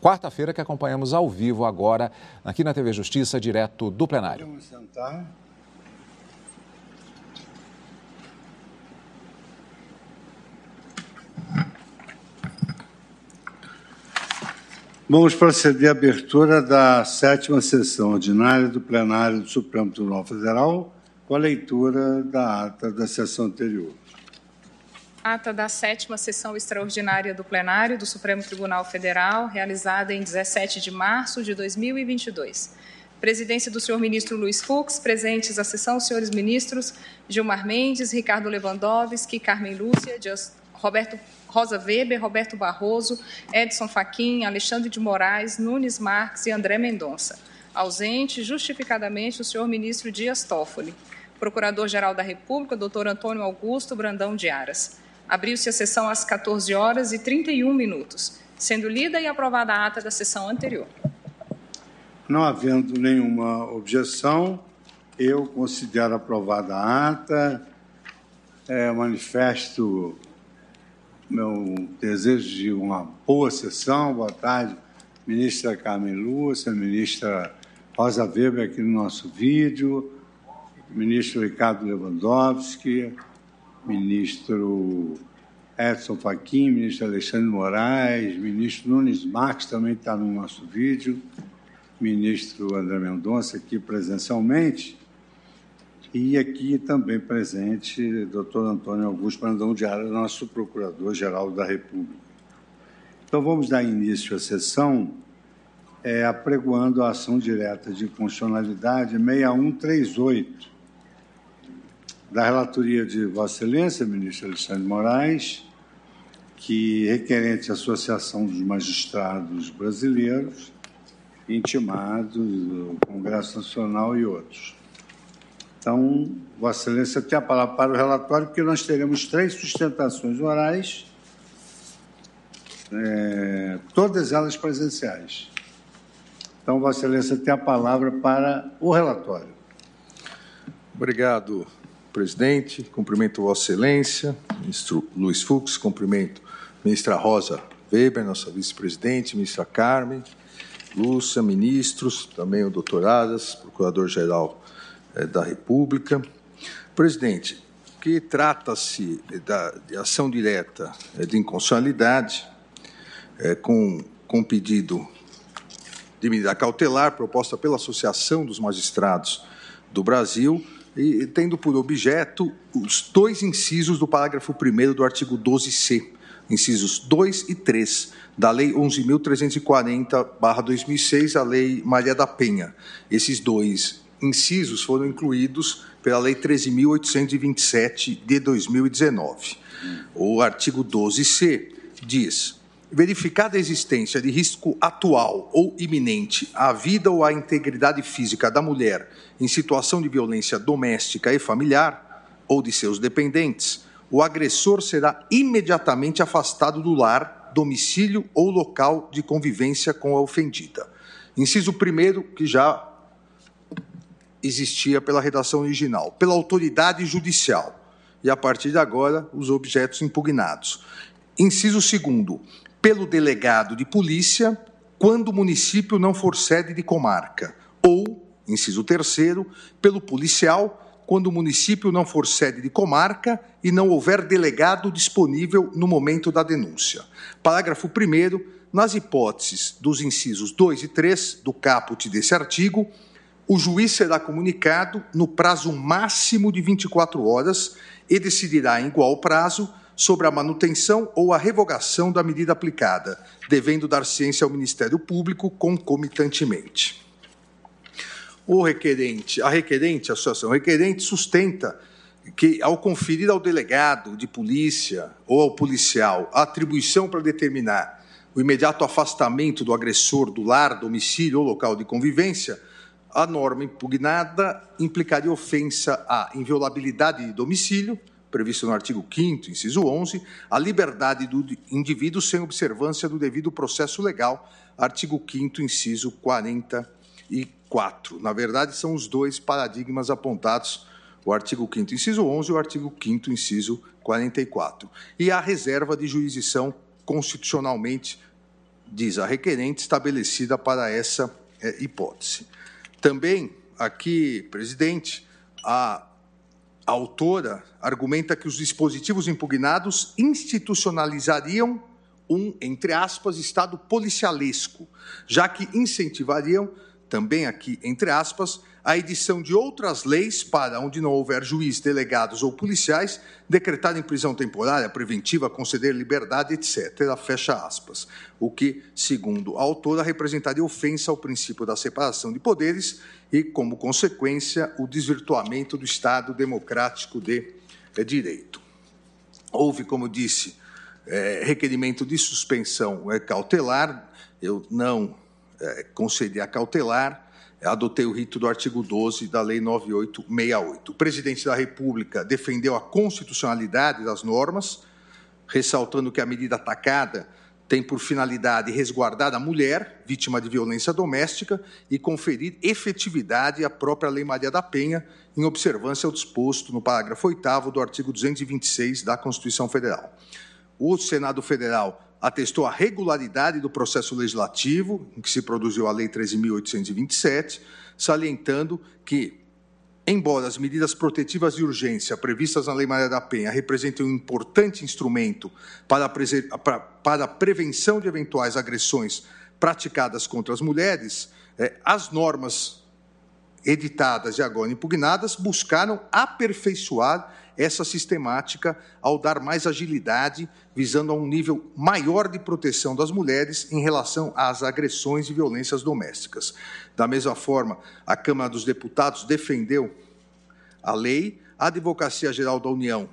quarta-feira que acompanhamos ao vivo agora aqui na TV Justiça, direto do plenário. Vamos sentar. Vamos proceder à abertura da sétima sessão ordinária do plenário do Supremo Tribunal Federal, com a leitura da ata da sessão anterior. Ata da sétima sessão extraordinária do plenário do Supremo Tribunal Federal, realizada em 17 de março de 2022. Presidência do senhor ministro Luiz Fux, presentes à sessão senhores ministros Gilmar Mendes, Ricardo Lewandowski, Carmen Lúcia, Roberto Rosa Weber, Roberto Barroso, Edson Fachin, Alexandre de Moraes, Nunes Marques e André Mendonça. Ausente, justificadamente, o senhor ministro Dias Toffoli. Procurador-Geral da República, doutor Antônio Augusto Brandão de Aras. Abriu-se a sessão às 14 horas e 31 minutos, sendo lida e aprovada a ata da sessão anterior. Não havendo nenhuma objeção, eu considero aprovada a ata, é, manifesto meu desejo de uma boa sessão. Boa tarde, ministra Carmen Lúcia, ministra Rosa Weber aqui no nosso vídeo, ministro Ricardo Lewandowski, ministro Edson Fachin, ministro Alexandre Moraes, ministro Nunes Marques também está no nosso vídeo, ministro André Mendonça aqui presencialmente, e aqui também presente doutor Antônio Augusto Brandão de Ara, nosso Procurador-Geral da República. Então, vamos dar início à sessão é, apregoando a ação direta de constitucionalidade 6138, da relatoria de Vossa Excelência, ministro Alexandre Moraes, que requerente à Associação dos Magistrados Brasileiros, intimados, do Congresso Nacional e outros. Então, Vossa Excelência tem a palavra para o relatório, porque nós teremos três sustentações orais, é, todas elas presenciais. Então, Vossa Excelência tem a palavra para o relatório. Obrigado, presidente. Cumprimento Vossa Excelência, ministro Luiz Fux, cumprimento ministra Rosa Weber, nossa vice-presidente, ministra Carmen, Lúcia, ministros, também o doutor Adas, procurador-geral é, da República. Presidente, que trata-se de ação direta é, de inconstitucionalidade, é, com, com pedido de medida cautelar proposta pela Associação dos Magistrados do Brasil, e tendo por objeto os dois incisos do parágrafo 1 do artigo 12C, incisos 2 e 3 da Lei 11.340-2006, a Lei Maria da Penha. Esses dois incisos foram incluídos pela Lei 13.827 de 2019. O artigo 12c diz: verificada a existência de risco atual ou iminente à vida ou à integridade física da mulher em situação de violência doméstica e familiar ou de seus dependentes, o agressor será imediatamente afastado do lar, domicílio ou local de convivência com a ofendida. Inciso primeiro, que já existia pela redação original, pela autoridade judicial. E a partir de agora, os objetos impugnados. Inciso segundo, pelo delegado de polícia, quando o município não for sede de comarca. Ou, inciso terceiro, pelo policial, quando o município não for sede de comarca e não houver delegado disponível no momento da denúncia. Parágrafo 1. Nas hipóteses dos incisos 2 e 3 do caput desse artigo, o juiz será comunicado no prazo máximo de 24 horas e decidirá em igual prazo sobre a manutenção ou a revogação da medida aplicada, devendo dar ciência ao Ministério Público concomitantemente. O requerente, a requerente, a associação requerente sustenta que, ao conferir ao delegado de polícia ou ao policial a atribuição para determinar o imediato afastamento do agressor do lar, domicílio ou local de convivência, a norma impugnada implicaria ofensa à inviolabilidade de domicílio, previsto no artigo 5 inciso 11, a liberdade do indivíduo sem observância do devido processo legal, artigo 5 inciso 44. Na verdade, são os dois paradigmas apontados, o artigo 5 inciso 11 e o artigo 5 inciso 44. E a reserva de jurisdição constitucionalmente diz a requerente, estabelecida para essa é, hipótese. Também, aqui, presidente, a autora argumenta que os dispositivos impugnados institucionalizariam um, entre aspas, estado policialesco, já que incentivariam, também aqui, entre aspas, a edição de outras leis para, onde não houver juiz, delegados ou policiais, decretarem prisão temporária, preventiva, conceder liberdade, etc. Fecha aspas. O que, segundo a autora, representaria ofensa ao princípio da separação de poderes e, como consequência, o desvirtuamento do Estado democrático de direito. Houve, como disse, é, requerimento de suspensão é, cautelar, eu não concedi a cautelar, adotei o rito do artigo 12 da Lei 9868. O presidente da República defendeu a constitucionalidade das normas, ressaltando que a medida atacada tem por finalidade resguardar a mulher, vítima de violência doméstica, e conferir efetividade à própria Lei Maria da Penha, em observância ao disposto no parágrafo 8 do artigo 226 da Constituição Federal. O Senado Federal atestou a regularidade do processo legislativo em que se produziu a Lei 13.827, salientando que, embora as medidas protetivas de urgência previstas na Lei Maria da Penha representem um importante instrumento para a, prevenção de eventuais agressões praticadas contra as mulheres, é, as normas editadas e agora impugnadas buscaram aperfeiçoar essa sistemática ao dar mais agilidade, visando a um nível maior de proteção das mulheres em relação às agressões e violências domésticas. Da mesma forma, a Câmara dos Deputados defendeu a lei, a Advocacia Geral da União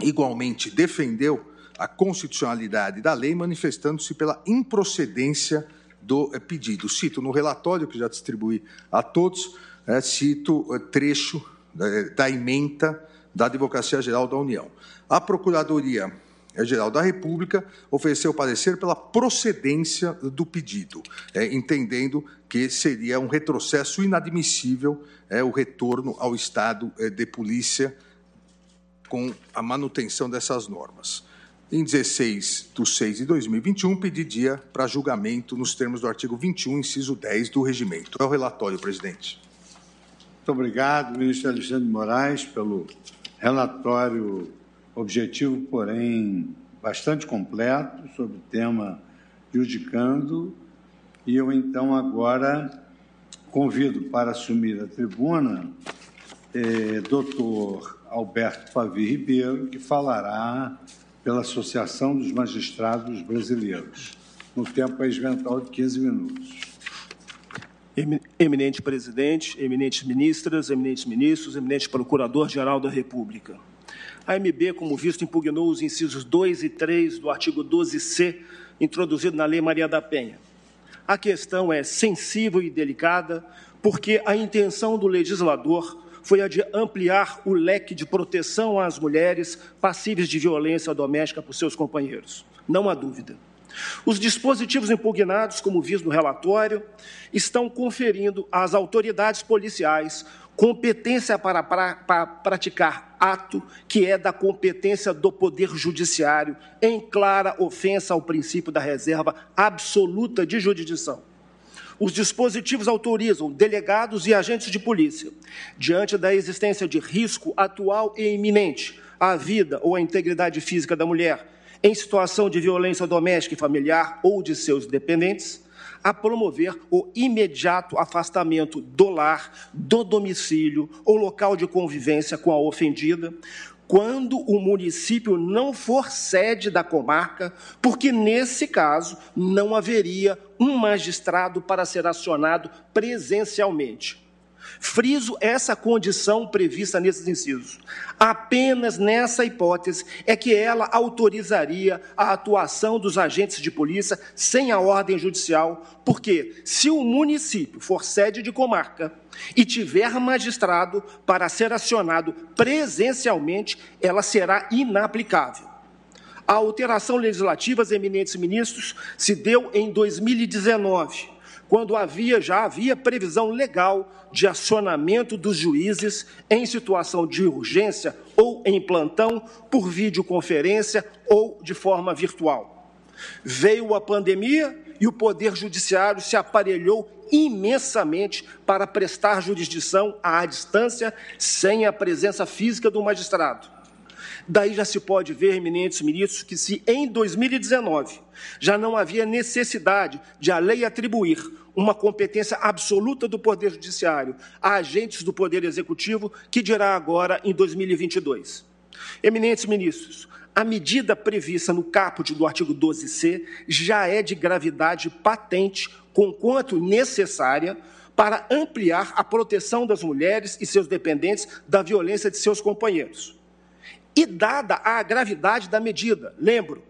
igualmente defendeu a constitucionalidade da lei, manifestando-se pela improcedência do pedido. Cito no relatório que já distribuí a todos, é, cito é, trecho da ementa da Advocacia Geral da União. A Procuradoria Geral da República ofereceu parecer pela procedência do pedido, é, entendendo que seria um retrocesso inadmissível é, o retorno ao estado é, de polícia com a manutenção dessas normas. Em 16 de 6 de 2021, pedi dia para julgamento nos termos do artigo 21, inciso 10 do regimento. É o relatório, presidente. Muito obrigado, ministro Alexandre Moraes, pelo relatório objetivo, porém bastante completo, sobre o tema judicando. E eu, então, agora convido para assumir a tribuna eh, doutor Alberto Favi Ribeiro, que falará pela Associação dos Magistrados Brasileiros, no tempo esmental de 15 minutos. Eminente presidente, eminentes ministras, eminentes ministros, eminente procurador-geral da República. A MB, como visto, impugnou os incisos 2 e 3 do artigo 12C, introduzido na Lei Maria da Penha. A questão é sensível e delicada, porque a intenção do legislador foi a de ampliar o leque de proteção às mulheres passíveis de violência doméstica por seus companheiros. Não há dúvida. Os dispositivos impugnados, como visto no relatório, estão conferindo às autoridades policiais competência para, para, para, praticar ato que é da competência do Poder Judiciário, em clara ofensa ao princípio da reserva absoluta de jurisdição. Os dispositivos autorizam delegados e agentes de polícia, diante da existência de risco atual e iminente à vida ou à integridade física da mulher, em situação de violência doméstica e familiar ou de seus dependentes, a promover o imediato afastamento do lar, do domicílio ou local de convivência com a ofendida, quando o município não for sede da comarca, porque nesse caso não haveria um magistrado para ser acionado presencialmente. Friso essa condição prevista nesses incisos. Apenas nessa hipótese é que ela autorizaria a atuação dos agentes de polícia sem a ordem judicial, porque se o município for sede de comarca e tiver magistrado para ser acionado presencialmente, ela será inaplicável. A alteração legislativa, eminentes ministros, se deu em 2019 quando havia já havia previsão legal de acionamento dos juízes em situação de urgência ou em plantão por videoconferência ou de forma virtual. Veio a pandemia e o Poder Judiciário se aparelhou imensamente para prestar jurisdição à distância, sem a presença física do magistrado. Daí já se pode ver, eminentes ministros, que se em 2019 já não havia necessidade de a lei atribuir uma competência absoluta do Poder Judiciário a agentes do Poder Executivo, que dirá agora em 2022. Eminentes ministros, a medida prevista no caput do artigo 12c já é de gravidade patente, conquanto necessária, para ampliar a proteção das mulheres e seus dependentes da violência de seus companheiros. E dada a gravidade da medida, lembro,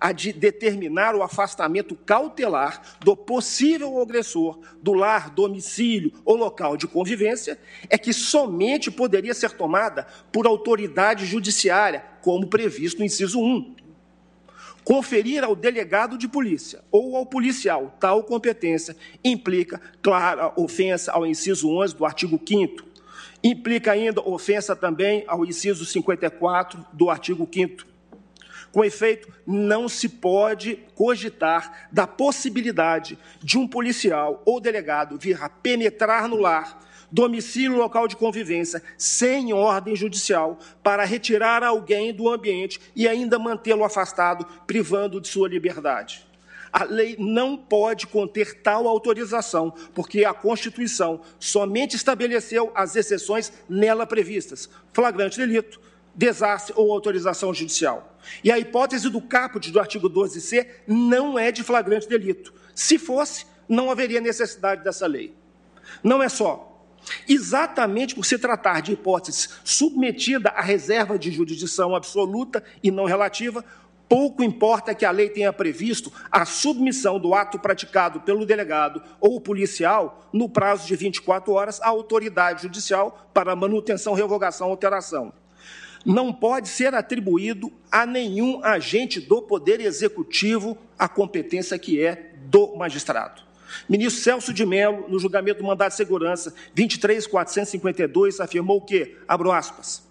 a de determinar o afastamento cautelar do possível agressor do lar, domicílio ou local de convivência, é que somente poderia ser tomada por autoridade judiciária, como previsto no inciso 1. Conferir ao delegado de polícia ou ao policial tal competência implica clara ofensa ao inciso 11 do artigo 5 Implica ainda ofensa também ao inciso 54 do artigo 5 com efeito, não se pode cogitar da possibilidade de um policial ou delegado vir a penetrar no lar, domicílio local de convivência, sem ordem judicial, para retirar alguém do ambiente e ainda mantê-lo afastado, privando de sua liberdade. A lei não pode conter tal autorização, porque a Constituição somente estabeleceu as exceções nela previstas: flagrante delito, desastre ou autorização judicial. E a hipótese do caput do artigo 12c não é de flagrante delito. Se fosse, não haveria necessidade dessa lei. Não é só. Exatamente por se tratar de hipótese submetida à reserva de jurisdição absoluta e não relativa, pouco importa que a lei tenha previsto a submissão do ato praticado pelo delegado ou policial no prazo de 24 horas à autoridade judicial para manutenção, revogação ou alteração. Não pode ser atribuído a nenhum agente do Poder Executivo a competência que é do magistrado. Ministro Celso de Mello, no julgamento do mandato de segurança 23452, afirmou que, abro aspas,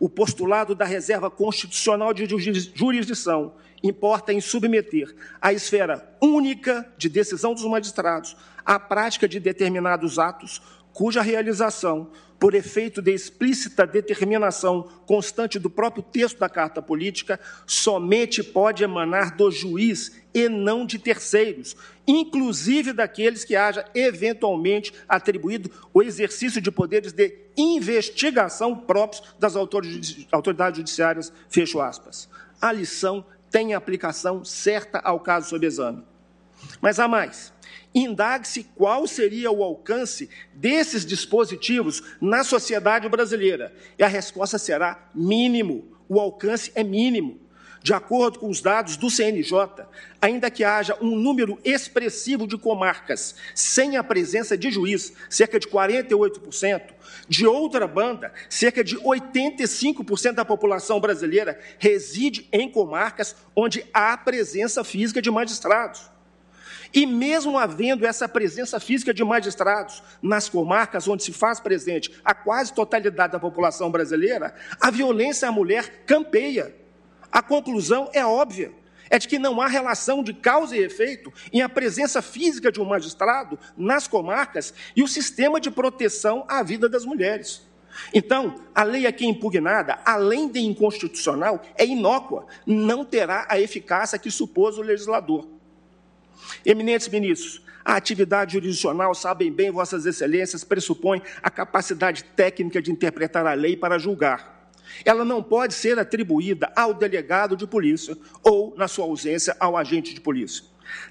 o postulado da reserva constitucional de jurisdição importa em submeter a esfera única de decisão dos magistrados à prática de determinados atos cuja realização por efeito de explícita determinação constante do próprio texto da Carta Política, somente pode emanar do juiz e não de terceiros, inclusive daqueles que haja eventualmente atribuído o exercício de poderes de investigação próprios das autoridades judiciárias, fecho aspas. A lição tem aplicação certa ao caso sob exame. Mas há mais. Indague-se qual seria o alcance desses dispositivos na sociedade brasileira. E a resposta será mínimo. O alcance é mínimo. De acordo com os dados do CNJ, ainda que haja um número expressivo de comarcas sem a presença de juiz, cerca de 48%, de outra banda, cerca de 85% da população brasileira reside em comarcas onde há presença física de magistrados. E mesmo havendo essa presença física de magistrados nas comarcas onde se faz presente a quase totalidade da população brasileira, a violência à mulher campeia. A conclusão é óbvia. É de que não há relação de causa e efeito em a presença física de um magistrado nas comarcas e o sistema de proteção à vida das mulheres. Então, a lei aqui impugnada, além de inconstitucional, é inócua, não terá a eficácia que supôs o legislador. Eminentes ministros, a atividade jurisdicional, sabem bem, Vossas Excelências, pressupõe a capacidade técnica de interpretar a lei para julgar. Ela não pode ser atribuída ao delegado de polícia ou, na sua ausência, ao agente de polícia.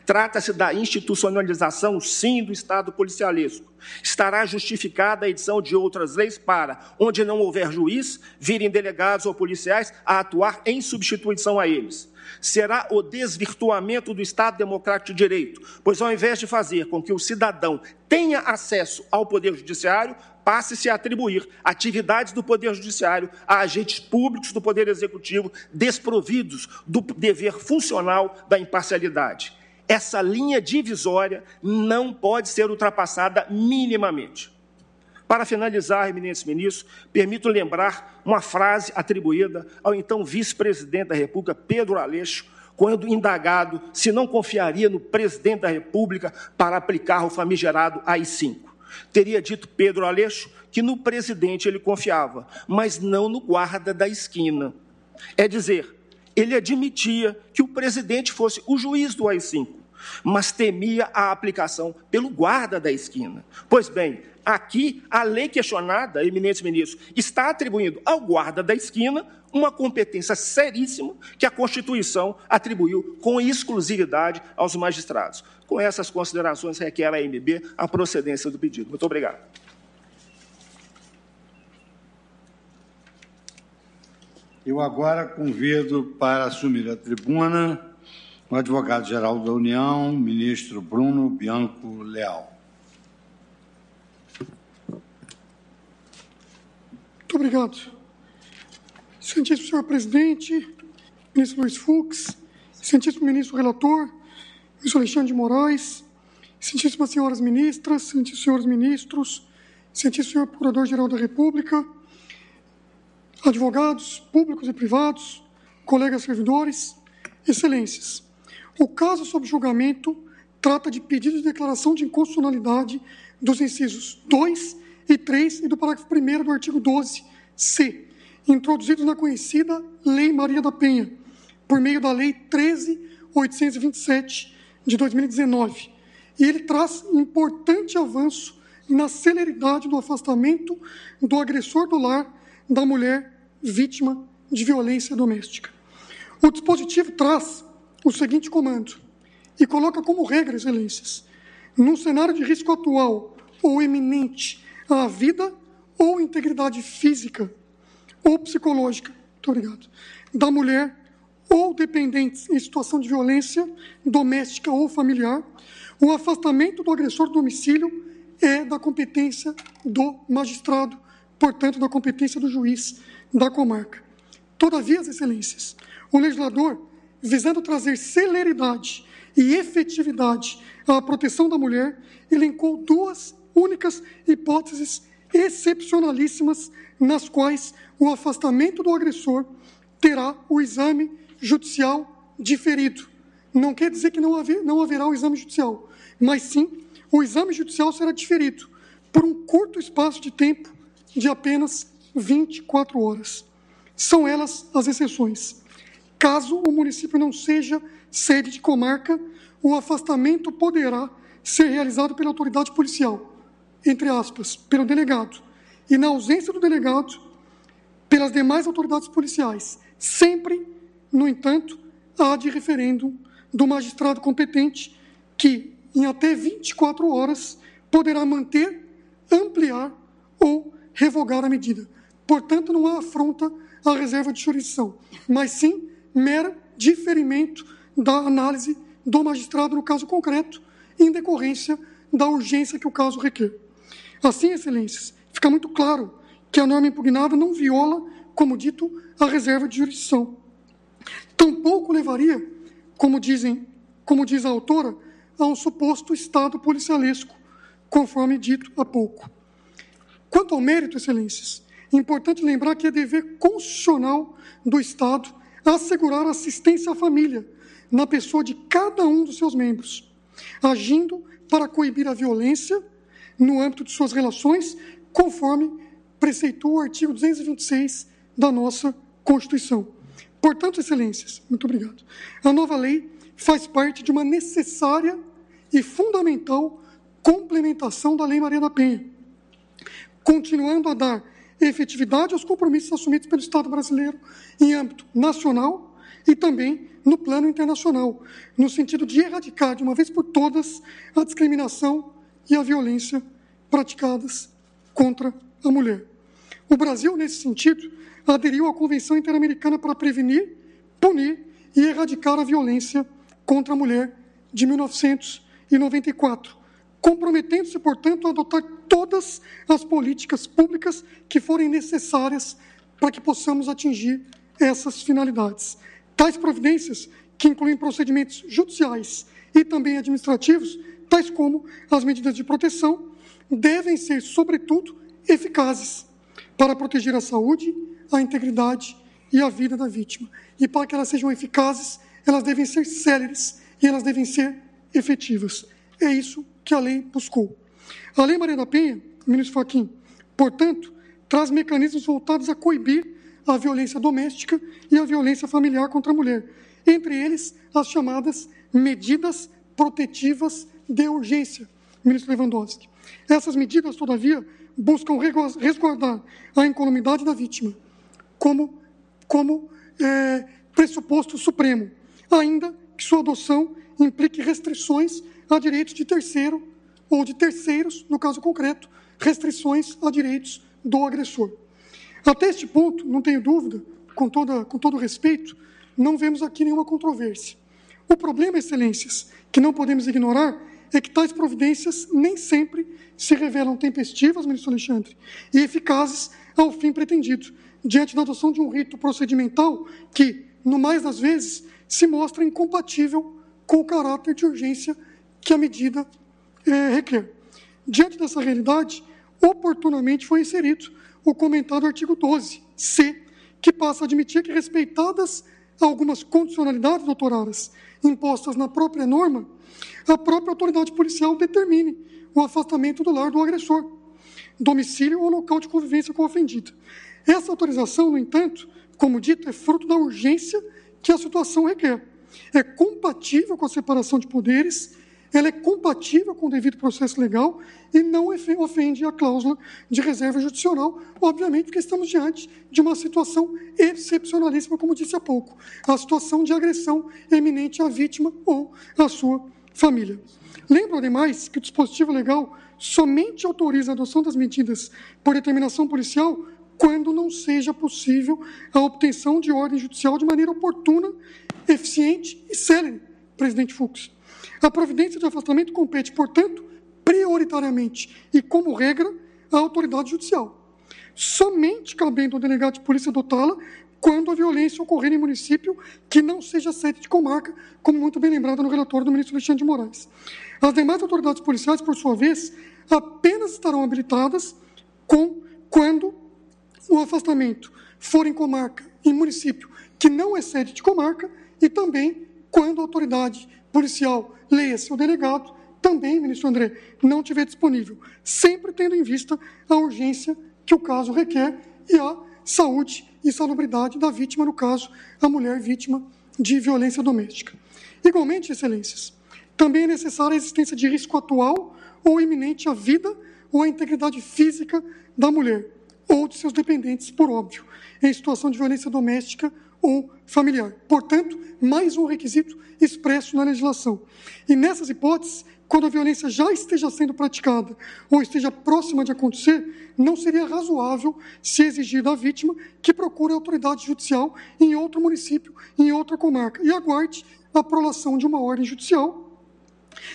Trata-se da institucionalização, sim, do Estado policialesco. Estará justificada a edição de outras leis para, onde não houver juiz, virem delegados ou policiais a atuar em substituição a eles. Será o desvirtuamento do Estado democrático de direito, pois ao invés de fazer com que o cidadão tenha acesso ao Poder Judiciário, passe-se a atribuir atividades do Poder Judiciário a agentes públicos do Poder Executivo desprovidos do dever funcional da imparcialidade. Essa linha divisória não pode ser ultrapassada minimamente. Para finalizar, eminentes ministros, permito lembrar uma frase atribuída ao então vice-presidente da República, Pedro Aleixo, quando indagado se não confiaria no presidente da República para aplicar o famigerado AI-5. Teria dito Pedro Aleixo que no presidente ele confiava, mas não no guarda da esquina. É dizer, ele admitia que o presidente fosse o juiz do AI-5, mas temia a aplicação pelo guarda da esquina. Pois bem, aqui a lei questionada, eminentes ministros, está atribuindo ao guarda da esquina uma competência seríssima que a Constituição atribuiu com exclusividade aos magistrados. Com essas considerações, requer a MB a procedência do pedido. Muito obrigado. Eu agora convido para assumir a tribuna o advogado-geral da União, ministro Bruno Bianco Leal. Muito obrigado. Excelentíssimo senhor presidente, ministro Luiz Fux, excelentíssimo ministro relator, ministro Alexandre de Moraes, excelentíssimas senhoras ministras, excelentíssimos senhores ministros, excelentíssimo senhor procurador-geral da República, advogados públicos e privados, colegas servidores, excelências. O caso sob julgamento trata de pedido de declaração de inconstitucionalidade dos incisos 2 e 3 e do parágrafo 1 do artigo 12c, introduzidos na conhecida Lei Maria da Penha, por meio da Lei 13.827 de 2019. E ele traz importante avanço na celeridade do afastamento do agressor do lar da mulher vítima de violência doméstica. O dispositivo traz o seguinte comando e coloca como regra, excelências, num cenário de risco atual ou eminente à vida ou integridade física ou psicológica, muito obrigado, da mulher ou dependentes em situação de violência doméstica ou familiar, o afastamento do agressor do domicílio é da competência do magistrado portanto, da competência do juiz da comarca. Todavia, as excelências, o legislador, visando trazer celeridade e efetividade à proteção da mulher, elencou duas únicas hipóteses excepcionalíssimas nas quais o afastamento do agressor terá o exame judicial diferido. Não quer dizer que não, haver, não haverá o exame judicial, mas sim o exame judicial será diferido por um curto espaço de tempo de apenas 24 horas. São elas as exceções. Caso o município não seja sede de comarca, o afastamento poderá ser realizado pela autoridade policial, entre aspas, pelo delegado, e na ausência do delegado, pelas demais autoridades policiais, sempre, no entanto, há de referendo do magistrado competente que, em até 24 horas, poderá manter, ampliar ou revogar a medida. Portanto, não há afronta à reserva de jurisdição, mas sim mero diferimento da análise do magistrado no caso concreto, em decorrência da urgência que o caso requer. Assim, excelências, fica muito claro que a norma impugnada não viola, como dito, a reserva de jurisdição. Tampouco levaria, como dizem, como diz a autora, a um suposto estado policialesco, conforme dito há pouco. Quanto ao mérito, excelências, é importante lembrar que é dever constitucional do Estado assegurar assistência à família, na pessoa de cada um dos seus membros, agindo para coibir a violência no âmbito de suas relações, conforme preceitua o artigo 226 da nossa Constituição. Portanto, excelências, muito obrigado. A nova lei faz parte de uma necessária e fundamental complementação da Lei Maria da Penha, continuando a dar efetividade aos compromissos assumidos pelo Estado brasileiro em âmbito nacional e também no plano internacional, no sentido de erradicar de uma vez por todas a discriminação e a violência praticadas contra a mulher. O Brasil, nesse sentido, aderiu à Convenção Interamericana para Prevenir, Punir e Erradicar a Violência contra a Mulher de 1994, comprometendo-se, portanto, a adotar todas as políticas públicas que forem necessárias para que possamos atingir essas finalidades. Tais providências, que incluem procedimentos judiciais e também administrativos, tais como as medidas de proteção, devem ser, sobretudo, eficazes para proteger a saúde, a integridade e a vida da vítima. E para que elas sejam eficazes, elas devem ser céleres e elas devem ser efetivas. É isso que a lei buscou. A Lei Maria da Penha, ministro Fachin, portanto, traz mecanismos voltados a coibir a violência doméstica e a violência familiar contra a mulher, entre eles as chamadas medidas protetivas de urgência, ministro Lewandowski. Essas medidas, todavia, buscam resguardar a incolumidade da vítima como, como é, pressuposto supremo, ainda que sua adoção implique restrições a direitos de terceiro ou de terceiros, no caso concreto, restrições a direitos do agressor. Até este ponto, não tenho dúvida, com, toda, com todo respeito, não vemos aqui nenhuma controvérsia. O problema, excelências, que não podemos ignorar, é que tais providências nem sempre se revelam tempestivas, ministro Alexandre, e eficazes ao fim pretendido, diante da adoção de um rito procedimental que, no mais das vezes, se mostra incompatível com o caráter de urgência que a medida é, requer. Diante dessa realidade, oportunamente foi inserido o comentado artigo 12, C, que passa a admitir que, respeitadas algumas condicionalidades doutoradas impostas na própria norma, a própria autoridade policial determine o afastamento do lar do agressor, domicílio ou local de convivência com o ofendido. Essa autorização, no entanto, como dito, é fruto da urgência que a situação requer. É compatível com a separação de poderes ela é compatível com o devido processo legal e não ofende a cláusula de reserva judicial, obviamente, porque estamos diante de uma situação excepcionalíssima, como disse há pouco, a situação de agressão eminente à vítima ou à sua família. Lembro, ademais, que o dispositivo legal somente autoriza a adoção das medidas por determinação policial quando não seja possível a obtenção de ordem judicial de maneira oportuna, eficiente e célere, presidente Fux. A providência de afastamento compete, portanto, prioritariamente e como regra, à autoridade judicial. Somente cabendo ao delegado de polícia adotá-la quando a violência ocorrer em município que não seja sede de comarca, como muito bem lembrado no relatório do ministro Alexandre de Moraes. As demais autoridades policiais, por sua vez, apenas estarão habilitadas com quando o afastamento for em comarca, em município que não é sede de comarca, e também quando a autoridade policial, leia-se o delegado, também, ministro André, não tiver disponível, sempre tendo em vista a urgência que o caso requer e a saúde e salubridade da vítima, no caso, a mulher vítima de violência doméstica. Igualmente, excelências, também é necessária a existência de risco atual ou iminente à vida ou à integridade física da mulher ou de seus dependentes, por óbvio, em situação de violência doméstica ou familiar. Portanto, mais um requisito expresso na legislação. E nessas hipóteses, quando a violência já esteja sendo praticada ou esteja próxima de acontecer, não seria razoável se exigir da vítima que procure a autoridade judicial em outro município, em outra comarca, e aguarde a prolação de uma ordem judicial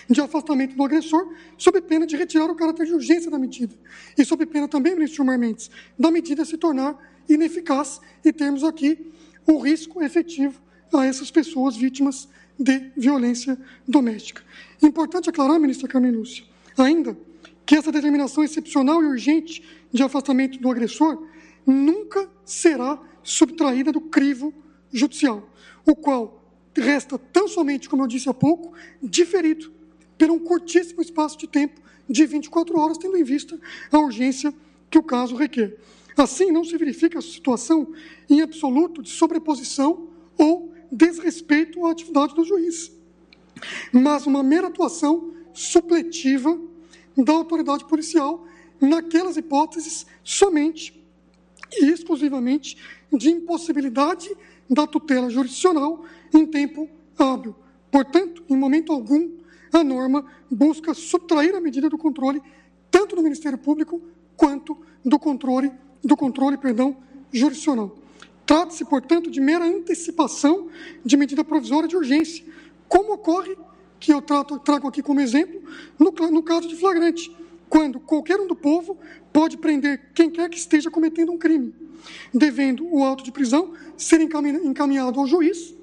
de afastamento do agressor, sob pena de retirar o caráter de urgência da medida. E sob pena também, ministro Gilmar Mendes, da medida se tornar ineficaz e termos aqui o risco efetivo a essas pessoas vítimas de violência doméstica. Importante aclarar, ministra Carmen Lúcia, ainda que essa determinação excepcional e urgente de afastamento do agressor nunca será subtraída do crivo judicial, o qual resta tão somente, como eu disse há pouco, diferido por um curtíssimo espaço de tempo de 24 horas, tendo em vista a urgência que o caso requer. Assim, não se verifica a situação em absoluto de sobreposição ou desrespeito à atividade do juiz, mas uma mera atuação supletiva da autoridade policial naquelas hipóteses somente e exclusivamente de impossibilidade da tutela jurisdicional em tempo hábil. Portanto, em momento algum, a norma busca subtrair a medida do controle tanto do Ministério Público quanto do controle do controle, perdão, jurisdicional. Trata-se, portanto, de mera antecipação de medida provisória de urgência, como ocorre, que eu trato, trago aqui como exemplo, no, no caso de flagrante, quando qualquer um do povo pode prender quem quer que esteja cometendo um crime, devendo o auto de prisão ser encaminhado ao juiz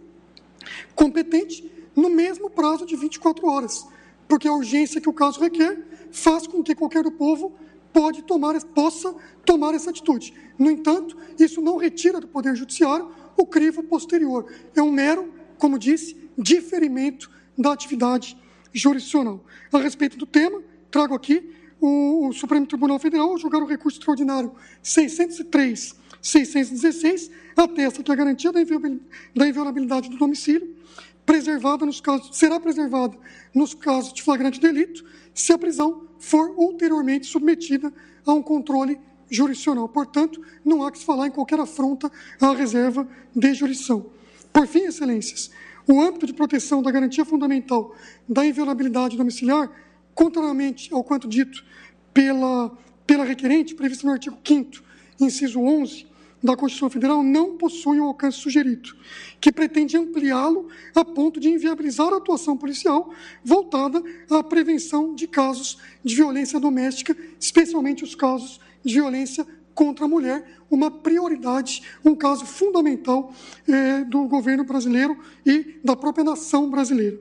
competente no mesmo prazo de 24 horas, porque a urgência que o caso requer faz com que qualquer do povo pode tomar, possa tomar essa atitude. No entanto, isso não retira do Poder Judiciário o crivo posterior. É um mero como disse, diferimento da atividade jurisdicional. A respeito do tema, trago aqui o, o Supremo Tribunal Federal julgar o recurso extraordinário 603 616 atesta que a garantia da inviolabilidade do domicílio preservada nos casos, será preservada nos casos de flagrante delito se a prisão for ulteriormente submetida a um controle jurisdicional. Portanto, não há que se falar em qualquer afronta à reserva de jurisdição. Por fim, excelências, o âmbito de proteção da garantia fundamental da inviolabilidade domiciliar, contrariamente ao quanto dito pela, pela requerente, previsto no artigo 5 inciso 11 da Constituição Federal, não possui o alcance sugerido, que pretende ampliá-lo a ponto de inviabilizar a atuação policial voltada à prevenção de casos de violência doméstica, especialmente os casos de violência contra a mulher, uma prioridade, um caso fundamental eh, do governo brasileiro e da própria nação brasileira.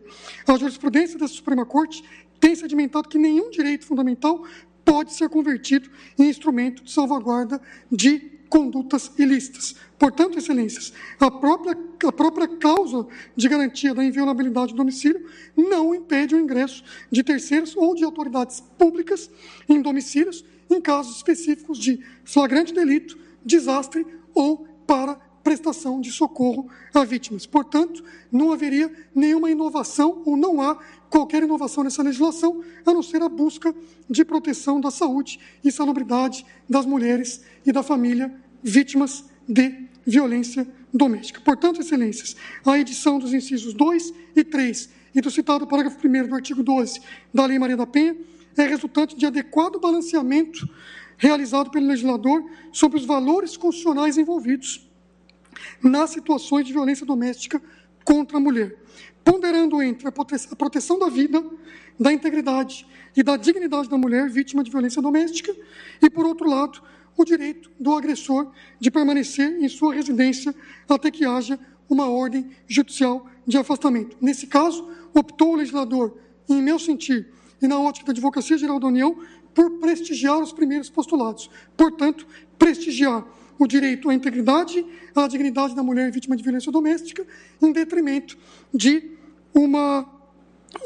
A jurisprudência da Suprema Corte tem sedimentado que nenhum direito fundamental pode ser convertido em instrumento de salvaguarda de condutas ilícitas. Portanto, excelências, a própria, a própria causa de garantia da inviolabilidade do domicílio não impede o ingresso de terceiros ou de autoridades públicas em domicílios em casos específicos de flagrante delito, desastre ou para prestação de socorro a vítimas. Portanto, não haveria nenhuma inovação ou não há qualquer inovação nessa legislação, a não ser a busca de proteção da saúde e salubridade das mulheres e da família vítimas de violência doméstica. Portanto, excelências, a edição dos incisos 2 e 3 e do citado parágrafo 1 do artigo 12 da Lei Maria da Penha é resultante de adequado balanceamento realizado pelo legislador sobre os valores constitucionais envolvidos nas situações de violência doméstica contra a mulher, ponderando entre a proteção da vida, da integridade e da dignidade da mulher vítima de violência doméstica e, por outro lado, o direito do agressor de permanecer em sua residência até que haja uma ordem judicial de afastamento. Nesse caso, optou o legislador, em meu sentir, e na ótica da Advocacia Geral da União, por prestigiar os primeiros postulados. Portanto, prestigiar o direito à integridade, à dignidade da mulher vítima de violência doméstica, em detrimento de uma,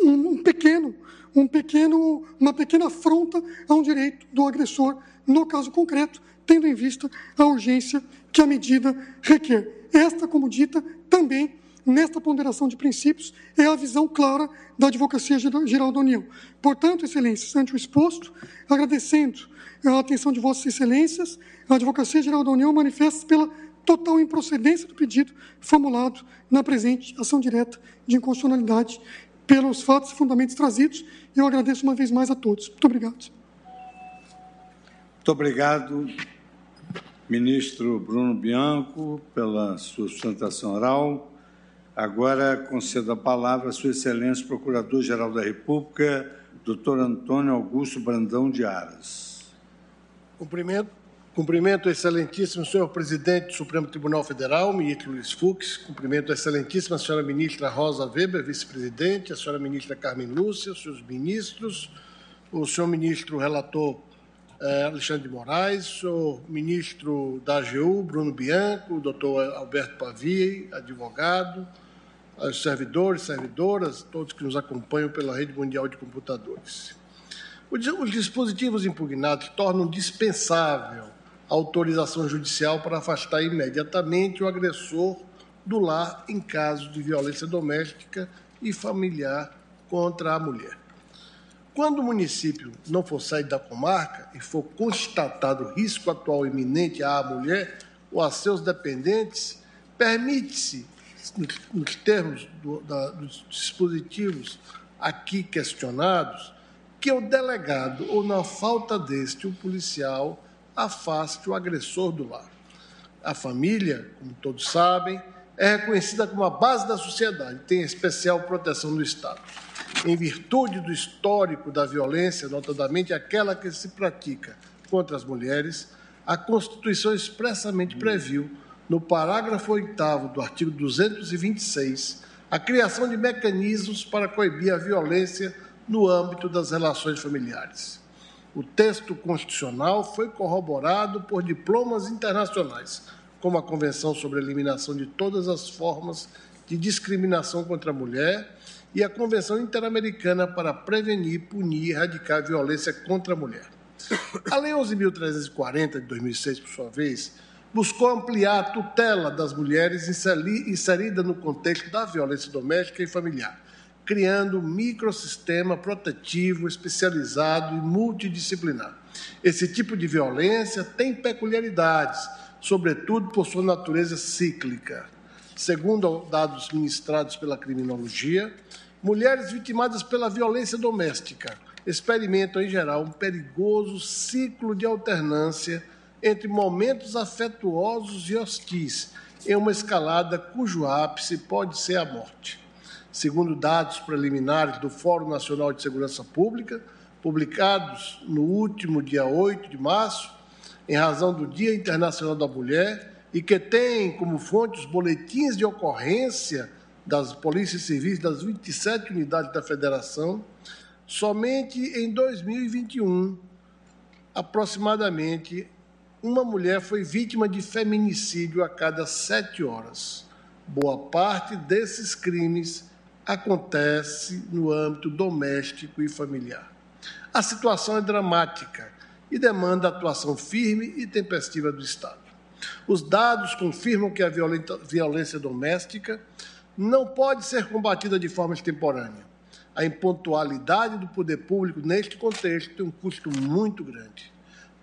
um pequeno, um pequeno, uma pequena afronta a um direito do agressor, no caso concreto, tendo em vista a urgência que a medida requer. Esta, como dita, também nesta ponderação de princípios, é a visão clara da Advocacia Geral da União. Portanto, Excelências, ante o exposto, agradecendo a atenção de Vossas Excelências, a Advocacia Geral da União manifesta pela total improcedência do pedido formulado na presente ação direta de inconstitucionalidade pelos fatos e fundamentos trazidos. Eu agradeço uma vez mais a todos. Muito obrigado. Muito obrigado, ministro Bruno Bianco, pela sua sustentação oral. Agora concedo a palavra a Sua Excelência Procurador-Geral da República, doutor Antônio Augusto Brandão de Aras. Cumprimento, cumprimento o excelentíssimo senhor presidente do Supremo Tribunal Federal, ministro Luiz Fux, cumprimento a excelentíssima senhora ministra Rosa Weber, vice-presidente, a senhora ministra Carmen Lúcia, os seus ministros, o senhor ministro relator eh, Alexandre de Moraes, o ministro da AGU, Bruno Bianco, o doutor Alberto Pavi, advogado, aos servidores, servidoras, todos que nos acompanham pela rede mundial de computadores. Os dispositivos impugnados tornam dispensável a autorização judicial para afastar imediatamente o agressor do lar em caso de violência doméstica e familiar contra a mulher. Quando o município não for sair da comarca e for constatado risco atual iminente à mulher ou a seus dependentes, permite-se nos termos do, da, dos dispositivos aqui questionados, que o delegado, ou na falta deste, o policial, afaste o agressor do lar. A família, como todos sabem, é reconhecida como a base da sociedade, tem especial proteção do Estado. Em virtude do histórico da violência, notadamente aquela que se pratica contra as mulheres, a Constituição expressamente previu no parágrafo 8 do artigo 226, a criação de mecanismos para coibir a violência no âmbito das relações familiares. O texto constitucional foi corroborado por diplomas internacionais, como a Convenção sobre a Eliminação de Todas as Formas de Discriminação contra a Mulher e a Convenção Interamericana para Prevenir, Punir e Erradicar a Violência contra a Mulher. A Lei 11.340 de 2006, por sua vez, buscou ampliar a tutela das mulheres inserida no contexto da violência doméstica e familiar, criando um microsistema protetivo especializado e multidisciplinar. Esse tipo de violência tem peculiaridades, sobretudo por sua natureza cíclica. Segundo dados ministrados pela criminologia, mulheres vitimadas pela violência doméstica experimentam, em geral, um perigoso ciclo de alternância entre momentos afetuosos e hostis, em uma escalada cujo ápice pode ser a morte. Segundo dados preliminares do Fórum Nacional de Segurança Pública, publicados no último dia 8 de março, em razão do Dia Internacional da Mulher, e que têm como fonte os boletins de ocorrência das polícias civis das 27 unidades da federação, somente em 2021, aproximadamente uma mulher foi vítima de feminicídio a cada sete horas. Boa parte desses crimes acontece no âmbito doméstico e familiar. A situação é dramática e demanda atuação firme e tempestiva do Estado. Os dados confirmam que a violência doméstica não pode ser combatida de forma extemporânea. A impontualidade do poder público neste contexto tem um custo muito grande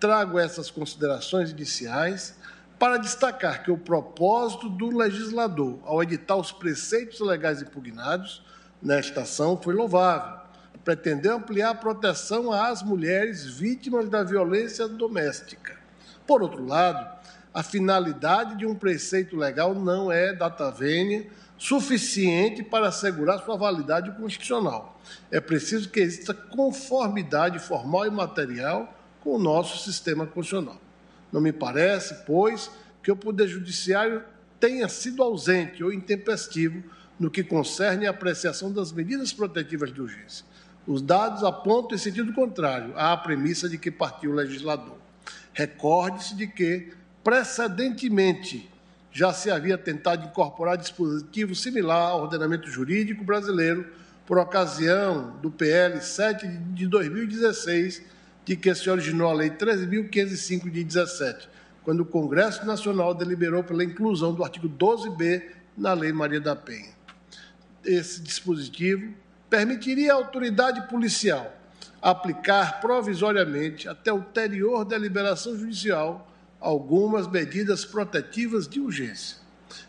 trago essas considerações iniciais para destacar que o propósito do legislador ao editar os preceitos legais impugnados nesta ação foi louvável. Pretendeu ampliar a proteção às mulheres vítimas da violência doméstica. Por outro lado, a finalidade de um preceito legal não é data vênia suficiente para assegurar sua validade constitucional. É preciso que exista conformidade formal e material com o nosso sistema constitucional. Não me parece, pois, que o Poder Judiciário tenha sido ausente ou intempestivo no que concerne a apreciação das medidas protetivas de urgência. Os dados apontam em sentido contrário à premissa de que partiu o legislador. Recorde-se de que, precedentemente, já se havia tentado incorporar dispositivo similar ao ordenamento jurídico brasileiro por ocasião do PL 7 de 2016, de que se originou a Lei 13.505 de 17, quando o Congresso Nacional deliberou pela inclusão do artigo 12b na Lei Maria da Penha. Esse dispositivo permitiria à autoridade policial aplicar provisoriamente, até ulterior deliberação judicial, algumas medidas protetivas de urgência.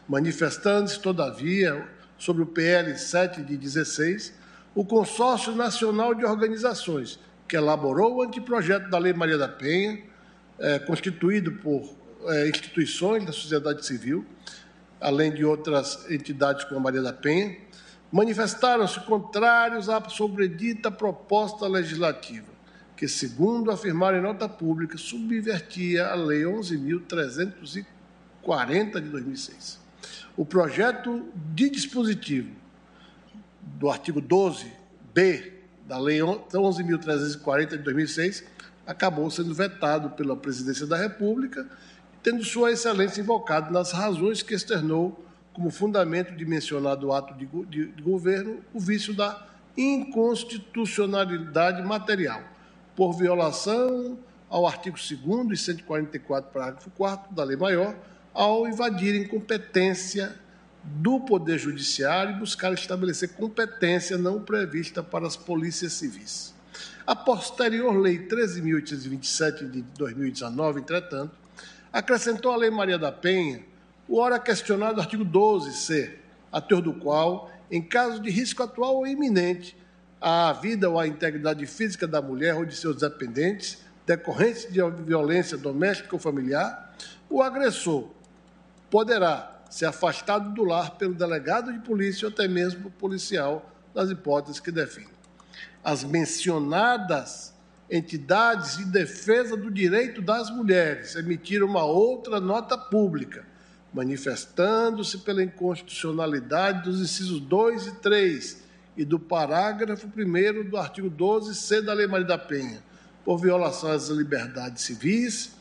Manifestando-se, todavia, sobre o PL 7 de 16, o Consórcio Nacional de Organizações que elaborou o anteprojeto da Lei Maria da Penha, é, constituído por é, instituições da sociedade civil, além de outras entidades como a Maria da Penha, manifestaram-se contrários à sobredita proposta legislativa, que, segundo afirmaram em nota pública, subvertia a Lei 11.340 de 2006. O projeto de dispositivo do artigo 12b da Lei 11.340 de 2006, acabou sendo vetado pela Presidência da República, tendo Sua Excelência invocado nas razões que externou como fundamento de mencionado ato de, de, de governo o vício da inconstitucionalidade material, por violação ao artigo 2 e 144, parágrafo 4 da Lei Maior, ao invadirem competência do Poder Judiciário e buscar estabelecer competência não prevista para as polícias civis. A posterior Lei 13.827 de 2019, entretanto, acrescentou à Lei Maria da Penha o ora questionado artigo 12c, a teor do qual, em caso de risco atual ou iminente à vida ou à integridade física da mulher ou de seus dependentes, decorrentes de violência doméstica ou familiar, o agressor poderá ser afastado do lar pelo delegado de polícia ou até mesmo policial, nas hipóteses que definem. As mencionadas entidades de defesa do direito das mulheres emitiram uma outra nota pública, manifestando-se pela inconstitucionalidade dos incisos 2 e 3 e do parágrafo 1 do artigo 12c da Lei Maria da Penha, por violação às liberdades civis,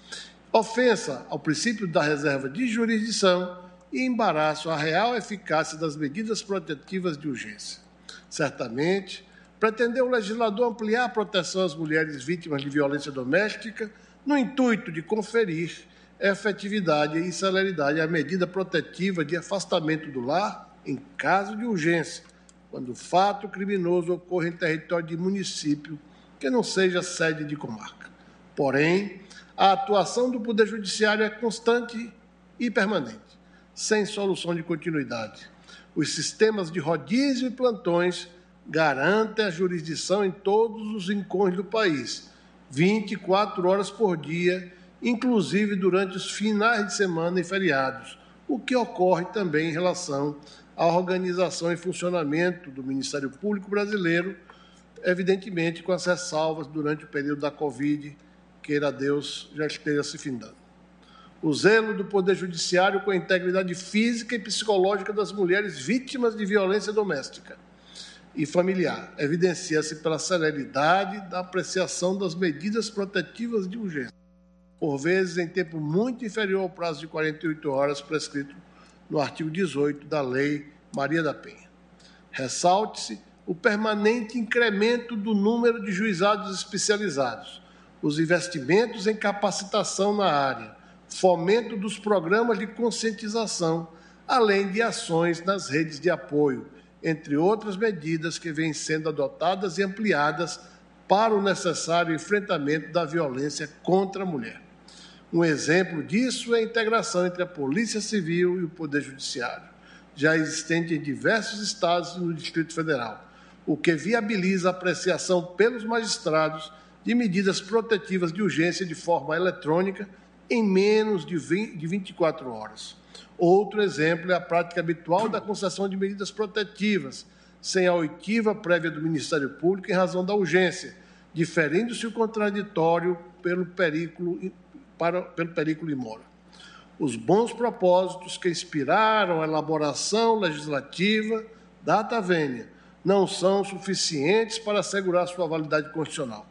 ofensa ao princípio da reserva de jurisdição e embaraço à real eficácia das medidas protetivas de urgência. Certamente, pretendeu o legislador ampliar a proteção às mulheres vítimas de violência doméstica no intuito de conferir efetividade e celeridade à medida protetiva de afastamento do lar em caso de urgência, quando o fato criminoso ocorre em território de município que não seja sede de comarca. Porém, a atuação do Poder Judiciário é constante e permanente, sem solução de continuidade. Os sistemas de rodízio e plantões garantem a jurisdição em todos os rincões do país, 24 horas por dia, inclusive durante os finais de semana e feriados, o que ocorre também em relação à organização e funcionamento do Ministério Público Brasileiro, evidentemente com as ressalvas durante o período da Covid, queira Deus já esteja se findando. O zelo do Poder Judiciário com a integridade física e psicológica das mulheres vítimas de violência doméstica e familiar evidencia-se pela celeridade da apreciação das medidas protetivas de urgência, por vezes em tempo muito inferior ao prazo de 48 horas prescrito no artigo 18 da Lei Maria da Penha. Ressalte-se o permanente incremento do número de juizados especializados, os investimentos em capacitação na área, fomento dos programas de conscientização, além de ações nas redes de apoio, entre outras medidas que vêm sendo adotadas e ampliadas para o necessário enfrentamento da violência contra a mulher. Um exemplo disso é a integração entre a Polícia Civil e o Poder Judiciário, já existente em diversos estados e no Distrito Federal, o que viabiliza a apreciação pelos magistrados de medidas protetivas de urgência de forma eletrônica em menos de 24 horas. Outro exemplo é a prática habitual da concessão de medidas protetivas, sem a oitiva prévia do Ministério Público em razão da urgência, diferindo-se o contraditório pelo perículo, para, pelo perículo imora. Os bons propósitos que inspiraram a elaboração legislativa da Ata Vênia não são suficientes para assegurar sua validade constitucional.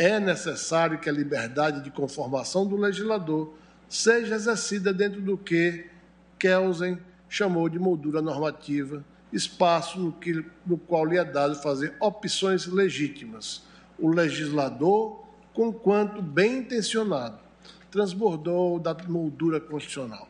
É necessário que a liberdade de conformação do legislador seja exercida dentro do que Kelsen chamou de moldura normativa, espaço no, que, no qual lhe é dado fazer opções legítimas. O legislador, conquanto bem intencionado, transbordou da moldura constitucional.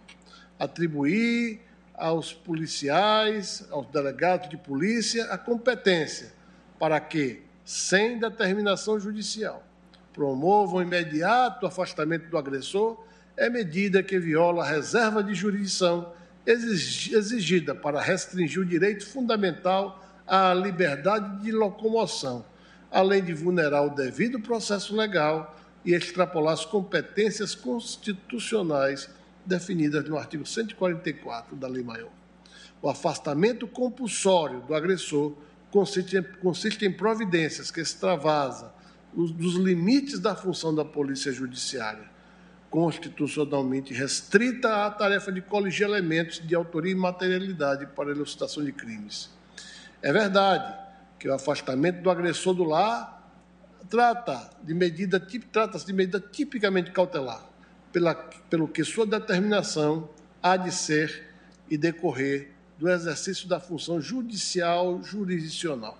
Atribuir aos policiais, aos delegados de polícia, a competência para que, sem determinação judicial, promovam imediato afastamento do agressor é medida que viola a reserva de jurisdição exigida para restringir o direito fundamental à liberdade de locomoção, além de vulnerar o devido processo legal e extrapolar as competências constitucionais definidas no artigo 144 da Lei Maior. O afastamento compulsório do agressor consiste em, consiste em providências que extravasam os, dos limites da função da Polícia Judiciária constitucionalmente restrita à tarefa de coligir elementos de autoria e materialidade para elucidação de crimes. É verdade que o afastamento do agressor do lar trata de medida trata-se de medida tipicamente cautelar, pela, pelo que sua determinação há de ser e decorrer do exercício da função judicial jurisdicional,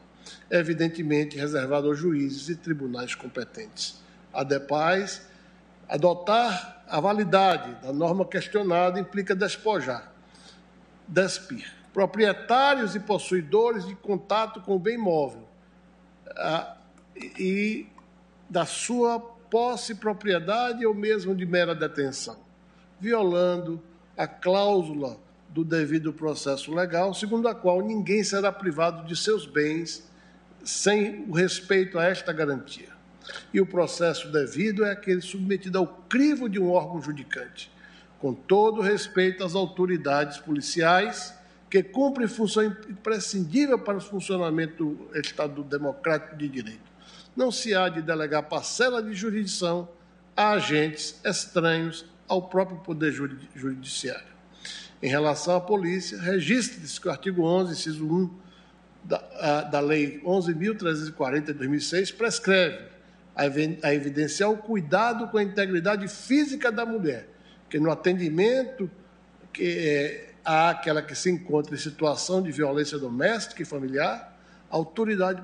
evidentemente reservado aos juízes e tribunais competentes. A Adotar a validade da norma questionada implica despojar, despir, proprietários e possuidores de contato com o bem móvel ah, e da sua posse, propriedade ou mesmo de mera detenção, violando a cláusula do devido processo legal, segundo a qual ninguém será privado de seus bens sem o respeito a esta garantia e o processo devido é aquele submetido ao crivo de um órgão judicante, com todo respeito às autoridades policiais que cumprem função imprescindível para o funcionamento do Estado democrático de direito. Não se há de delegar parcela de jurisdição a agentes estranhos ao próprio Poder Judiciário. Em relação à polícia, registre-se que o artigo 11, inciso 1 da, da Lei 11.340 de 2006 prescreve a evidenciar o cuidado com a integridade física da mulher, que no atendimento que é, àquela que se encontra em situação de violência doméstica e familiar, a autoridade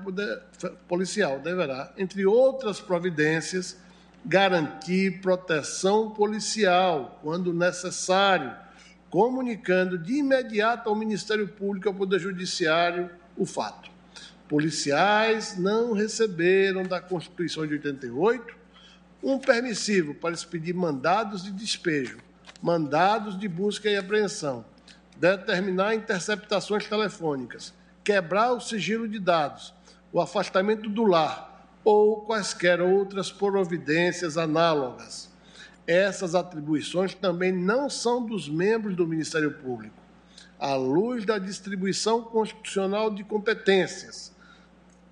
policial deverá, entre outras providências, garantir proteção policial quando necessário, comunicando de imediato ao Ministério Público e ao Poder Judiciário o fato. Policiais não receberam da Constituição de 88 um permissivo para expedir mandados de despejo, mandados de busca e apreensão, determinar interceptações telefônicas, quebrar o sigilo de dados, o afastamento do lar ou quaisquer outras providências análogas. Essas atribuições também não são dos membros do Ministério Público. À luz da distribuição constitucional de competências,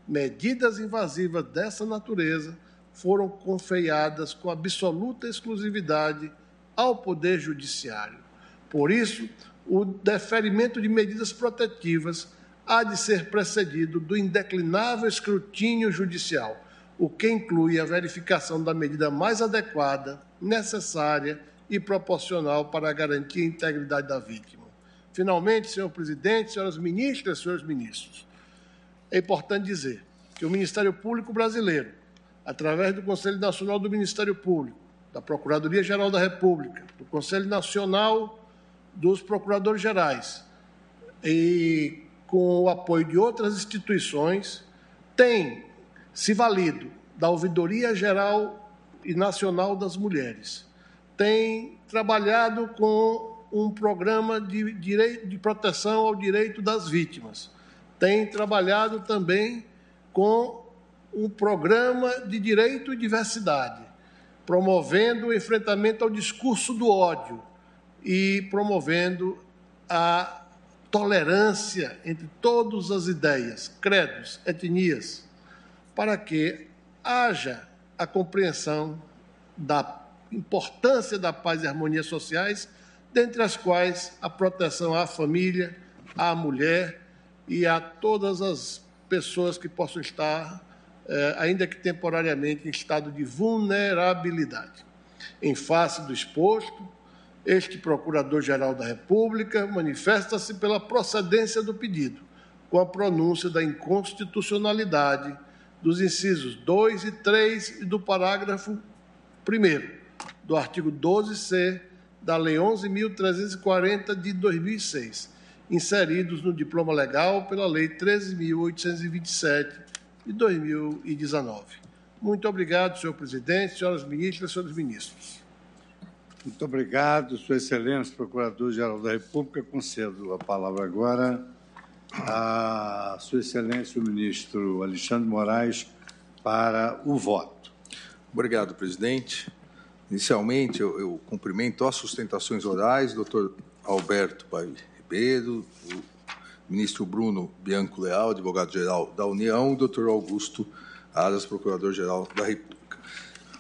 medidas invasivas dessa natureza foram confeiadas com absoluta exclusividade ao Poder Judiciário. Por isso, o deferimento de medidas protetivas há de ser precedido do indeclinável escrutínio judicial, o que inclui a verificação da medida mais adequada, necessária e proporcional para garantir a integridade da vítima. Finalmente, senhor presidente, senhoras ministras, senhores ministros, é importante dizer que o Ministério Público Brasileiro, através do Conselho Nacional do Ministério Público, da Procuradoria-Geral da República, do Conselho Nacional dos Procuradores Gerais e com o apoio de outras instituições, tem se valido da Ouvidoria Geral e Nacional das Mulheres, tem trabalhado com um programa de, direito, de proteção ao direito das vítimas, tem trabalhado também com um programa de direito e diversidade, promovendo o enfrentamento ao discurso do ódio e promovendo a tolerância entre todas as ideias, credos, etnias, para que haja a compreensão da importância da paz e harmonia sociais, dentre as quais a proteção à família, à mulher e a todas as pessoas que possam estar, eh, ainda que temporariamente, em estado de vulnerabilidade. Em face do exposto, este Procurador-Geral da República manifesta-se pela procedência do pedido, com a pronúncia da inconstitucionalidade dos incisos 2 e 3 e do parágrafo 1 do artigo 12C da Lei 11.340 de 2006, inseridos no diploma legal pela Lei 13.827 de 2019. Muito obrigado, senhor presidente, senhoras ministras, senhores ministros. Muito obrigado, Sua Excelência, Procurador-Geral da República. Concedo a palavra agora a Sua Excelência, o ministro Alexandre Moraes, para o voto. Obrigado, presidente. Inicialmente, eu, eu cumprimento as sustentações orais, doutor Alberto Pai Ribeiro, o ministro Bruno Bianco Leal, advogado-geral da União, e doutor Augusto Aras, procurador-geral da República.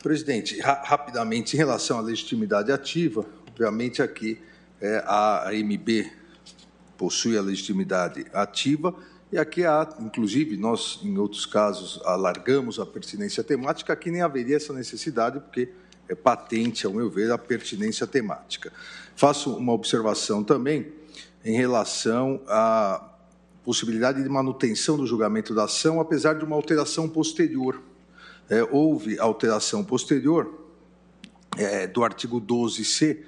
Presidente, ra rapidamente, em relação à legitimidade ativa, obviamente aqui é, a AMB possui a legitimidade ativa, e aqui há, inclusive, nós, em outros casos, alargamos a pertinência temática, aqui nem haveria essa necessidade, porque é patente, ao meu ver, a pertinência temática. Faço uma observação também em relação à possibilidade de manutenção do julgamento da ação, apesar de uma alteração posterior. É, houve alteração posterior é, do artigo 12C, é,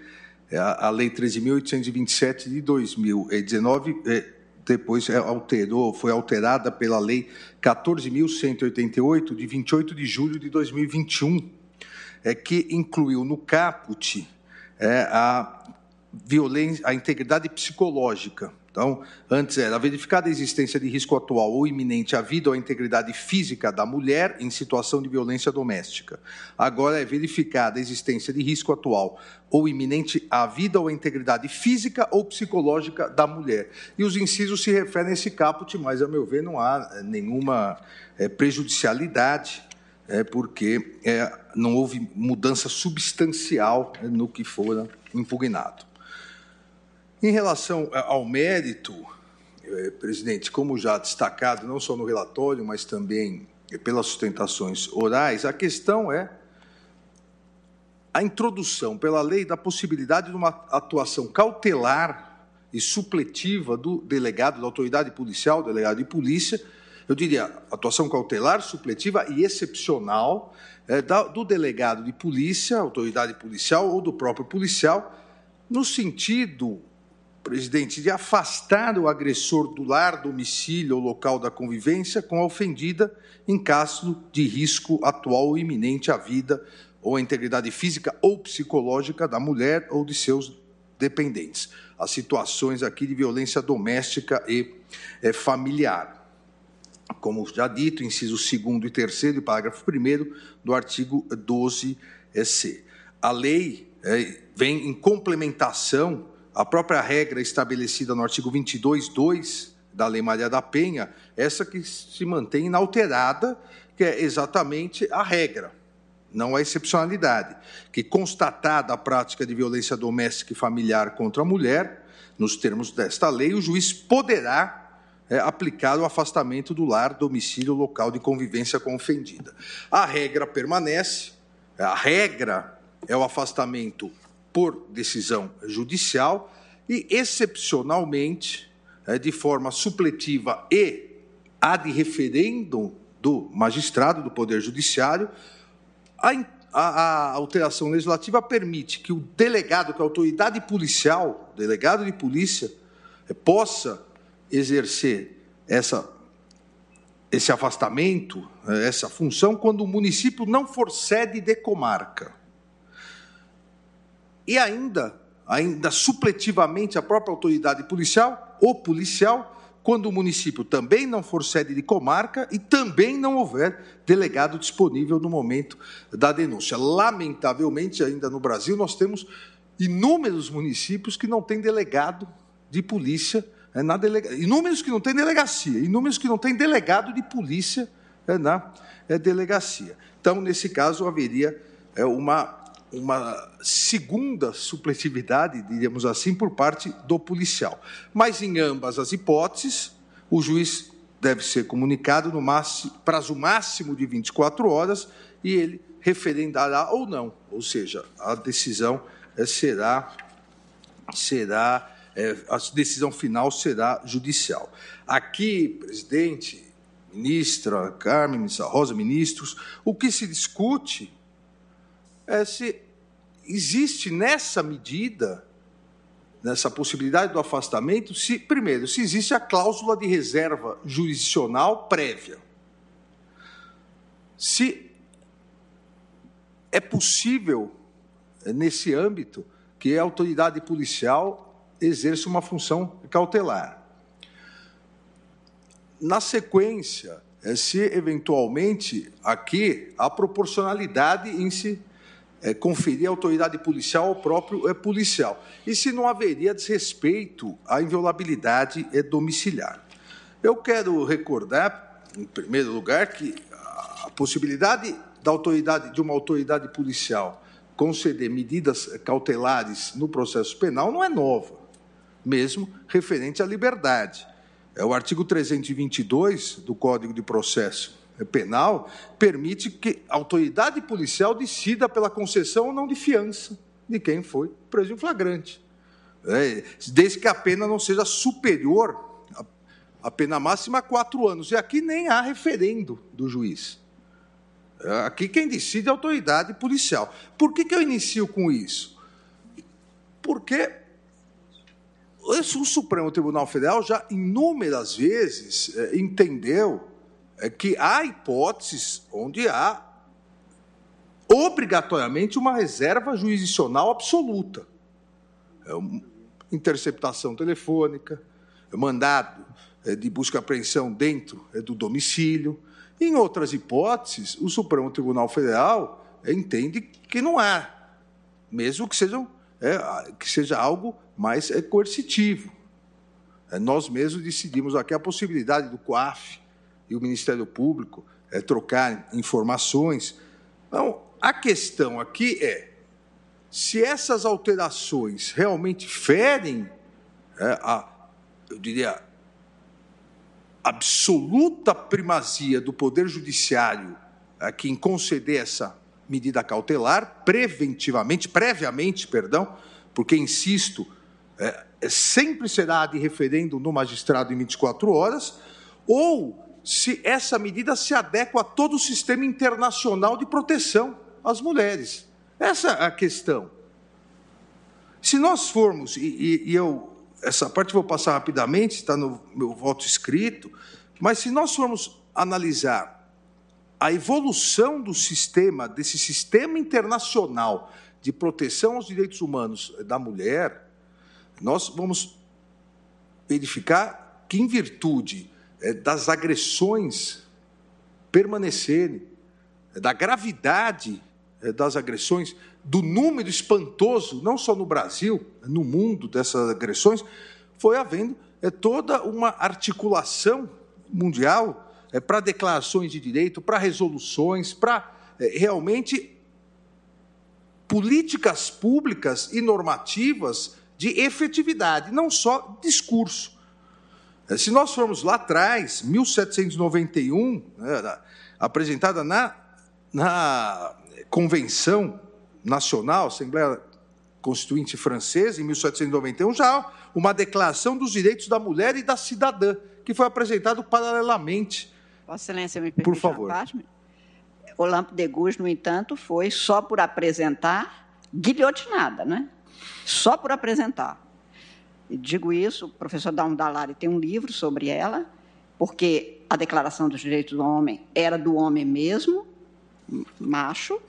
a, a Lei 13.827 de 2019, é, depois é, alterou, foi alterada pela Lei 14.188 de 28 de julho de 2021, é, que incluiu no caput é, a violência, a integridade psicológica então, antes era verificada a existência de risco atual ou iminente à vida ou à integridade física da mulher em situação de violência doméstica. Agora é verificada a existência de risco atual ou iminente à vida ou à integridade física ou psicológica da mulher. E os incisos se referem a esse caput, mas, a meu ver, não há eh, nenhuma é, prejudicialidade é, porque é, não houve mudança substancial no que fora impugnado. Em relação eh, ao mérito, eh, presidente, como já destacado, não só no relatório, mas também pelas sustentações orais, a questão é a introdução pela lei da possibilidade de uma atuação cautelar e supletiva do delegado, da autoridade policial, delegado de polícia, eu diria atuação cautelar, supletiva e excepcional é, da, do delegado de polícia, autoridade policial ou do próprio policial, no sentido, presidente, de afastar o agressor do lar, domicílio ou local da convivência com a ofendida em caso de risco atual ou iminente à vida ou à integridade física ou psicológica da mulher ou de seus dependentes. As situações aqui de violência doméstica e é, familiar como já dito, inciso 2 e 3 e parágrafo 1 do artigo 12C. A lei é, vem em complementação à própria regra estabelecida no artigo 22.2 da Lei Maria da Penha, essa que se mantém inalterada, que é exatamente a regra, não a excepcionalidade, que constatada a prática de violência doméstica e familiar contra a mulher, nos termos desta lei, o juiz poderá é, aplicar o afastamento do lar, domicílio, local de convivência com ofendida. A regra permanece, a regra é o afastamento por decisão judicial e, excepcionalmente, é, de forma supletiva e ad referendo do magistrado do Poder Judiciário, a, a, a, alteração legislativa permite que o delegado, que a autoridade policial, delegado de polícia, é, possa exercer essa, esse afastamento, essa função, quando o município não for sede de comarca. E ainda, ainda supletivamente, a própria autoridade policial ou policial, quando o município também não for sede de comarca e também não houver delegado disponível no momento da denúncia. Lamentavelmente, ainda no Brasil, nós temos inúmeros municípios que não têm delegado de polícia é na delega... inúmeros que não têm delegacia, inúmeros que não têm delegado de polícia é na é delegacia. Então, nesse caso, haveria uma, uma segunda supletividade, diríamos assim, por parte do policial. Mas, em ambas as hipóteses, o juiz deve ser comunicado no máximo, prazo máximo de 24 horas e ele referendará ou não, ou seja, a decisão é, será, será é, a decisão final será judicial. Aqui, presidente, ministra Carmen, ministra Rosa, ministros, o que se discute é se existe nessa medida, nessa possibilidade do afastamento, se, primeiro, se existe a cláusula de reserva jurisdicional prévia. Se é possível, nesse âmbito, que a autoridade policial exerça uma função cautelar. Na sequência, é, se eventualmente aqui a proporcionalidade em se é, conferir a autoridade policial ao próprio é, policial, e se não haveria desrespeito à inviolabilidade é, domiciliar. Eu quero recordar, em primeiro lugar, que a possibilidade da autoridade de uma autoridade policial conceder medidas cautelares no processo penal não é nova mesmo referente à liberdade. É, o artigo 322 do Código de Processo Penal permite que a autoridade policial decida pela concessão ou não de fiança de quem foi preso em flagrante. É, desde que a pena não seja superior à pena máxima a quatro anos. E aqui nem há referendo do juiz. É, aqui quem decide é a autoridade policial. Por que, que eu inicio com isso? Porque o Supremo Tribunal Federal já inúmeras vezes é, entendeu é, que há hipóteses onde há obrigatoriamente uma reserva jurisdicional absoluta. É uma interceptação telefônica, é mandado é, de busca e apreensão dentro é, do domicílio. Em outras hipóteses, o Supremo Tribunal Federal é, entende que não há, mesmo que, sejam, é, que seja algo mas é coercitivo. Nós mesmos decidimos aqui a possibilidade do COAF e o Ministério Público é, trocar informações. Então, a questão aqui é se essas alterações realmente ferem é, a, eu diria, absoluta primazia do Poder Judiciário aqui em conceder essa medida cautelar preventivamente, previamente, perdão, porque insisto, é, é sempre será de referendo no magistrado em 24 horas, ou se essa medida se adequa a todo o sistema internacional de proteção às mulheres. Essa é a questão. Se nós formos, e, e, e eu, essa parte vou passar rapidamente, está no meu voto escrito, mas se nós formos analisar a evolução do sistema, desse sistema internacional de proteção aos direitos humanos da mulher, nós vamos verificar que, em virtude das agressões permanecerem, é, da gravidade é, das agressões, do número espantoso, não só no Brasil, no mundo dessas agressões, foi havendo toda uma articulação mundial é, para declarações de direito, para resoluções, para é, realmente políticas públicas e normativas de efetividade, não só discurso. É, se nós formos lá atrás, 1791, né, apresentada na, na Convenção Nacional, Assembleia Constituinte Francesa, em 1791, já uma declaração dos direitos da mulher e da cidadã, que foi apresentado paralelamente Vossa Excelência me permite por favor. Parte? O Lampo de Gus, no entanto, foi só por apresentar, guilhotinada, né? Só por apresentar. Digo isso, o professor Dalmo Dalari tem um livro sobre ela, porque a Declaração dos Direitos do Homem era do homem mesmo, macho,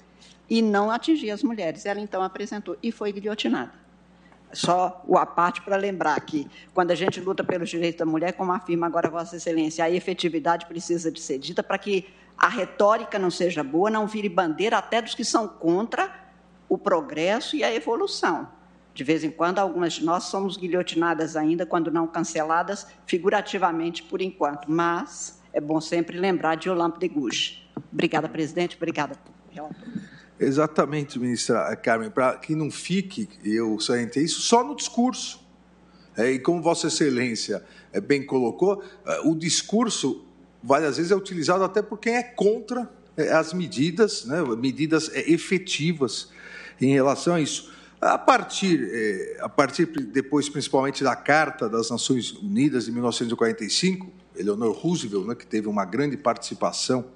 e não atingia as mulheres. Ela então apresentou e foi guilhotinada. Só o aparte para lembrar que, quando a gente luta pelos direitos da mulher, como afirma agora Vossa Excelência, a efetividade precisa de ser dita para que a retórica não seja boa, não vire bandeira até dos que são contra o progresso e a evolução. De vez em quando, algumas de nós somos guilhotinadas ainda, quando não canceladas, figurativamente por enquanto. Mas é bom sempre lembrar de Olampo de Gouges. Obrigada, presidente. Obrigada, relator. Exatamente, ministra Carmen, para que não fique, eu salientei isso, só no discurso. É, e como Vossa Excelência é, bem colocou, é, o discurso várias vezes é utilizado até por quem é contra as medidas, né, medidas efetivas em relação a isso. A partir, é, a partir depois, principalmente da Carta das Nações Unidas de 1945, Eleanor Roosevelt, né, que teve uma grande participação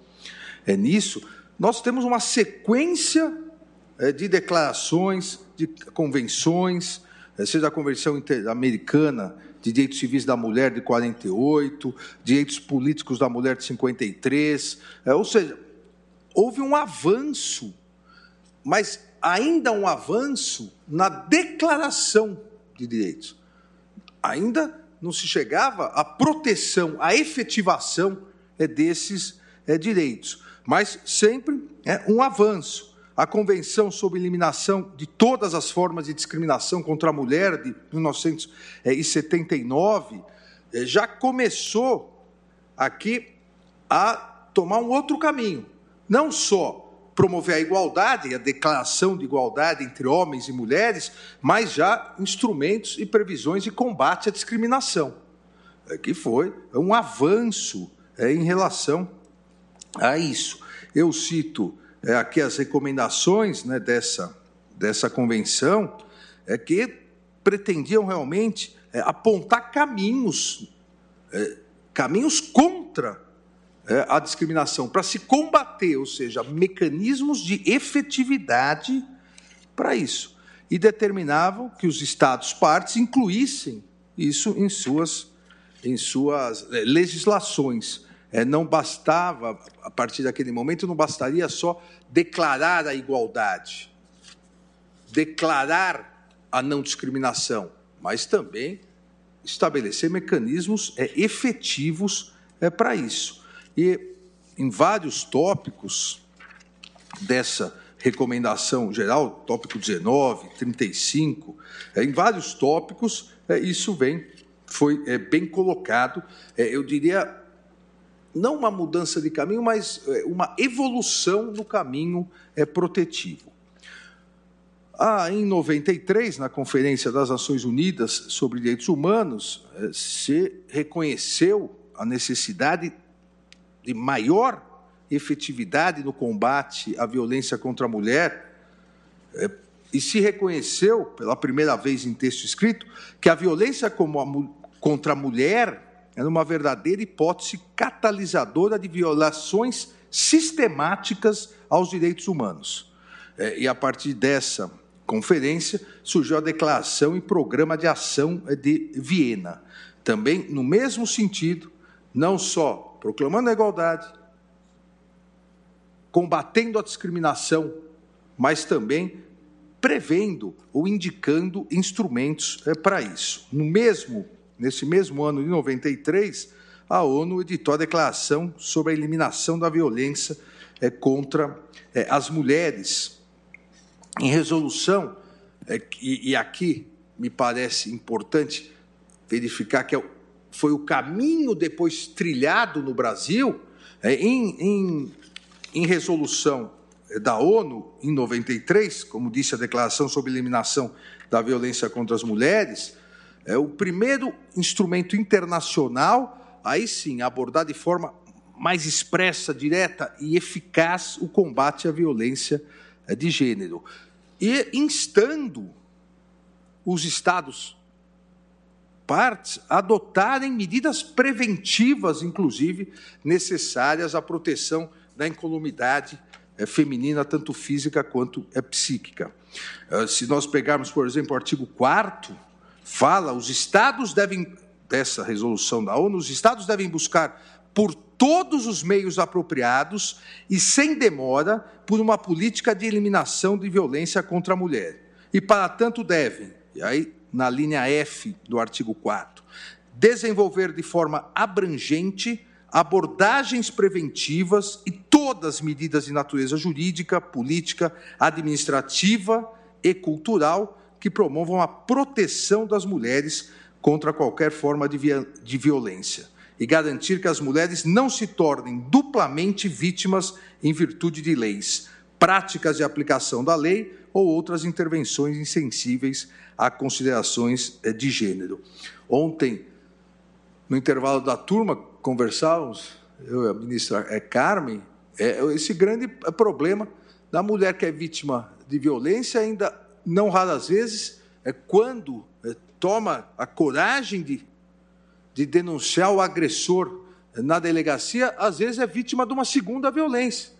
é, nisso, nós temos uma sequência é, de declarações, de convenções, seja a Convenção Americana de Direitos Civis da Mulher de 48, Direitos Políticos da Mulher de 53, é, ou seja, houve um avanço, mas ainda um avanço na declaração de direitos. Ainda não se chegava à proteção, à efetivação desses direitos mas sempre é um avanço. A Convenção sobre Eliminação de Todas as Formas de Discriminação contra a Mulher, de 1979, é, já começou aqui a tomar um outro caminho. Não só promover a igualdade, a declaração de igualdade entre homens e mulheres, mas já instrumentos e previsões de combate à discriminação, é, que foi um avanço em relação a isso. Eu cito é, aqui as recomendações né, dessa, dessa convenção, é, que pretendiam realmente apontar caminhos, caminhos contra é, a discriminação, para se combater, ou seja, mecanismos de efetividade para isso. E determinavam que os Estados partes incluíssem isso em suas, em suas é, legislações. É, não bastava, a partir daquele momento, não bastaria só declarar a igualdade, declarar a não discriminação, mas também estabelecer mecanismos é, efetivos é, para isso. E em vários tópicos dessa recomendação geral, tópico 19, 35, é, em vários tópicos, é, isso vem, foi é, bem colocado, eu diria não uma mudança de caminho, mas uma evolução no caminho é, protetivo. Ah, em 93, na Conferência das Nações Unidas sobre Direitos Humanos, se reconheceu a necessidade de maior efetividade no combate à violência contra a mulher, é, e se reconheceu, pela primeira vez em texto escrito, que a violência contra a mulher era uma verdadeira hipótese catalisadora de violações sistemáticas aos direitos humanos. É, e a partir dessa conferência surgiu a Declaração e Programa de Ação de Viena. Também no mesmo sentido, não só proclamando a igualdade, combatendo a discriminação, mas também prevendo ou indicando instrumentos é, para isso. No mesmo, nesse mesmo ano de 93, a ONU editou a declaração sobre a eliminação da violência é, contra é, as mulheres. Em resolução, é, e, e, aqui me parece importante verificar que é foi o caminho depois trilhado no Brasil, é, em, em, em resolução da ONU, em 93, como disse a Declaração sobre Eliminação da Violência contra as Mulheres, é o primeiro instrumento internacional, aí sim, abordar de forma mais expressa, direta e eficaz o combate à violência é, de gênero. E instando os Estados partes adotarem medidas preventivas, inclusive, necessárias à proteção da incolumidade é feminina, tanto física quanto é psíquica. Eh, se nós pegarmos, por exemplo, o artigo 4 fala, os estados devem, dessa resolução da ONU, os estados devem buscar por todos os meios apropriados e sem demora por uma política de eliminação de violência contra a mulher. E para tanto devem, e aí na linha F do artigo 4 desenvolver de forma abrangente abordagens preventivas e todas as medidas de natureza jurídica, política, administrativa e cultural que promovam a proteção das mulheres contra qualquer forma de, de violência e garantir que as mulheres não se tornem duplamente vítimas em virtude de leis, práticas de aplicação da lei ou outras intervenções insensíveis a considerações eh, de gênero. Ontem, no intervalo da turma, conversávamos, eu e a ministra é, Carmen, é, esse grande problema da mulher que é vítima de violência, ainda não raras vezes, é quando toma a coragem de, de denunciar o agressor na delegacia, às vezes é vítima de uma segunda violência.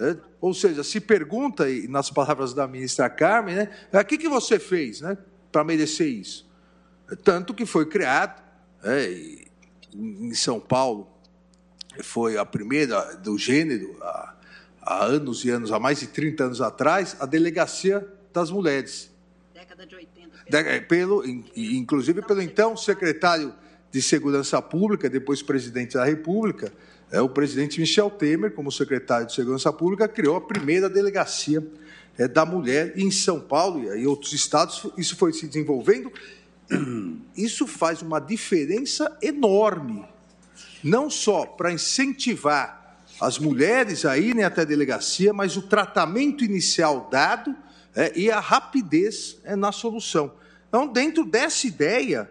É, ou seja, se pergunta, e nas palavras da ministra Carmen, né, o que, que você fez né, para merecer isso? Tanto que foi criado, é, em São Paulo, foi a primeira do gênero, há, há, anos e anos, há mais de 30 anos atrás, a Delegacia das Mulheres. Década de 80. De, pelo, inclusive pelo então secretário de Segurança Pública, depois presidente da República, é, o presidente Michel Temer, como secretário de Segurança Pública, criou a primeira delegacia é, da mulher em São Paulo e em outros estados. Isso foi se desenvolvendo isso faz uma diferença enorme, não só para incentivar as mulheres a irem até a delegacia, mas o tratamento inicial dado é, e a rapidez é, na solução. Então, dentro dessa ideia,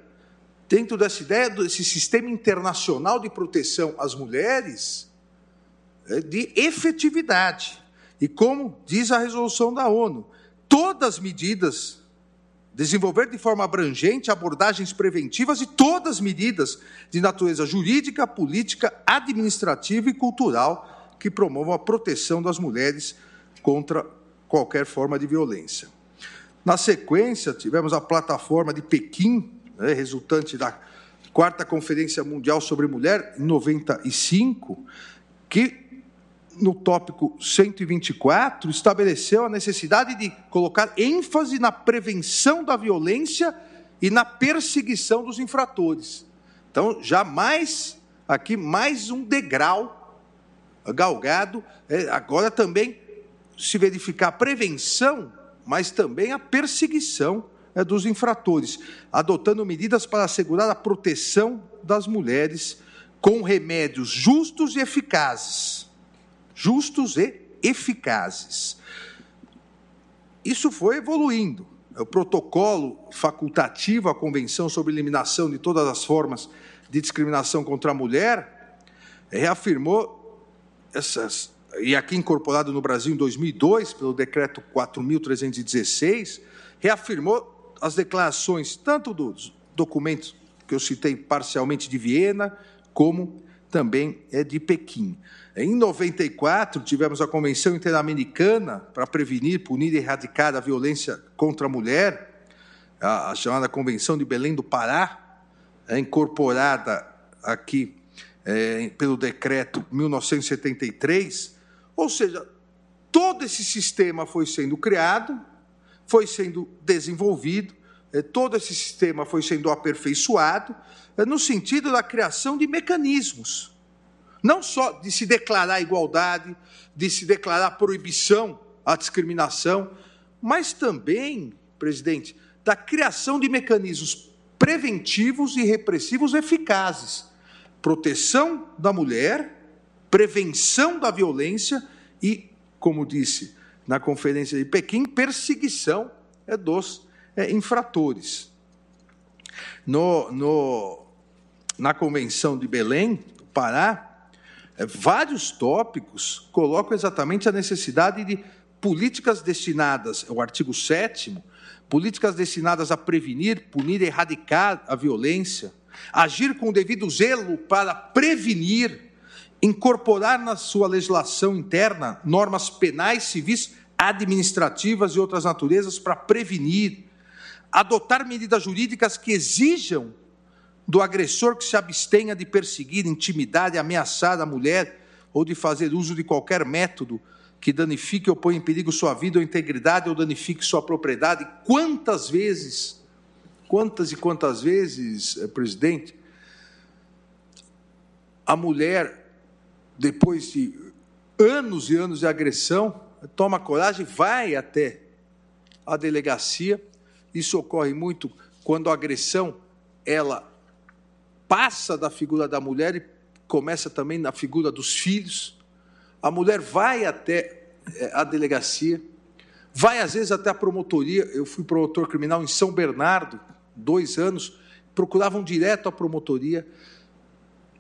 dentro dessa ideia desse sistema internacional de proteção às mulheres, é, de efetividade. E como diz a resolução da ONU, todas as medidas desenvolver de forma abrangente abordagens preventivas e todas as medidas de natureza jurídica, política, administrativa e cultural que promovam a proteção das mulheres contra qualquer forma de violência. Na sequência, tivemos a plataforma de Pequim, né, resultante da quarta Conferência Mundial sobre Mulher, em 95, que no tópico 124, estabeleceu a necessidade de colocar ênfase na prevenção da violência e na perseguição dos infratores. Então, jamais aqui mais um degrau galgado, é, agora também se verificar a prevenção, mas também a perseguição dos infratores, adotando medidas para assegurar a proteção das mulheres com remédios justos e eficazes justos e eficazes. Isso foi evoluindo. O protocolo facultativo à Convenção sobre Eliminação de Todas as Formas de Discriminação contra a Mulher reafirmou essas e aqui incorporado no Brasil em 2002 pelo decreto 4.316, reafirmou as declarações tanto dos documentos que eu citei parcialmente de Viena, como também é de Pequim. Em 94, tivemos a Convenção Interamericana para prevenir, punir e erradicar a violência contra a mulher, a, chamada Convenção de Belém do Pará, é incorporada aqui é, pelo decreto 1973, ou seja, todo esse sistema foi sendo criado, foi sendo desenvolvido, é, todo esse sistema foi sendo aperfeiçoado, é, no sentido da criação de mecanismos, não só de se declarar igualdade, de se declarar proibição à discriminação, mas também, presidente, da criação de mecanismos preventivos e repressivos eficazes. Proteção da mulher, prevenção da violência e, como disse na Conferência de Pequim, perseguição é, dos é, infratores. No, no, na Convenção de Belém, Pará, é, vários tópicos colocam exatamente a necessidade de políticas destinadas, é o artigo 7 políticas destinadas a prevenir, punir e erradicar a violência, agir com devido zelo para prevenir, incorporar na sua legislação interna normas penais, civis, administrativas e outras naturezas para prevenir, adotar medidas jurídicas que exijam do agressor que se abstenha de perseguir, intimidar e ameaçar a mulher ou de fazer uso de qualquer método que danifique ou ponha em perigo sua vida ou integridade ou danifique sua propriedade. Quantas vezes Quantas e quantas vezes, eh, presidente, a mulher, depois de anos e anos de agressão, toma coragem, vai até a delegacia. Isso ocorre muito quando a agressão ela passa da figura da mulher e começa também na figura dos filhos. A mulher vai até eh, a delegacia, vai às vezes até a promotoria. Eu fui promotor criminal em São Bernardo, dois anos, procuravam direto a promotoria.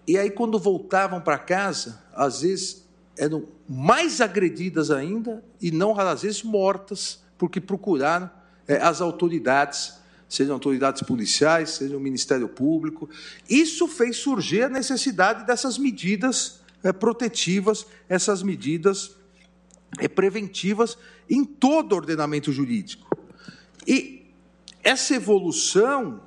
E aí, quando voltavam para casa, às vezes eram mais agredidas ainda e não às vezes mortas, porque procuraram é, as autoridades, sejam autoridades policiais, seja o Ministério Público. Isso fez surgir a necessidade dessas medidas é, protetivas, essas medidas é, preventivas em todo o ordenamento jurídico. E essa evolução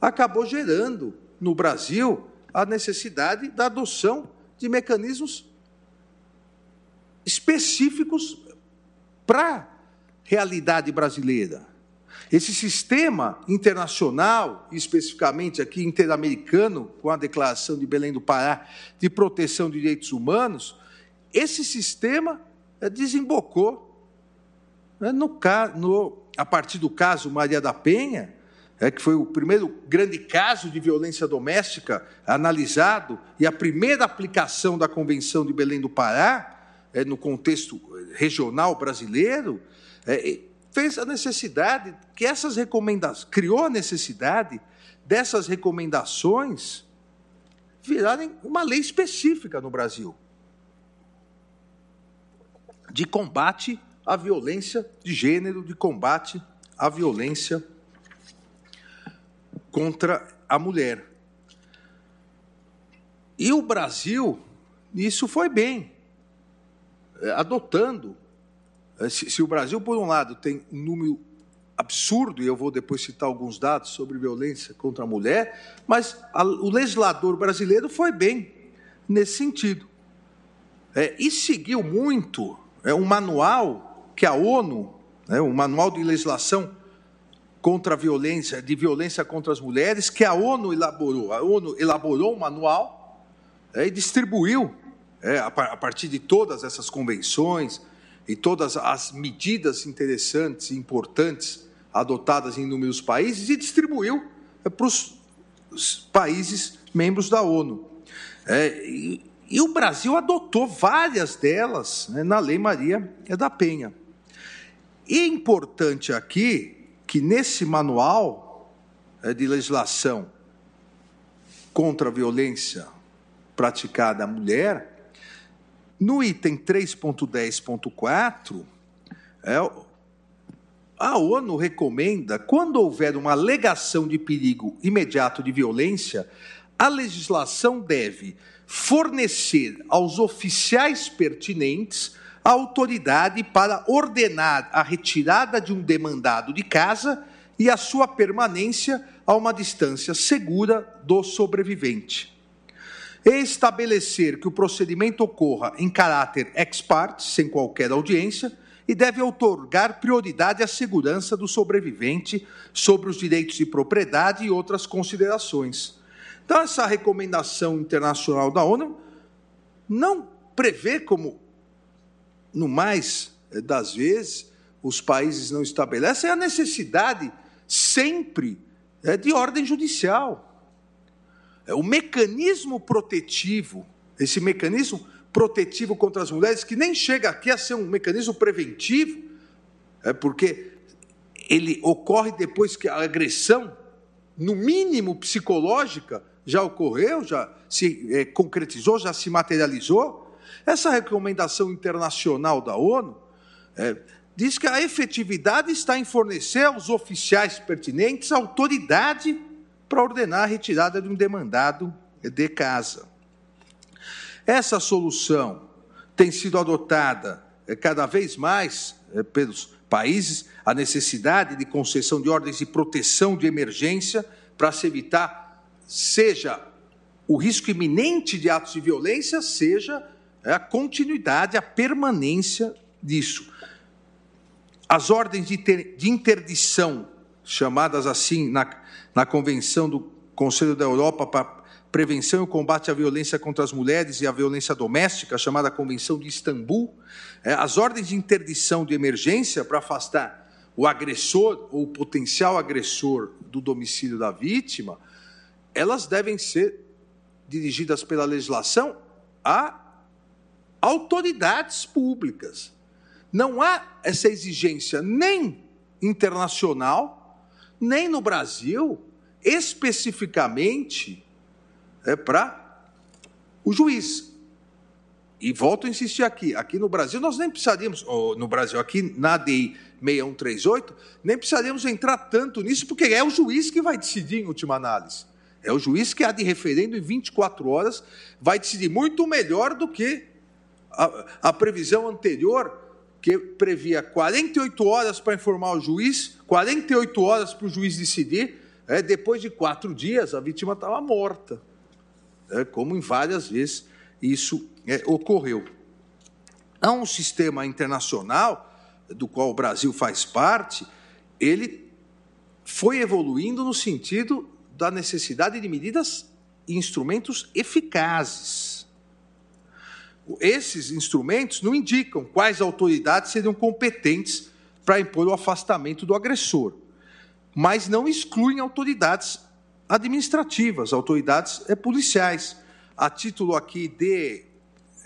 acabou gerando no Brasil a necessidade da adoção de mecanismos específicos para a realidade brasileira. Esse sistema internacional, especificamente aqui interamericano, com a Declaração de Belém do Pará de proteção de direitos humanos, esse sistema eh, desembocou né, no, no a partir do caso Maria da Penha, é, que foi o primeiro grande caso de violência doméstica analisado e a primeira aplicação da Convenção de Belém do Pará, é, no contexto regional brasileiro, é, fez a necessidade que essas recomendações, criou a necessidade dessas recomendações virarem uma lei específica no Brasil de combate a violência de gênero, de combate à violência contra a mulher. E o Brasil, isso foi bem, adotando. É, se, se, o Brasil, por um lado, tem um número absurdo, e eu vou depois citar alguns dados sobre violência contra a mulher, mas a, o legislador brasileiro foi bem nesse sentido. É, e seguiu muito é, um manual que a ONU, né, o Manual de Legislação contra a Violência, de Violência contra as Mulheres, que a ONU elaborou. A ONU elaborou um manual é, e distribuiu, é, a, a partir de todas essas convenções e todas as medidas interessantes e importantes adotadas em inúmeros países, e distribuiu é, para os países membros da ONU. É, e, e, o Brasil adotou várias delas né, na Lei Maria da Penha. E é importante aqui que nesse manual é, de legislação contra a violência praticada à mulher, No item 3.10.4, é, a ONU recomenda, quando houver uma alegação de perigo imediato de violência, a legislação deve fornecer aos oficiais pertinentes a autoridade para ordenar a retirada de um demandado de casa e a sua permanência a uma distância segura do sobrevivente. Estabelecer que o procedimento ocorra em caráter ex parte, sem qualquer audiência, e deve outorgar prioridade à segurança do sobrevivente sobre os direitos de propriedade e outras considerações. Então, essa recomendação internacional da ONU não prevê como no mais eh, das vezes, os países não estabelecem a necessidade sempre é, de ordem judicial. É, o mecanismo protetivo, esse mecanismo protetivo contra as mulheres, que nem chega aqui a ser um mecanismo preventivo, é porque ele ocorre depois que a agressão, no mínimo psicológica, já ocorreu, já se é, concretizou, já se materializou. Essa recomendação internacional da ONU é, diz que a efetividade está em fornecer aos oficiais pertinentes autoridade para ordenar a retirada de um demandado de casa. Essa solução tem sido adotada é, cada vez mais é, pelos países, a necessidade de concessão de ordens de proteção de emergência para se evitar, seja o risco iminente de atos de violência, seja é a continuidade, a permanência disso. As ordens de interdição, chamadas assim na, na Convenção do Conselho da Europa para Prevenção e Combate à Violência contra as Mulheres e à Violência Doméstica, chamada Convenção de Istambul, é, as ordens de interdição de emergência para afastar o agressor ou o potencial agressor do domicílio da vítima, elas devem ser dirigidas pela legislação a autoridades públicas. Não há essa exigência nem internacional, nem no Brasil, especificamente é para o juiz. E volto a insistir aqui, aqui no Brasil nós nem precisaríamos, no Brasil, aqui na ADI 6138, nem precisaríamos entrar tanto nisso, porque é o juiz que vai decidir em última análise. É o juiz que há de referendo em 24 horas, vai decidir muito melhor do que a, a previsão anterior, que previa 48 horas para informar o juiz, 48 horas para o juiz decidir, é, depois de quatro dias a vítima estava morta. É, como em várias vezes isso é, ocorreu. Há um sistema internacional, do qual o Brasil faz parte, ele foi evoluindo no sentido da necessidade de medidas e instrumentos eficazes esses instrumentos não indicam quais autoridades seriam competentes para impor o afastamento do agressor, mas não excluem autoridades administrativas, autoridades é, policiais. A título aqui de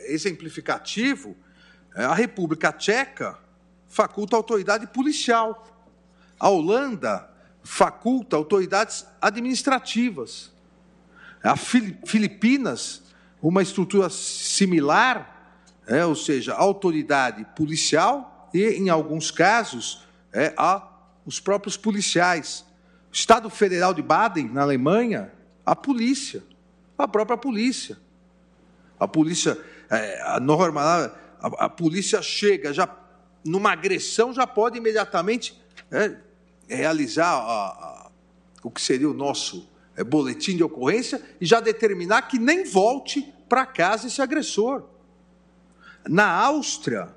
exemplificativo, é, a República Tcheca faculta autoridade policial. A Holanda faculta autoridades administrativas. A Filipinas uma estrutura similar, é, ou seja, autoridade policial em alguns casos, é, a os próprios policiais. O Estado Federal de Baden, na Alemanha, a polícia, a própria polícia. A polícia, é, a norma, a, a, polícia chega, já numa agressão, já pode imediatamente é, realizar a, a, o que seria o nosso é, boletim de ocorrência e já determinar que nem volte para casa esse agressor. Na Áustria,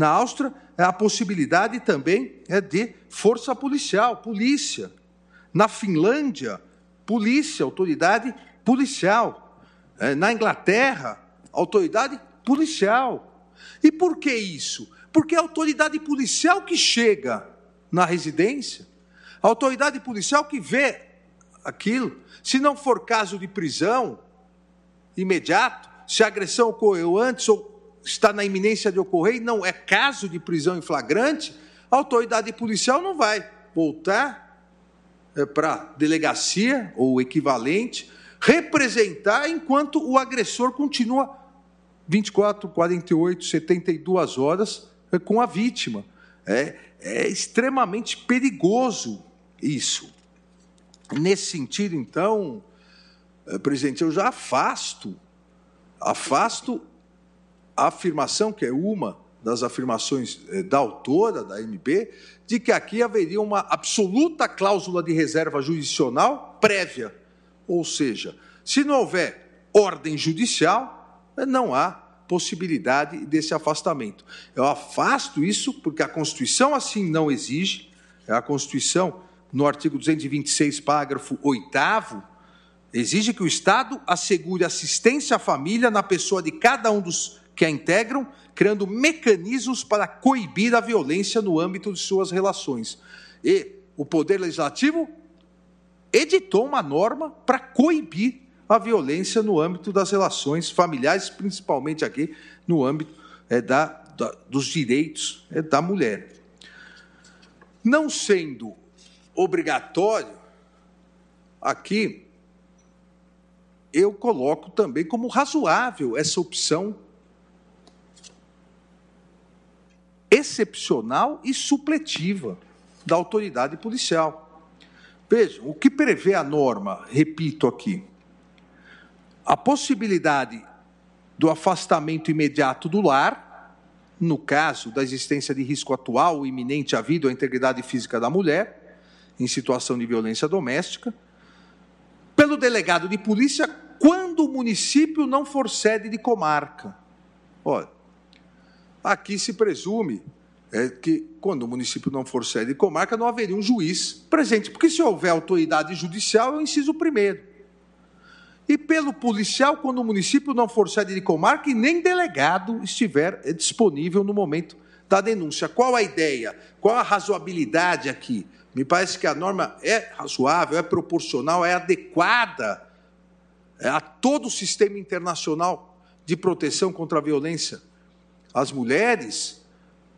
na Áustria, é a possibilidade também é de força policial, polícia. Na Finlândia, polícia, autoridade policial. É, na Inglaterra, autoridade policial. E por que isso? Porque é a autoridade policial que chega na residência, a autoridade policial que vê aquilo. Se não for caso de prisão imediato, se a agressão ocorreu antes ou está na iminência de ocorrer e não é caso de prisão em flagrante, a autoridade policial não vai voltar é, para a delegacia ou equivalente representar enquanto o agressor continua 24, 48, 72 horas é, com a vítima. É, é extremamente perigoso isso. Nesse sentido, então, é, presidente, eu já afasto, afasto afirmação, que é uma das afirmações é, da autora da MB, de que aqui haveria uma absoluta cláusula de reserva jurisdicional prévia. Ou seja, se não houver ordem judicial, não há possibilidade desse afastamento. Eu afasto isso porque a Constituição assim não exige. A Constituição, no artigo 226, parágrafo 8, exige que o Estado assegure assistência à família na pessoa de cada um dos que a integram, criando mecanismos para coibir a violência no âmbito de suas relações. E o Poder Legislativo editou uma norma para coibir a violência no âmbito das relações familiares, principalmente aqui no âmbito é, da, da, dos direitos é, da mulher. Não sendo obrigatório, aqui eu coloco também como razoável essa opção excepcional e supletiva da autoridade policial. Vejam, o que prevê a norma, repito aqui, a possibilidade do afastamento imediato do lar, no caso da existência de risco atual iminente à vida ou à integridade física da mulher, em situação de violência doméstica, pelo delegado de polícia quando o município não for sede de comarca. Olha, Aqui se presume é, que, quando o município não for sede de comarca, não haveria um juiz presente, porque se houver autoridade judicial, é o inciso primeiro. E pelo policial, quando o município não for sede de comarca e nem delegado estiver é, disponível no momento da denúncia. Qual a ideia? Qual a razoabilidade aqui? Me parece que a norma é razoável, é proporcional, é adequada é, a todo o sistema internacional de proteção contra a violência as mulheres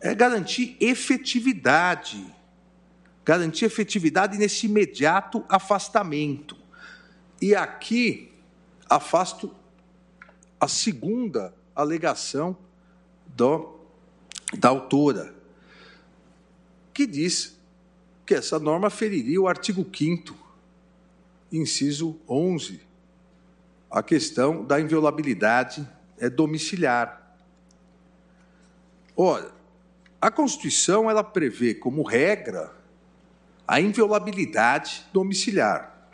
é garantir efetividade, garantir efetividade nesse imediato afastamento. E aqui afasto a segunda alegação do, da autora, que diz que essa norma feriria o artigo 5 inciso 11, a questão da inviolabilidade é domiciliar. Olha, a Constituição ela prevê como regra a inviolabilidade domiciliar.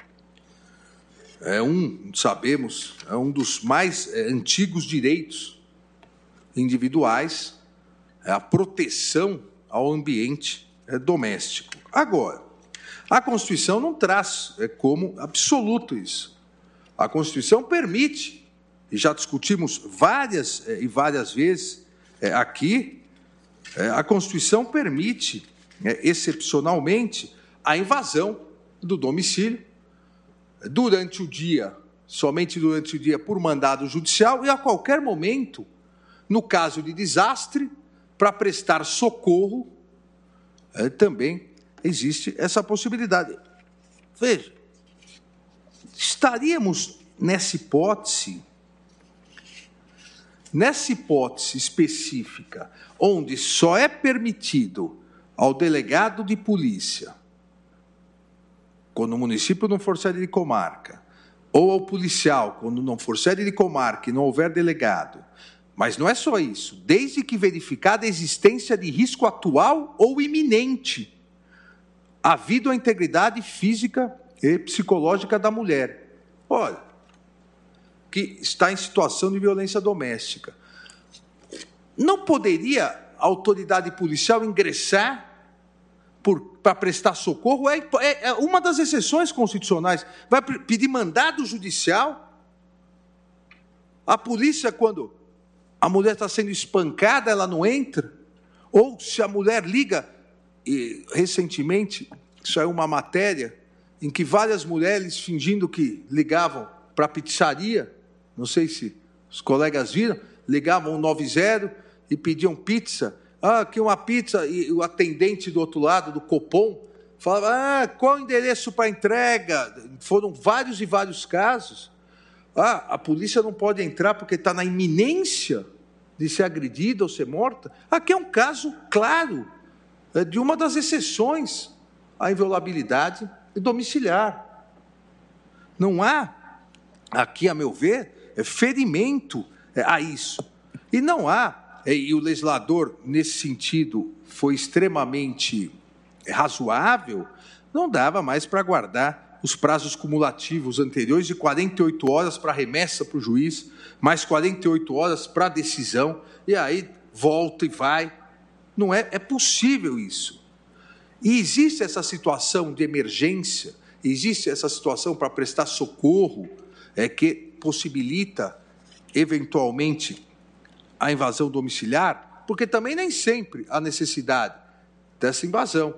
É um, sabemos, é um dos mais é, antigos direitos individuais, é a proteção ao ambiente é, doméstico. Agora, a Constituição não traz é, como absoluto isso. A Constituição permite, e já discutimos várias e várias vezes, é, aqui, é, a Constituição permite, é, excepcionalmente, a invasão do domicílio durante o dia, somente durante o dia, por mandado judicial e a qualquer momento, no caso de desastre, para prestar socorro, é, também existe essa possibilidade. Veja, estaríamos nessa hipótese Nessa hipótese específica, onde só é permitido ao delegado de polícia, quando o município não for sede de comarca, ou ao policial, quando não for sede de comarca e não houver delegado, mas não é só isso, desde que verificada a existência de risco atual ou iminente ou à integridade física e psicológica da mulher. Olha, que está em situação de violência doméstica. Não poderia a autoridade policial ingressar para prestar socorro? É, é, é, uma das exceções constitucionais. Vai pedir mandado judicial? A polícia, quando a mulher está sendo espancada, ela não entra? Ou se a mulher liga, e recentemente saiu uma matéria em que várias mulheres fingindo que ligavam para a pizzaria, não sei se os colegas viram, ligavam 90 e pediam pizza. Ah, aqui uma pizza, e o atendente do outro lado, do Copom, falava, ah, qual o endereço para entrega? Foram vários e vários casos. Ah, a polícia não pode entrar porque está na iminência de ser agredida ou ser morta. Aqui é um caso claro é, de uma das exceções à inviolabilidade domiciliar. Não há, aqui, a meu ver, ferimento é, a isso. E não há, é, e o legislador, nesse sentido, foi extremamente razoável, não dava mais para guardar os prazos cumulativos anteriores de 48 horas para remessa para o juiz, mais 48 horas para decisão, e aí volta e vai. Não é, é possível isso. E existe essa situação de emergência, existe essa situação para prestar socorro, é que possibilita eventualmente a invasão domiciliar, porque também nem sempre há necessidade dessa invasão.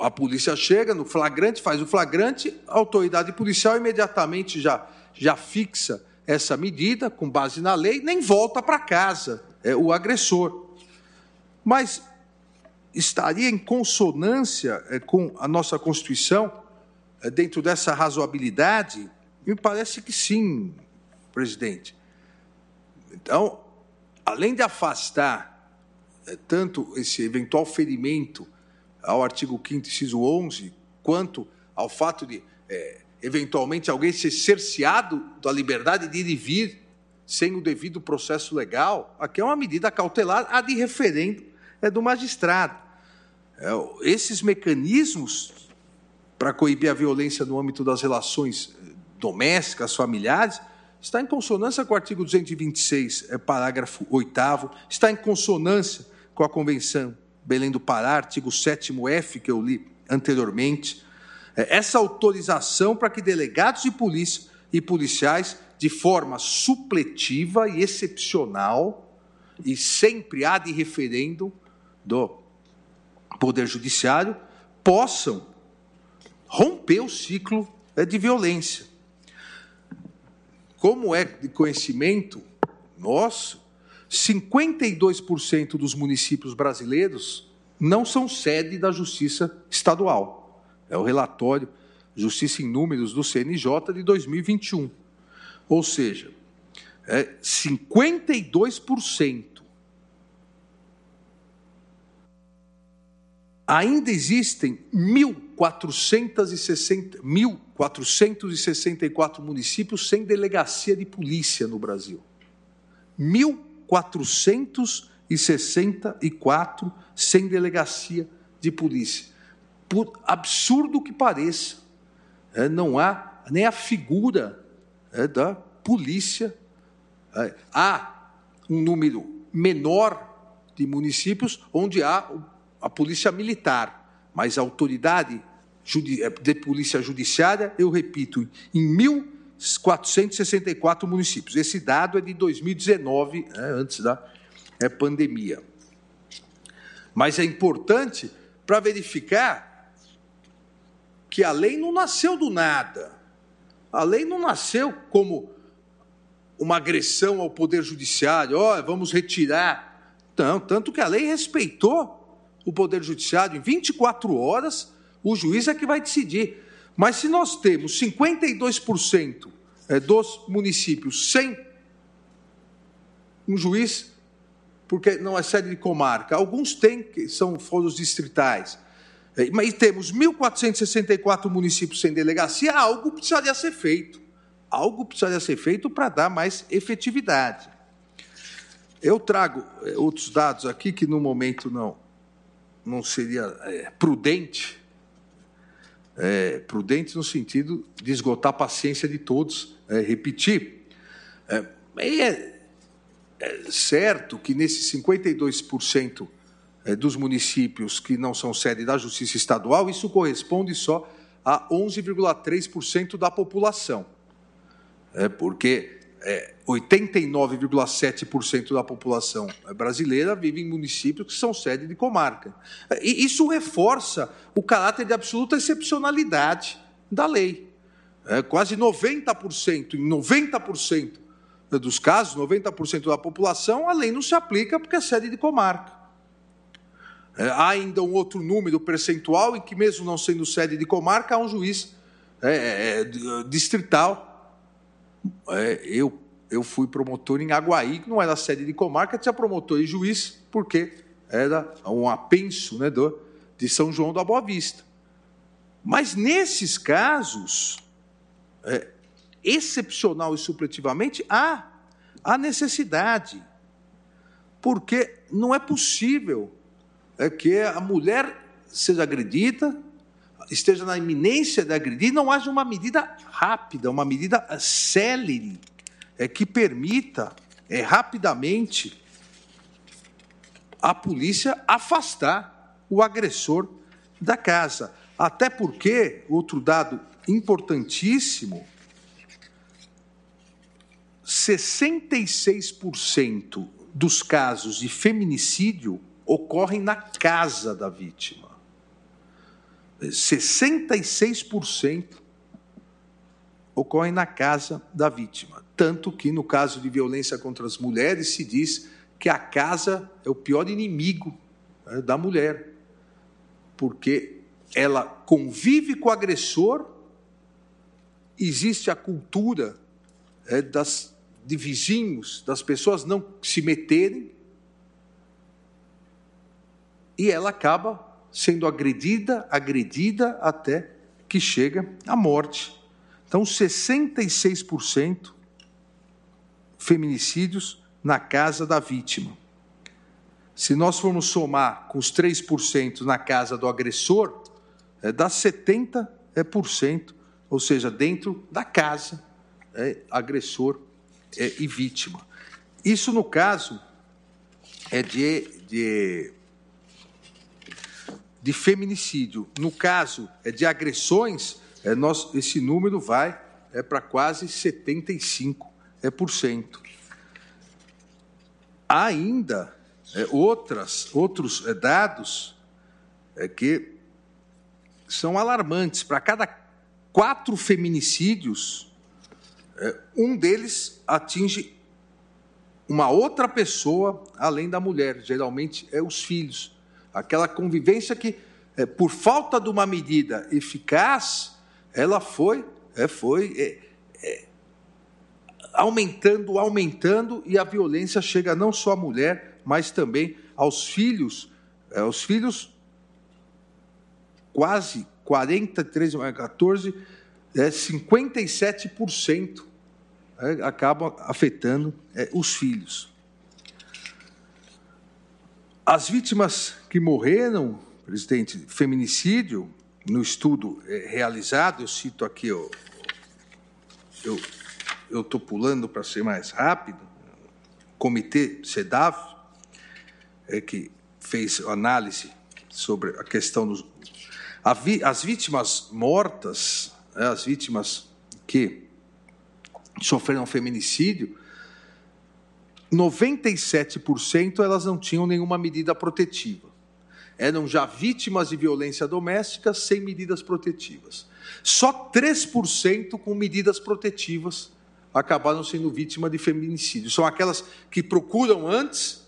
A polícia chega no flagrante, faz o flagrante, a autoridade policial imediatamente já, já fixa essa medida com base na lei, nem volta para casa é, o agressor. Mas estaria em consonância é, com a nossa Constituição, é, dentro dessa razoabilidade? Me parece que sim, presidente. Então, além de afastar é, tanto esse eventual ferimento ao artigo 5 inciso 11, quanto ao fato de, é, eventualmente, alguém ser cerceado da liberdade de ir e vir sem o devido processo legal, aqui é uma medida cautelar, a de referendo é do magistrado. É, esses mecanismos para coibir a violência no âmbito das relações eh, domésticas, familiares, está em consonância com o artigo 226, é, parágrafo 8 está em consonância com a Convenção Belém do Pará, artigo 7º-F, que eu li anteriormente. É, essa autorização para que delegados de polícia e policiais, de forma supletiva e excepcional, e sempre há de referendo do Poder Judiciário, possam romper o ciclo é, de violência. Como é de conhecimento nosso, 52% dos municípios brasileiros não são sede da Justiça Estadual. É o relatório Justiça em Números do CNJ de 2021. Ou seja, é 52%. Ainda existem 1.464 municípios sem delegacia de polícia no Brasil. 1.464 464 sem delegacia de polícia. Por absurdo que pareça, é, não há nem a figura é, da polícia. É, há um número menor de municípios onde há a polícia militar, mas a autoridade de polícia judiciária, eu repito, em 1.000 464 municípios. Esse dado é de 2019, é, antes da é, pandemia. Mas é importante para verificar que a lei não nasceu do nada. A lei não nasceu como uma agressão ao Poder Judiciário, ó, oh, vamos retirar. Não, tanto que a lei respeitou o Poder Judiciário. Em 24 horas, o juiz é que vai decidir. Mas se nós temos 52% eh, dos municípios sem um juiz, porque não é sede de comarca, alguns têm, que são foros distritais, eh, mas temos 1.464 municípios sem delegacia, algo precisaria ser feito. Algo precisaria ser feito para dar mais efetividade. Eu trago eh, outros dados aqui que no momento não, não seria é, prudente é, prudente no sentido de esgotar a paciência de todos, é, repetir. É, é, é certo que nesses 52% é, dos municípios que não são sede da Justiça Estadual, isso corresponde só a 11,3% da população. É, porque é, 89,7% da população brasileira vive em municípios que são sede de comarca. E isso reforça o caráter de absoluta excepcionalidade da lei. É, quase 90%, em 90% dos casos, 90% da população, a lei não se aplica porque é sede de comarca. É, há ainda um outro número percentual em que, mesmo não sendo sede de comarca, há um juiz é, é, é distrital. É, eu, eu fui promotor em Aguaí, que não era sede de comarca, tinha promotor e juiz, porque era um apenso né, do, de São João da Boa Vista. Mas nesses casos, é, excepcional e supletivamente, há, há necessidade. Porque não é possível é, que a mulher seja agredida, esteja na iminência de agredir, não haja uma medida rápida, uma medida célere, é, que permita é, rapidamente a polícia afastar o agressor da casa. Até porque, outro dado importantíssimo, 66% dos casos de feminicídio ocorrem na casa da vítima. 66% ocorrem na casa da vítima. Tanto que, no caso de violência contra as mulheres, se diz que a casa é o pior inimigo né, da mulher, porque ela convive com o agressor, existe a cultura é, das, de vizinhos, das pessoas não se meterem, e ela acaba sendo agredida, agredida até que chega à morte. Então, 66% feminicídios na casa da vítima. Se nós formos somar com os 3% na casa do agressor, é, dá 70%, é, ou seja, dentro da casa, é, agressor é, e vítima. Isso, no caso, é de, de, de feminicídio. No caso é de agressões, é, nós, esse número vai é, para quase 75%. É, por cento há ainda é, outras, outros dados que são alarmantes. Para cada quatro feminicídios, um deles atinge uma outra pessoa além da mulher, geralmente é os filhos. Aquela convivência que, é, por falta de uma medida eficaz, ela foi, é, foi é, aumentando, aumentando, e a violência chega não só à mulher, mas também aos filhos. É, os filhos, quase 43, 14, é, 57% é, acabam afetando é, os filhos. As vítimas que morreram, presidente, feminicídio, no estudo é, realizado, eu cito aqui, eu, estou pulando para ser mais rápido, comitê CEDAV, é, que fez análise sobre a questão dos. as vítimas mortas, né, as vítimas que sofreram feminicídio, 97% elas não tinham nenhuma medida protetiva. Eram já vítimas de violência doméstica sem medidas protetivas. Só 3% com medidas protetivas acabaram sendo vítimas de feminicídio. São aquelas que procuram antes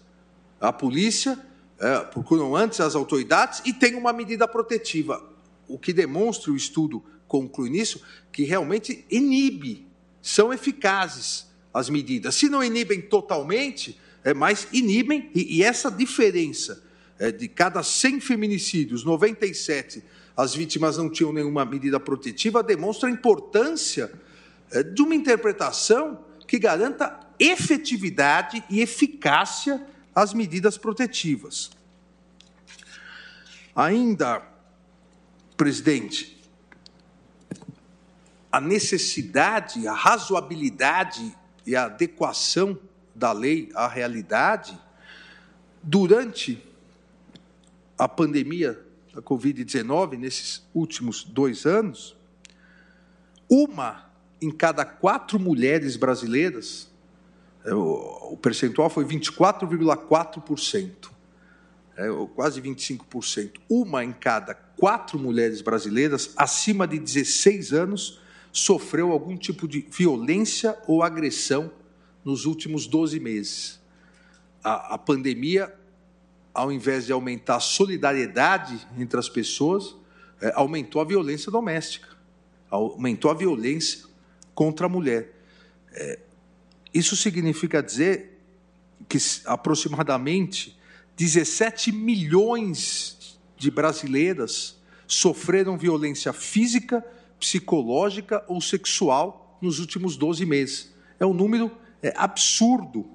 a polícia, é, procuram antes as autoridades e têm uma medida protetiva. O que demonstra o estudo conclui nisso que realmente inibe, são eficazes as medidas. Se não inibem totalmente, é, mas inibem, e, e essa diferença de cada 100 feminicídios, 97 as vítimas não tinham nenhuma medida protetiva, demonstra a importância é, de uma interpretação que garanta efetividade e eficácia às medidas protetivas. Ainda, presidente, a necessidade, a razoabilidade e a adequação da lei à realidade, durante a pandemia da Covid-19, nesses últimos dois anos, uma em cada quatro mulheres brasileiras, é, o percentual foi 24,4%, é, quase 25%. Uma em cada quatro mulheres brasileiras acima de 16 anos sofreu algum tipo de violência ou agressão nos últimos 12 meses. A, a pandemia, ao invés de aumentar a solidariedade entre as pessoas, é, aumentou a violência doméstica aumentou a violência contra a mulher. É, isso significa dizer que aproximadamente 17 milhões de brasileiras sofreram violência física, psicológica ou sexual nos últimos 12 meses. É um número é, absurdo.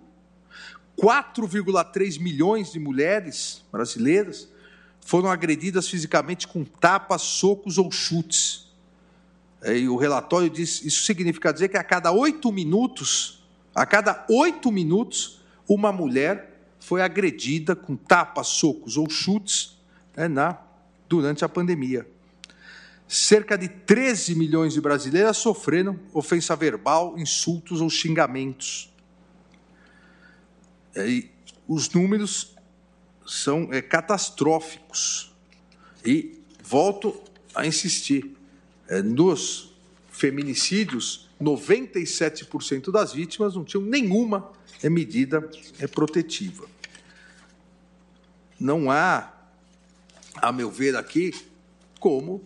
4,3 milhões de mulheres brasileiras foram agredidas fisicamente com tapas, socos ou chutes. É, e o relatório diz, isso significa dizer que a cada oito minutos, a cada oito minutos, uma mulher foi agredida com tapas, socos ou chutes né, na, durante a pandemia. Cerca de 13 milhões de brasileiras sofreram ofensa verbal, insultos ou xingamentos. É, e os números são é, catastróficos. E volto a insistir: é, nos feminicídios, 97% das vítimas não tinham nenhuma é, medida é, protetiva. Não há, a meu ver aqui, como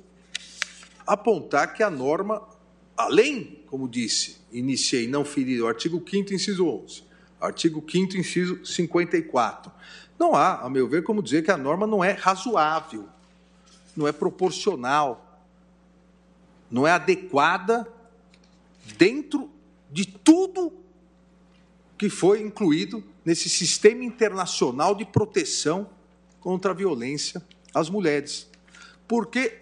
apontar que a norma, além, como disse, iniciei não ferir o artigo 5 inciso 11, artigo 5 inciso 54, não há, a meu ver, como dizer que a norma não é razoável, não é proporcional, não é adequada dentro de tudo que foi incluído nesse sistema internacional de proteção contra a violência às mulheres. Porque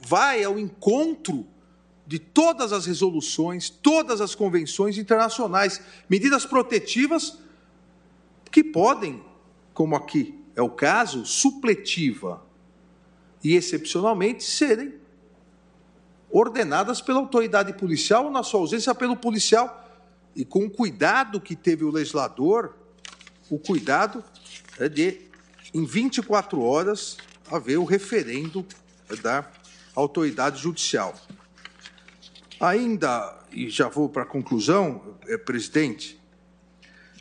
vai ao encontro de todas as resoluções, todas as convenções internacionais, medidas protetivas que podem como aqui é o caso, supletiva e excepcionalmente serem ordenadas pela autoridade policial ou, na sua ausência, pelo policial. E com o cuidado que teve o legislador, o cuidado é de, em 24 horas, haver o referendo da autoridade judicial. Ainda, e já vou para a conclusão, é, presidente,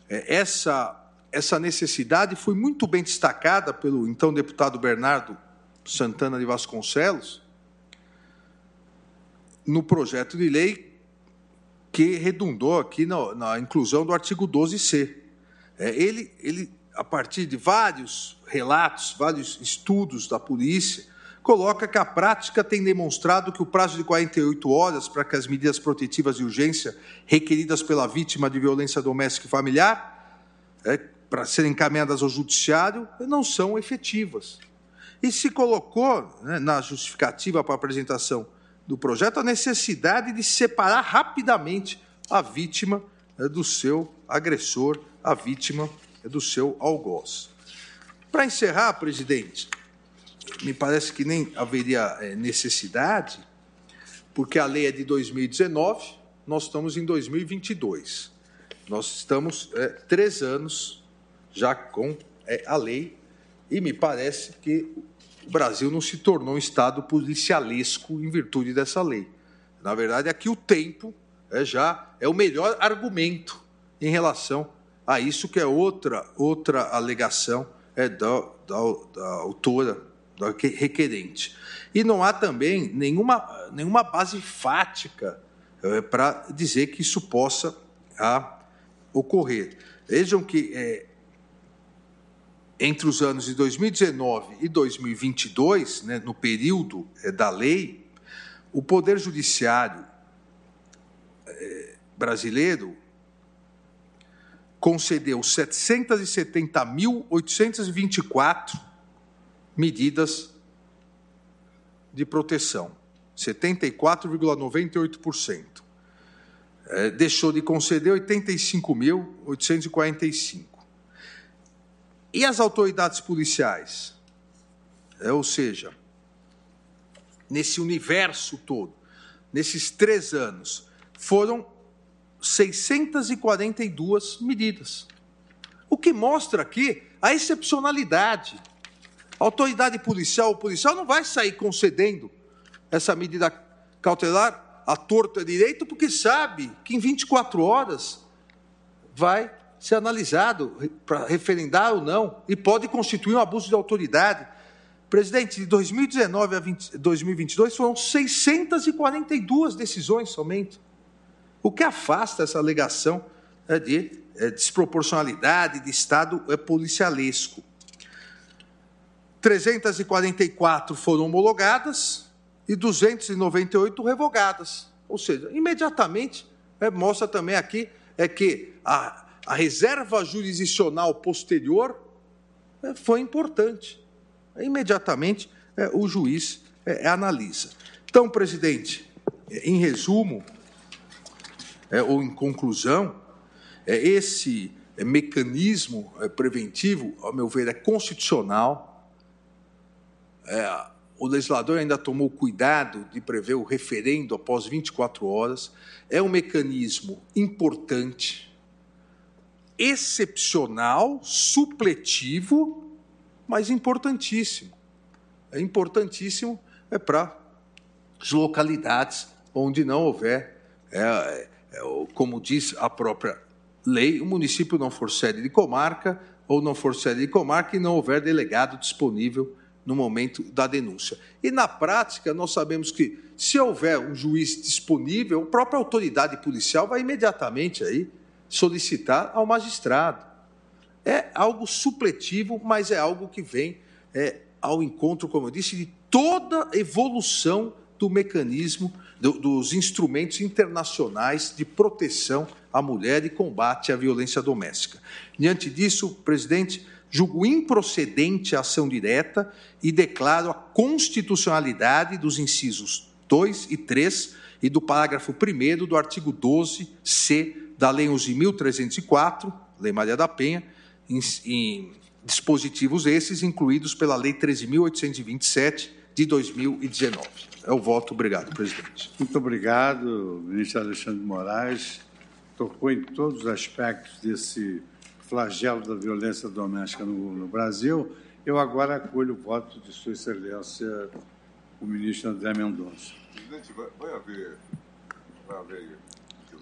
é, essa essa necessidade foi muito bem destacada pelo então deputado Bernardo Santana de Vasconcelos no projeto de lei que redundou aqui na, na inclusão do artigo 12C. É, ele, ele, a partir de vários relatos, vários estudos da polícia, coloca que a prática tem demonstrado que o prazo de 48 horas para que as medidas protetivas de urgência requeridas pela vítima de violência doméstica e familiar é, para serem encaminhadas ao judiciário não são efetivas. E se colocou né, na justificativa para a apresentação do projeto a necessidade de separar rapidamente a vítima né, do seu agressor, a vítima né, do seu algoz. Para encerrar, presidente, me parece que nem haveria é, necessidade, porque a lei é de 2019, nós estamos em 2022. Nós estamos é, três anos já com é, a lei, e me parece que o Brasil não se tornou um Estado policialesco em virtude dessa lei. Na verdade, aqui o tempo é, já é o melhor argumento em relação a isso, que é outra, outra alegação é, da, da, da autora, da requerente. E não há também nenhuma, nenhuma base fática é, para dizer que isso possa a, ah, ocorrer. Vejam que é, entre os anos de 2019 e 2022, né, no período é, da lei, o Poder Judiciário brasileiro concedeu 770.824 medidas de proteção, 74,98%. É, deixou de conceder 85.845. E as autoridades policiais? É, ou seja, nesse universo todo, nesses três anos, foram 642 medidas. O que mostra aqui a excepcionalidade. A autoridade policial, o policial não vai sair concedendo essa medida cautelar à torta direito, porque sabe que em 24 horas vai ser analisado para referendar ou não, e pode constituir um abuso de autoridade. Presidente, de 2019 a 20, 2022 foram 642 decisões somente, o que afasta essa alegação é, de é, desproporcionalidade de Estado é, policialesco. 344 foram homologadas e 298 revogadas. Ou seja, imediatamente, é, mostra também aqui é que a, a reserva jurisdicional posterior é, foi importante. Imediatamente, é, o juiz é, analisa. Então, presidente, em resumo, ou em conclusão, esse mecanismo preventivo, ao meu ver, é constitucional. O legislador ainda tomou cuidado de prever o referendo após 24 horas. É um mecanismo importante, excepcional, supletivo, mas importantíssimo. É importantíssimo é para as localidades onde não houver, é, é, é como diz a própria lei, o município não for sede de comarca ou não for sede de comarca e não houver delegado disponível no momento da denúncia. E na prática, nós sabemos que se houver um juiz disponível, a própria autoridade policial vai imediatamente aí solicitar ao magistrado. É algo supletivo, mas é algo que vem é, ao encontro, como eu disse, de toda a evolução do mecanismo, do, dos instrumentos internacionais de proteção à mulher e combate à violência doméstica. Diante disso, presidente, julgo improcedente a ação direta e declaro a constitucionalidade dos incisos 2 e 3 e do parágrafo 1 do artigo 12c da Lei 11.304, Lei Maria da Penha, em, em dispositivos esses incluídos pela Lei 13.827 de 2019. É o voto. Obrigado, presidente. Muito obrigado, ministro Alexandre Moraes. Tocou em todos os aspectos desse flagelo da violência doméstica no, no Brasil. Eu agora acolho o voto de Sua Excelência, o ministro André Mendonça. Presidente, vai, vai haver. Vai haver.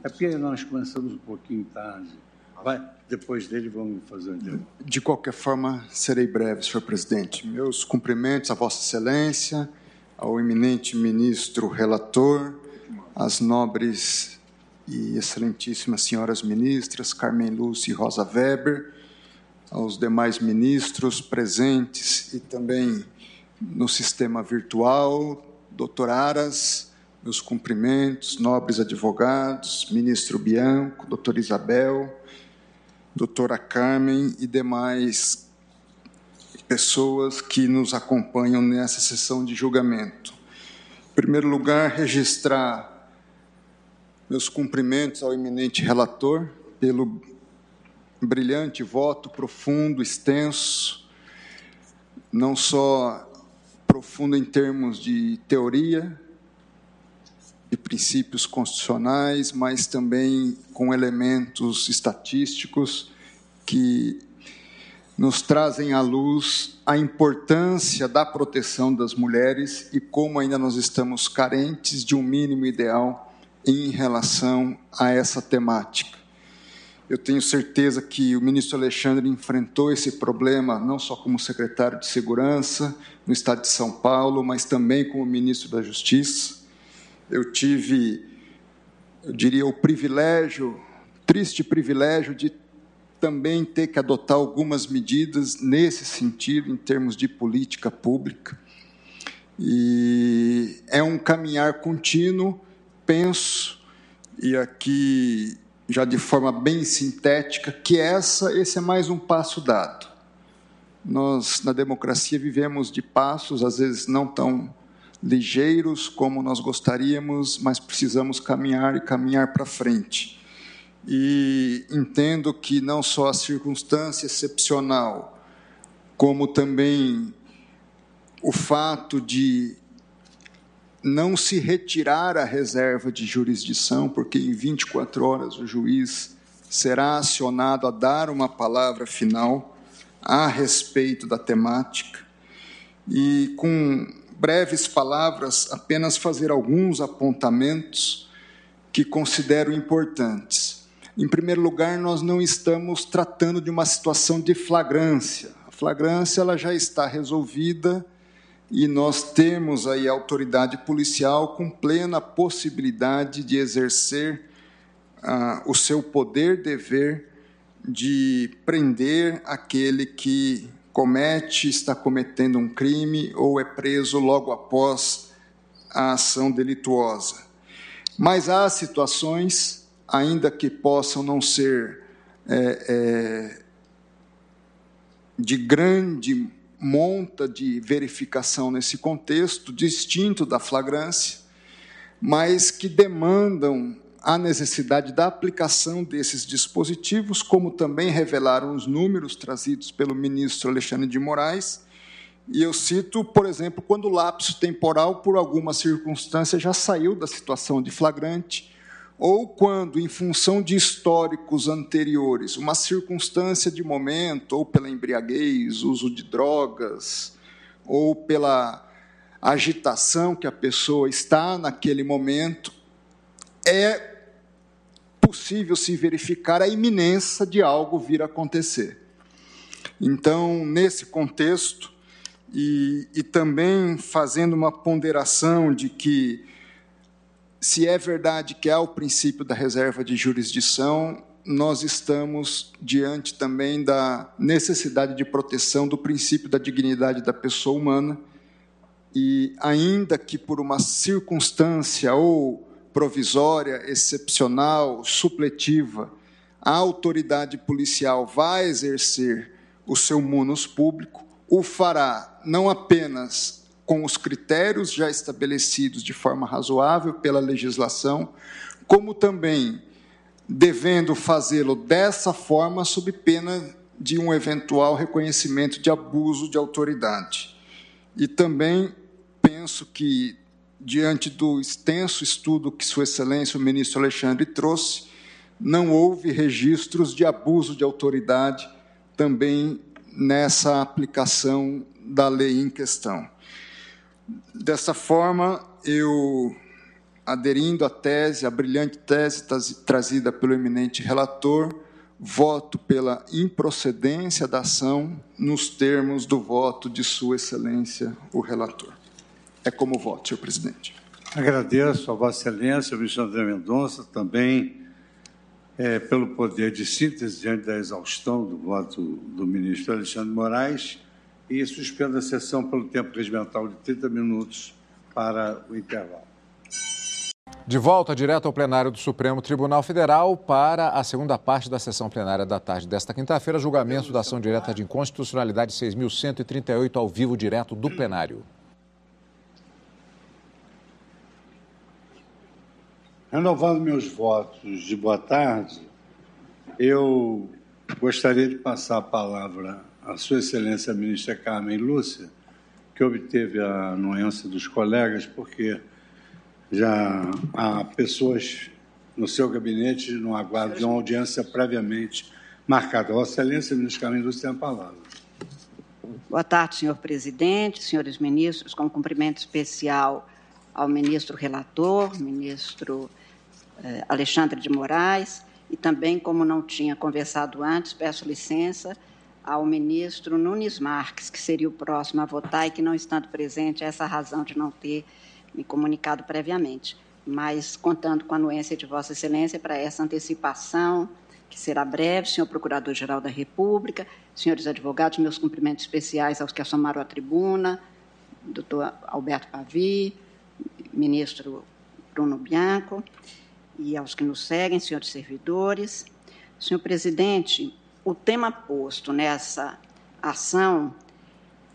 É porque nós começamos um pouquinho tarde. Vai, depois dele vamos fazer um De qualquer forma, serei breve, senhor presidente. Meus cumprimentos a Vossa Excelência, ao eminente ministro relator, às nobres e excelentíssimas senhoras ministras, Carmen Lúcia e Rosa Weber, aos demais ministros presentes e também no sistema virtual, doutor Aras, meus cumprimentos, nobres advogados, ministro Bianco, doutor Isabel, doutora Carmen e demais pessoas que nos acompanham nessa sessão de julgamento. Em primeiro lugar, registrar meus cumprimentos ao eminente relator pelo brilhante voto profundo, extenso, não só profundo em termos de teoria, de princípios constitucionais, mas também com elementos estatísticos que nos trazem à luz a importância da proteção das mulheres e como ainda nós estamos carentes de um mínimo ideal em relação a essa temática. Eu tenho certeza que o ministro Alexandre enfrentou esse problema não só como secretário de Segurança no estado de São Paulo, mas também como ministro da Justiça eu tive, eu diria, o privilégio, triste privilégio de também ter que adotar algumas medidas nesse sentido, em termos de política pública. E é um caminhar contínuo, penso, e aqui, já de forma bem sintética, que essa, esse é mais um passo dado. Nós, na democracia, vivemos de passos, às vezes não tão ligeiros como nós gostaríamos, mas precisamos caminhar e caminhar para frente. E entendo que não só a circunstância excepcional, como também o fato de não se retirar a reserva de jurisdição, porque em 24 horas o juiz será acionado a dar uma palavra final a respeito da temática. E com breves palavras, apenas fazer alguns apontamentos que considero importantes. Em primeiro lugar, nós não estamos tratando de uma situação de flagrância. A flagrância ela já está resolvida e nós temos aí a autoridade policial com plena possibilidade de exercer ah, o seu poder dever de prender aquele que comete, está cometendo um crime ou é preso logo após a ação delituosa. Mas há situações, ainda que possam não ser é, é, de grande monta de verificação nesse contexto, distinto da flagrância, mas que demandam a necessidade da aplicação desses dispositivos, como também revelaram os números trazidos pelo ministro Alexandre de Moraes. E eu cito, por exemplo, quando o lapso temporal, por alguma circunstância, já saiu da situação de flagrante, ou quando, em função de históricos anteriores, uma circunstância de momento, ou pela embriaguez, uso de drogas, ou pela agitação que a pessoa está naquele momento, é possível se verificar a iminência de algo vir a acontecer. Então, nesse contexto, e, e também fazendo uma ponderação de que se é verdade que há o princípio da reserva de jurisdição, nós estamos diante também da necessidade de proteção do princípio da dignidade da pessoa humana, e ainda que por uma circunstância ou provisória, excepcional, supletiva, a autoridade policial vai exercer o seu munus público, o fará não apenas com os critérios já estabelecidos de forma razoável pela legislação, como também devendo fazê-lo dessa forma sob pena de um eventual reconhecimento de abuso de autoridade. E também penso que, diante do extenso estudo que Sua Excelência o ministro Alexandre trouxe, não houve registros de abuso de autoridade também nessa aplicação da lei em questão. Dessa forma, eu, aderindo à tese, à brilhante tese trazida pelo eminente relator, voto pela improcedência da ação nos termos do voto de Sua Excelência, o relator. É como voto, senhor presidente. Agradeço a Vossa Excelência, o ministro André Mendonça, também é, pelo poder de síntese diante da exaustão do voto do ministro Alexandre Moraes e suspendo a sessão pelo tempo regimental de 30 minutos para o intervalo. De volta direto ao plenário do Supremo Tribunal Federal para a segunda parte da sessão plenária da tarde desta quinta-feira, julgamento da ação direta de inconstitucionalidade 6.138 ao vivo direto do plenário. Renovando meus votos de boa tarde, eu gostaria de passar a palavra a Sua Excelência a Ministra Carmen Lúcia, que obteve a anuência dos colegas, porque já há pessoas no seu gabinete no aguardo de uma audiência previamente marcada. Vossa Excelência, Ministra Carmen Lúcia, tem a palavra. Boa tarde, senhor presidente, senhores ministros, com cumprimento especial ao ministro relator, ministro eh, Alexandre de Moraes, e também, como não tinha conversado antes, peço licença ao ministro Nunes Marques, que seria o próximo a votar e que, não estando presente, essa razão de não ter me comunicado previamente. Mas, contando com a anuência de Vossa Excelência para essa antecipação, que será breve, senhor Procurador-Geral da República, senhores advogados, meus cumprimentos especiais aos que assomaram à tribuna, doutor Alberto Pavi, ministro Bruno Bianco, e aos que nos seguem, senhores servidores. Senhor presidente, o tema posto nessa ação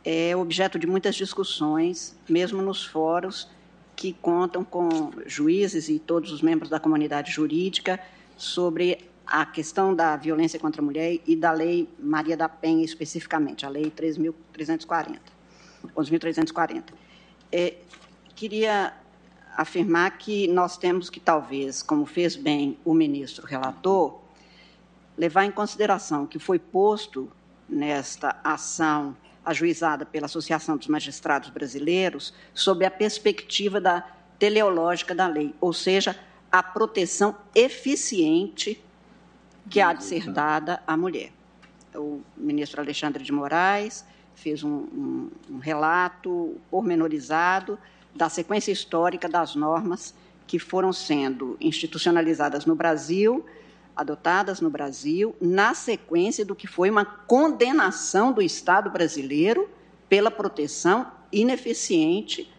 é objeto de muitas discussões, mesmo nos fóruns que contam com juízes e todos os membros da comunidade jurídica sobre a questão da violência contra a mulher e da Lei Maria da Penha especificamente, a Lei 3.340, 11.340. É, queria afirmar que nós temos que, talvez, como fez bem o ministro relator, levar em consideração que foi posto nesta ação ajuizada pela Associação dos Magistrados Brasileiros sob a perspectiva da teleológica da lei, ou seja, a proteção eficiente que há de ser dada à mulher. O ministro Alexandre de Moraes fez um, um, um relato pormenorizado da sequência histórica das normas que foram sendo institucionalizadas no Brasil, adotadas no Brasil, na sequência do que foi uma condenação do Estado brasileiro pela proteção ineficiente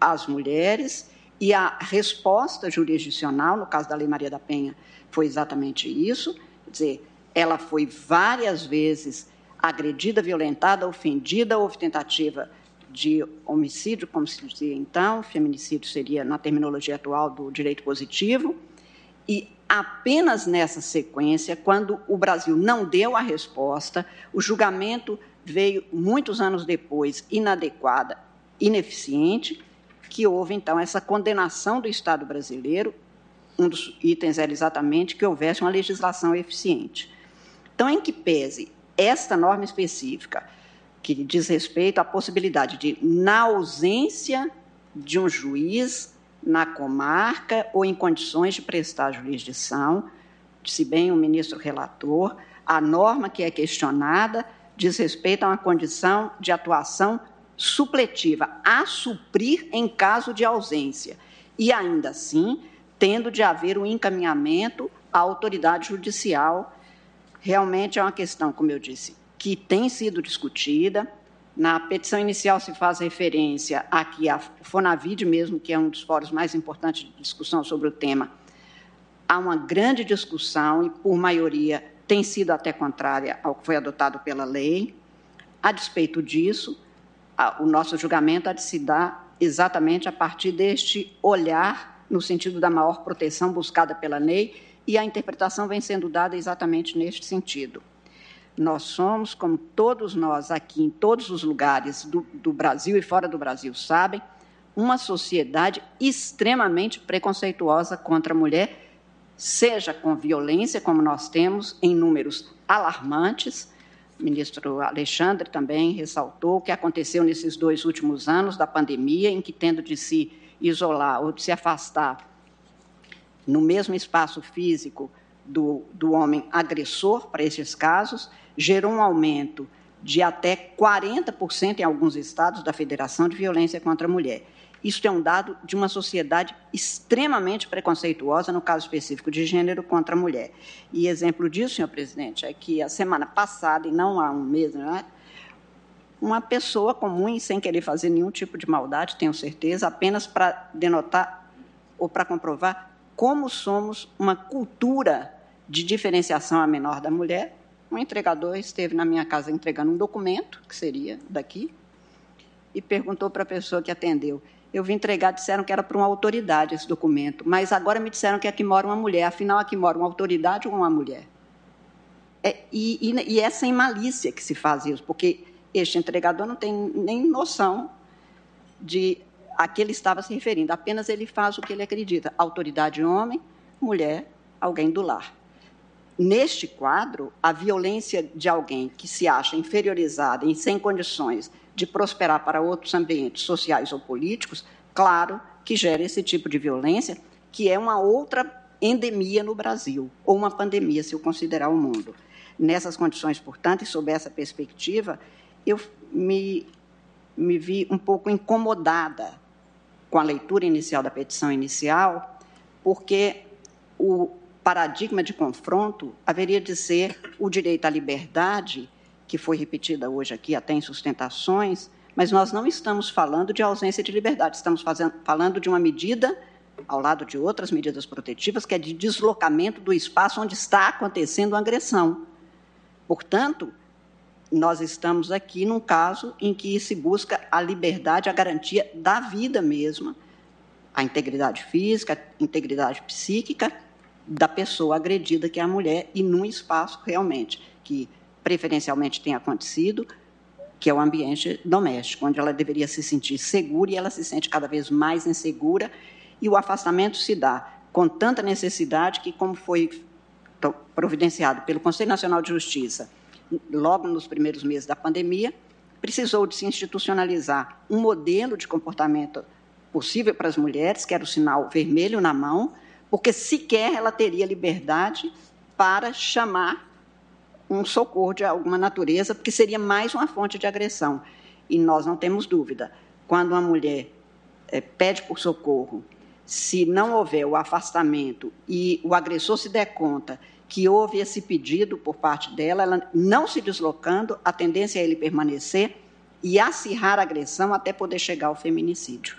às mulheres. E a resposta jurisdicional, no caso da Lei Maria da Penha, foi exatamente isso, quer dizer, ela foi várias vezes agredida, violentada, ofendida, houve tentativa de homicídio, como se dizia então, feminicídio seria na terminologia atual do direito positivo, e apenas nessa sequência, quando o Brasil não deu a resposta, o julgamento veio muitos anos depois inadequada, ineficiente, que houve então essa condenação do Estado brasileiro. Um dos itens era exatamente que houvesse uma legislação eficiente. Então, em que pese esta norma específica, que diz respeito à possibilidade de, na ausência de um juiz na comarca ou em condições de prestar jurisdição, se bem o ministro relator, a norma que é questionada diz respeito a uma condição de atuação supletiva, a suprir em caso de ausência, e ainda assim, tendo de haver um encaminhamento à autoridade judicial. Realmente é uma questão, como eu disse, que tem sido discutida. Na petição inicial se faz referência a que a Fonavide, mesmo que é um dos fóruns mais importantes de discussão sobre o tema, há uma grande discussão e, por maioria, tem sido até contrária ao que foi adotado pela lei. A despeito disso, o nosso julgamento há de se dar exatamente a partir deste olhar no sentido da maior proteção buscada pela lei e a interpretação vem sendo dada exatamente neste sentido. Nós somos, como todos nós aqui em todos os lugares do, do Brasil e fora do Brasil sabem, uma sociedade extremamente preconceituosa contra a mulher, seja com violência, como nós temos em números alarmantes. O ministro Alexandre também ressaltou o que aconteceu nesses dois últimos anos da pandemia, em que, tendo de se isolar ou de se afastar no mesmo espaço físico do, do homem agressor para esses casos, gerou um aumento de até 40% em alguns estados da Federação de Violência contra a Mulher. Isso é um dado de uma sociedade extremamente preconceituosa, no caso específico de gênero, contra a mulher. E exemplo disso, senhor presidente, é que a semana passada, e não há um mês, é? uma pessoa comum sem querer fazer nenhum tipo de maldade, tenho certeza, apenas para denotar ou para comprovar como somos uma cultura de diferenciação a menor da mulher, um entregador esteve na minha casa entregando um documento, que seria daqui, e perguntou para a pessoa que atendeu: Eu vim entregar, disseram que era para uma autoridade esse documento, mas agora me disseram que aqui mora uma mulher, afinal, aqui mora uma autoridade ou uma mulher? É, e, e, e é sem malícia que se faz isso, porque este entregador não tem nem noção de a que ele estava se referindo, apenas ele faz o que ele acredita: autoridade homem, mulher, alguém do lar. Neste quadro, a violência de alguém que se acha inferiorizada e sem condições de prosperar para outros ambientes sociais ou políticos, claro que gera esse tipo de violência, que é uma outra endemia no Brasil, ou uma pandemia, se eu considerar o mundo. Nessas condições, portanto, e sob essa perspectiva, eu me, me vi um pouco incomodada com a leitura inicial da petição inicial, porque o, paradigma de confronto haveria de ser o direito à liberdade, que foi repetida hoje aqui até em sustentações, mas nós não estamos falando de ausência de liberdade, estamos fazendo, falando de uma medida, ao lado de outras medidas protetivas, que é de deslocamento do espaço onde está acontecendo a agressão. Portanto, nós estamos aqui num caso em que se busca a liberdade, a garantia da vida mesma, a integridade física, a integridade psíquica da pessoa agredida, que é a mulher, e num espaço realmente que preferencialmente tem acontecido, que é o ambiente doméstico, onde ela deveria se sentir segura e ela se sente cada vez mais insegura, e o afastamento se dá com tanta necessidade que, como foi providenciado pelo Conselho Nacional de Justiça, logo nos primeiros meses da pandemia, precisou de se institucionalizar um modelo de comportamento possível para as mulheres, que era o sinal vermelho na mão, porque sequer ela teria liberdade para chamar um socorro de alguma natureza, porque seria mais uma fonte de agressão. E nós não temos dúvida. Quando uma mulher é, pede por socorro, se não houver o afastamento e o agressor se der conta que houve esse pedido por parte dela, ela não se deslocando, a tendência é ele permanecer e acirrar a agressão até poder chegar ao feminicídio.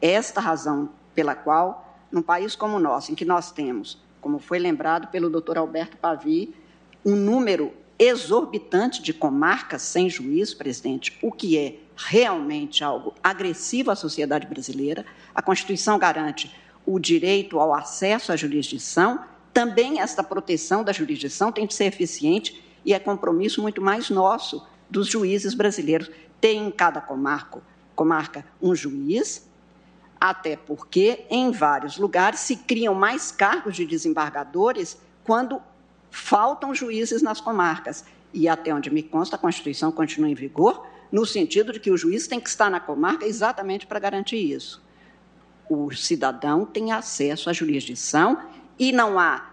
Esta razão pela qual, num país como o nosso, em que nós temos, como foi lembrado pelo doutor Alberto Pavi, um número exorbitante de comarcas sem juiz, presidente, o que é realmente algo agressivo à sociedade brasileira. A Constituição garante o direito ao acesso à jurisdição, também esta proteção da jurisdição tem de ser eficiente e é compromisso muito mais nosso dos juízes brasileiros. Tem em cada comarco, comarca um juiz, até porque em vários lugares se criam mais cargos de desembargadores quando faltam juízes nas comarcas. E até onde me consta, a Constituição continua em vigor, no sentido de que o juiz tem que estar na comarca exatamente para garantir isso. O cidadão tem acesso à jurisdição e não há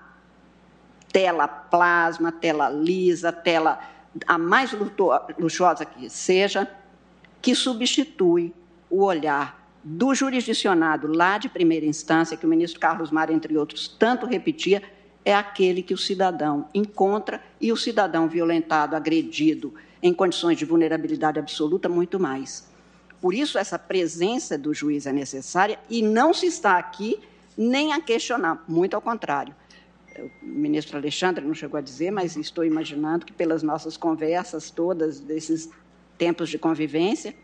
tela plasma, tela lisa, tela a mais luxuosa que seja, que substitui o olhar do jurisdicionado lá de primeira instância, que o ministro Carlos Mar, entre outros, tanto repetia, é aquele que o cidadão encontra e o cidadão violentado, agredido, em condições de vulnerabilidade absoluta, muito mais. Por isso, essa presença do juiz é necessária e não se está aqui nem a questionar, muito ao contrário. O ministro Alexandre não chegou a dizer, mas estou imaginando que, pelas nossas conversas todas, desses tempos de convivência,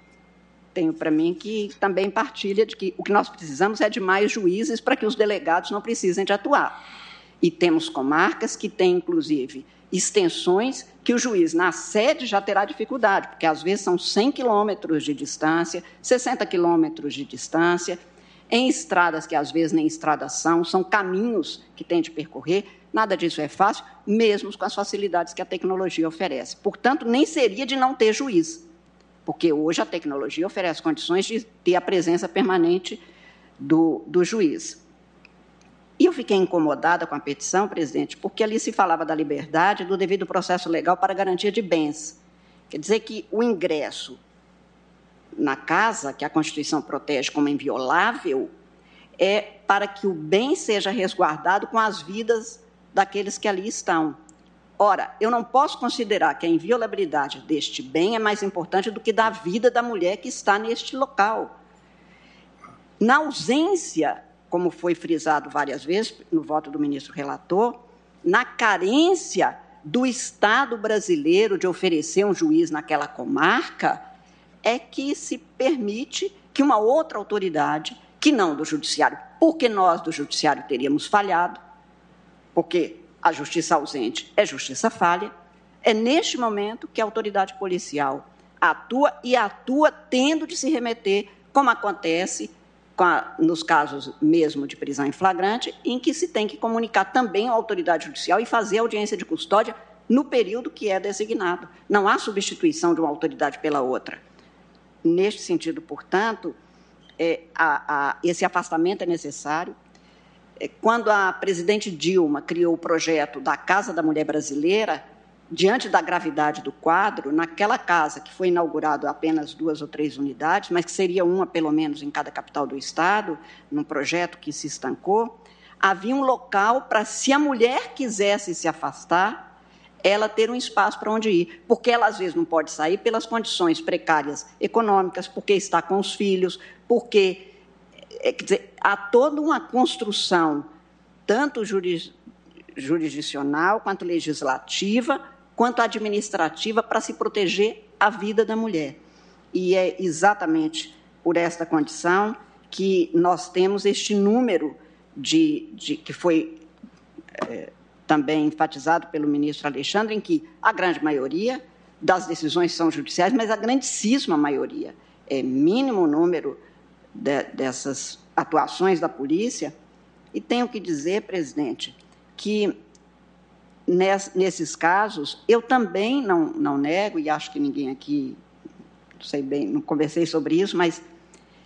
tenho para mim que também partilha de que o que nós precisamos é de mais juízes para que os delegados não precisem de atuar. E temos comarcas que têm, inclusive, extensões que o juiz na sede já terá dificuldade, porque às vezes são 100 quilômetros de distância, 60 quilômetros de distância, em estradas que às vezes nem estradas são, são caminhos que tem de percorrer. Nada disso é fácil, mesmo com as facilidades que a tecnologia oferece. Portanto, nem seria de não ter juiz, porque hoje a tecnologia oferece condições de ter a presença permanente do, do juiz. E eu fiquei incomodada com a petição, presidente, porque ali se falava da liberdade, do devido processo legal para garantia de bens. Quer dizer que o ingresso na casa, que a Constituição protege como inviolável, é para que o bem seja resguardado com as vidas daqueles que ali estão. Ora, eu não posso considerar que a inviolabilidade deste bem é mais importante do que da vida da mulher que está neste local. Na ausência como foi frisado várias vezes no voto do ministro relator, na carência do Estado brasileiro de oferecer um juiz naquela comarca, é que se permite que uma outra autoridade, que não do Judiciário, porque nós do Judiciário teríamos falhado, porque a justiça ausente é justiça falha, é neste momento que a autoridade policial atua e atua tendo de se remeter, como acontece a, nos casos mesmo de prisão em flagrante, em que se tem que comunicar também à autoridade judicial e fazer audiência de custódia no período que é designado. Não há substituição de uma autoridade pela outra. Neste sentido, portanto, é, a, a, esse afastamento é necessário. É, quando a presidente Dilma criou o projeto da Casa da Mulher Brasileira, diante da gravidade do quadro, naquela casa que foi inaugurado apenas duas ou três unidades, mas que seria uma pelo menos em cada capital do estado, num projeto que se estancou, havia um local para, se a mulher quisesse se afastar, ela ter um espaço para onde ir, porque ela às vezes não pode sair pelas condições precárias econômicas, porque está com os filhos, porque é, quer dizer, há toda uma construção, tanto jurisdicional quanto legislativa, quanto administrativa para se proteger a vida da mulher. E é exatamente por esta condição que nós temos este número de, de que foi é, também enfatizado pelo ministro Alexandre, em que a grande maioria das decisões são judiciais, mas a grandíssima maioria, é mínimo número de, dessas atuações da polícia. E tenho que dizer, presidente, que nesses casos, eu também não, não nego, e acho que ninguém aqui, não sei bem, não conversei sobre isso, mas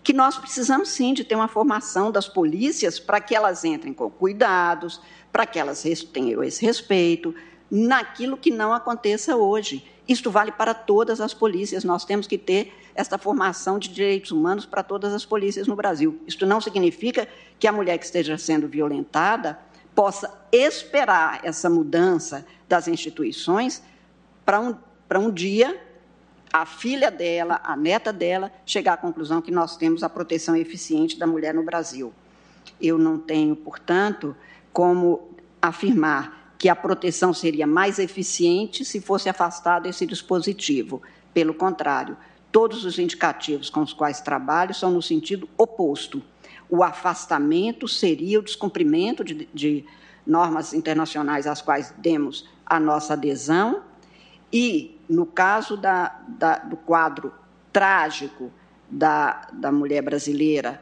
que nós precisamos sim de ter uma formação das polícias para que elas entrem com cuidados, para que elas tenham esse respeito, naquilo que não aconteça hoje. Isto vale para todas as polícias. Nós temos que ter esta formação de direitos humanos para todas as polícias no Brasil. Isto não significa que a mulher que esteja sendo violentada possa esperar essa mudança das instituições para um, para um dia a filha dela, a neta dela, chegar à conclusão que nós temos a proteção eficiente da mulher no Brasil. Eu não tenho, portanto, como afirmar que a proteção seria mais eficiente se fosse afastado esse dispositivo. Pelo contrário, todos os indicativos com os quais trabalho são no sentido oposto. O afastamento seria o descumprimento de, de normas internacionais às quais demos a nossa adesão e, no caso da, da, do quadro trágico da, da mulher brasileira,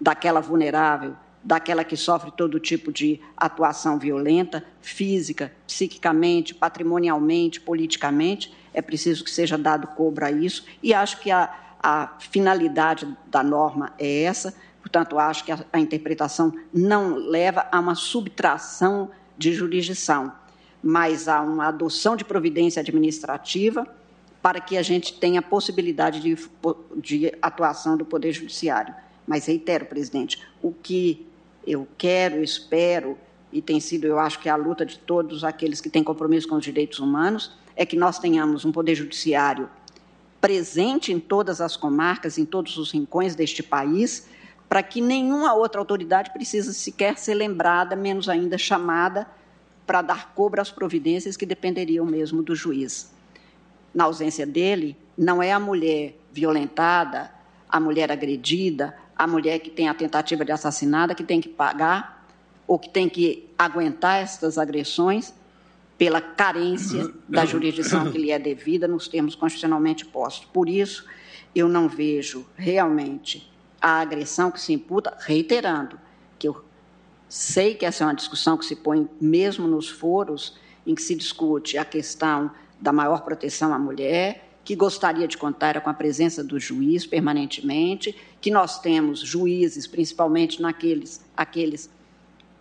daquela vulnerável, daquela que sofre todo tipo de atuação violenta, física, psiquicamente, patrimonialmente, politicamente, é preciso que seja dado cobro a isso, e acho que a, a finalidade da norma é essa, portanto, acho que a, a interpretação não leva a uma subtração de jurisdição mas há uma adoção de providência administrativa para que a gente tenha possibilidade de, de atuação do Poder Judiciário. Mas reitero, presidente, o que eu quero, espero, e tem sido, eu acho que a luta de todos aqueles que têm compromisso com os direitos humanos, é que nós tenhamos um Poder Judiciário presente em todas as comarcas, em todos os rincões deste país, para que nenhuma outra autoridade precise sequer ser lembrada, menos ainda chamada para dar cobra às providências que dependeriam mesmo do juiz. Na ausência dele, não é a mulher violentada, a mulher agredida, a mulher que tem a tentativa de assassinada que tem que pagar ou que tem que aguentar estas agressões pela carência da jurisdição que lhe é devida nos termos constitucionalmente postos. Por isso, eu não vejo realmente a agressão que se imputa, reiterando Sei que essa é uma discussão que se põe mesmo nos foros em que se discute a questão da maior proteção à mulher, que gostaria de contar com a presença do juiz permanentemente, que nós temos juízes, principalmente naqueles aqueles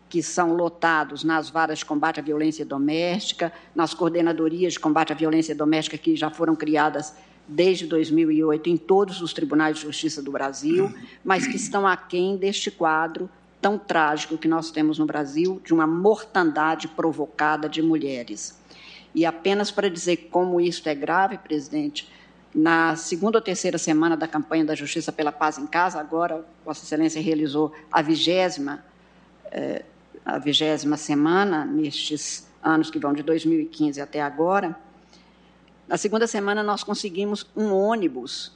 que são lotados nas varas de combate à violência doméstica, nas coordenadorias de combate à violência doméstica que já foram criadas desde 2008 em todos os tribunais de justiça do Brasil, mas que estão aquém deste quadro tão trágico que nós temos no Brasil de uma mortandade provocada de mulheres. E apenas para dizer como isso é grave, presidente, na segunda ou terceira semana da campanha da Justiça pela Paz em Casa, agora Vossa Excelência realizou a vigésima, eh, a vigésima semana nestes anos que vão de 2015 até agora. Na segunda semana nós conseguimos um ônibus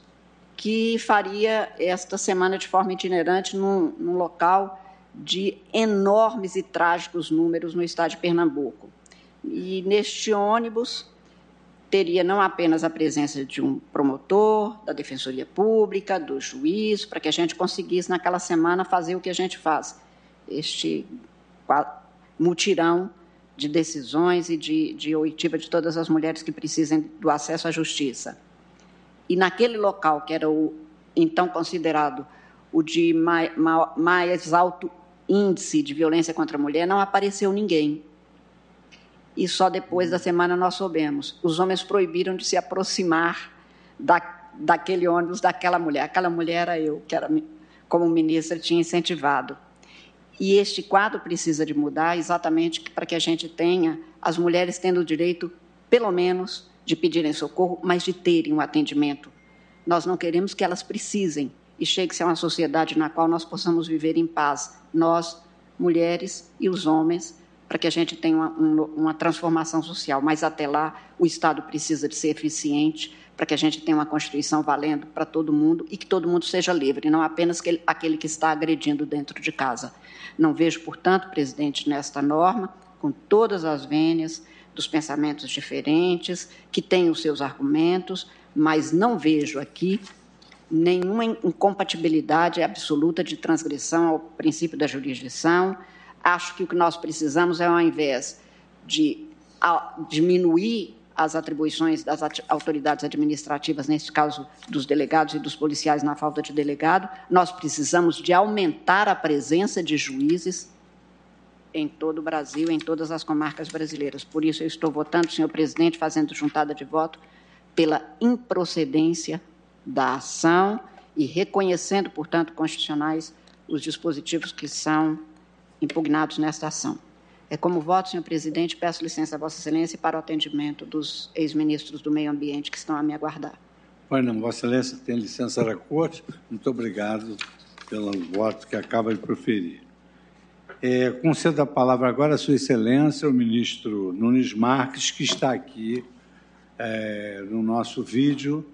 que faria esta semana de forma itinerante num, num local de enormes e trágicos números no estado de Pernambuco. E neste ônibus teria não apenas a presença de um promotor, da Defensoria Pública, do juiz, para que a gente conseguisse naquela semana fazer o que a gente faz, este mutirão de decisões e de, de oitiva de todas as mulheres que precisem do acesso à justiça. E naquele local, que era o então considerado o de mais, mais alto índice de violência contra a mulher, não apareceu ninguém. E só depois da semana nós soubemos. Os homens proibiram de se aproximar da, daquele ônibus, daquela mulher. Aquela mulher era eu, que era, como ministra tinha incentivado. E este quadro precisa de mudar exatamente para que a gente tenha as mulheres tendo o direito, pelo menos, de pedirem socorro, mas de terem um atendimento. Nós não queremos que elas precisem e chegue-se a uma sociedade na qual nós possamos viver em paz, nós, mulheres e os homens, para que a gente tenha uma, uma, transformação social. Mas até lá, o Estado precisa de ser eficiente, para que a gente tenha uma Constituição valendo para todo mundo e que todo mundo seja livre, não apenas aquele que está agredindo dentro de casa. Não vejo, portanto, presidente, nesta norma, com todas as vênias dos pensamentos diferentes, que têm os seus argumentos, mas não vejo aqui nenhuma incompatibilidade absoluta de transgressão ao princípio da jurisdição. Acho que o que nós precisamos é, ao invés de diminuir as atribuições das autoridades administrativas, nesse caso dos delegados e dos policiais na falta de delegado, nós precisamos de aumentar a presença de juízes em todo o Brasil, em todas as comarcas brasileiras. Por isso, eu estou votando, senhor presidente, fazendo juntada de voto pela improcedência da ação e reconhecendo, portanto, constitucionais os dispositivos que são impugnados nesta ação. É como voto, senhor presidente, peço licença a Vossa Excelência para o atendimento dos ex-ministros do Meio Ambiente que estão a me aguardar. Bueno, Vossa Excelência tem licença da Corte. Muito obrigado pelo voto que acaba de proferir. É, concedo a palavra agora a Sua Excelência, o ministro Nunes Marques, que está aqui é, no nosso vídeo.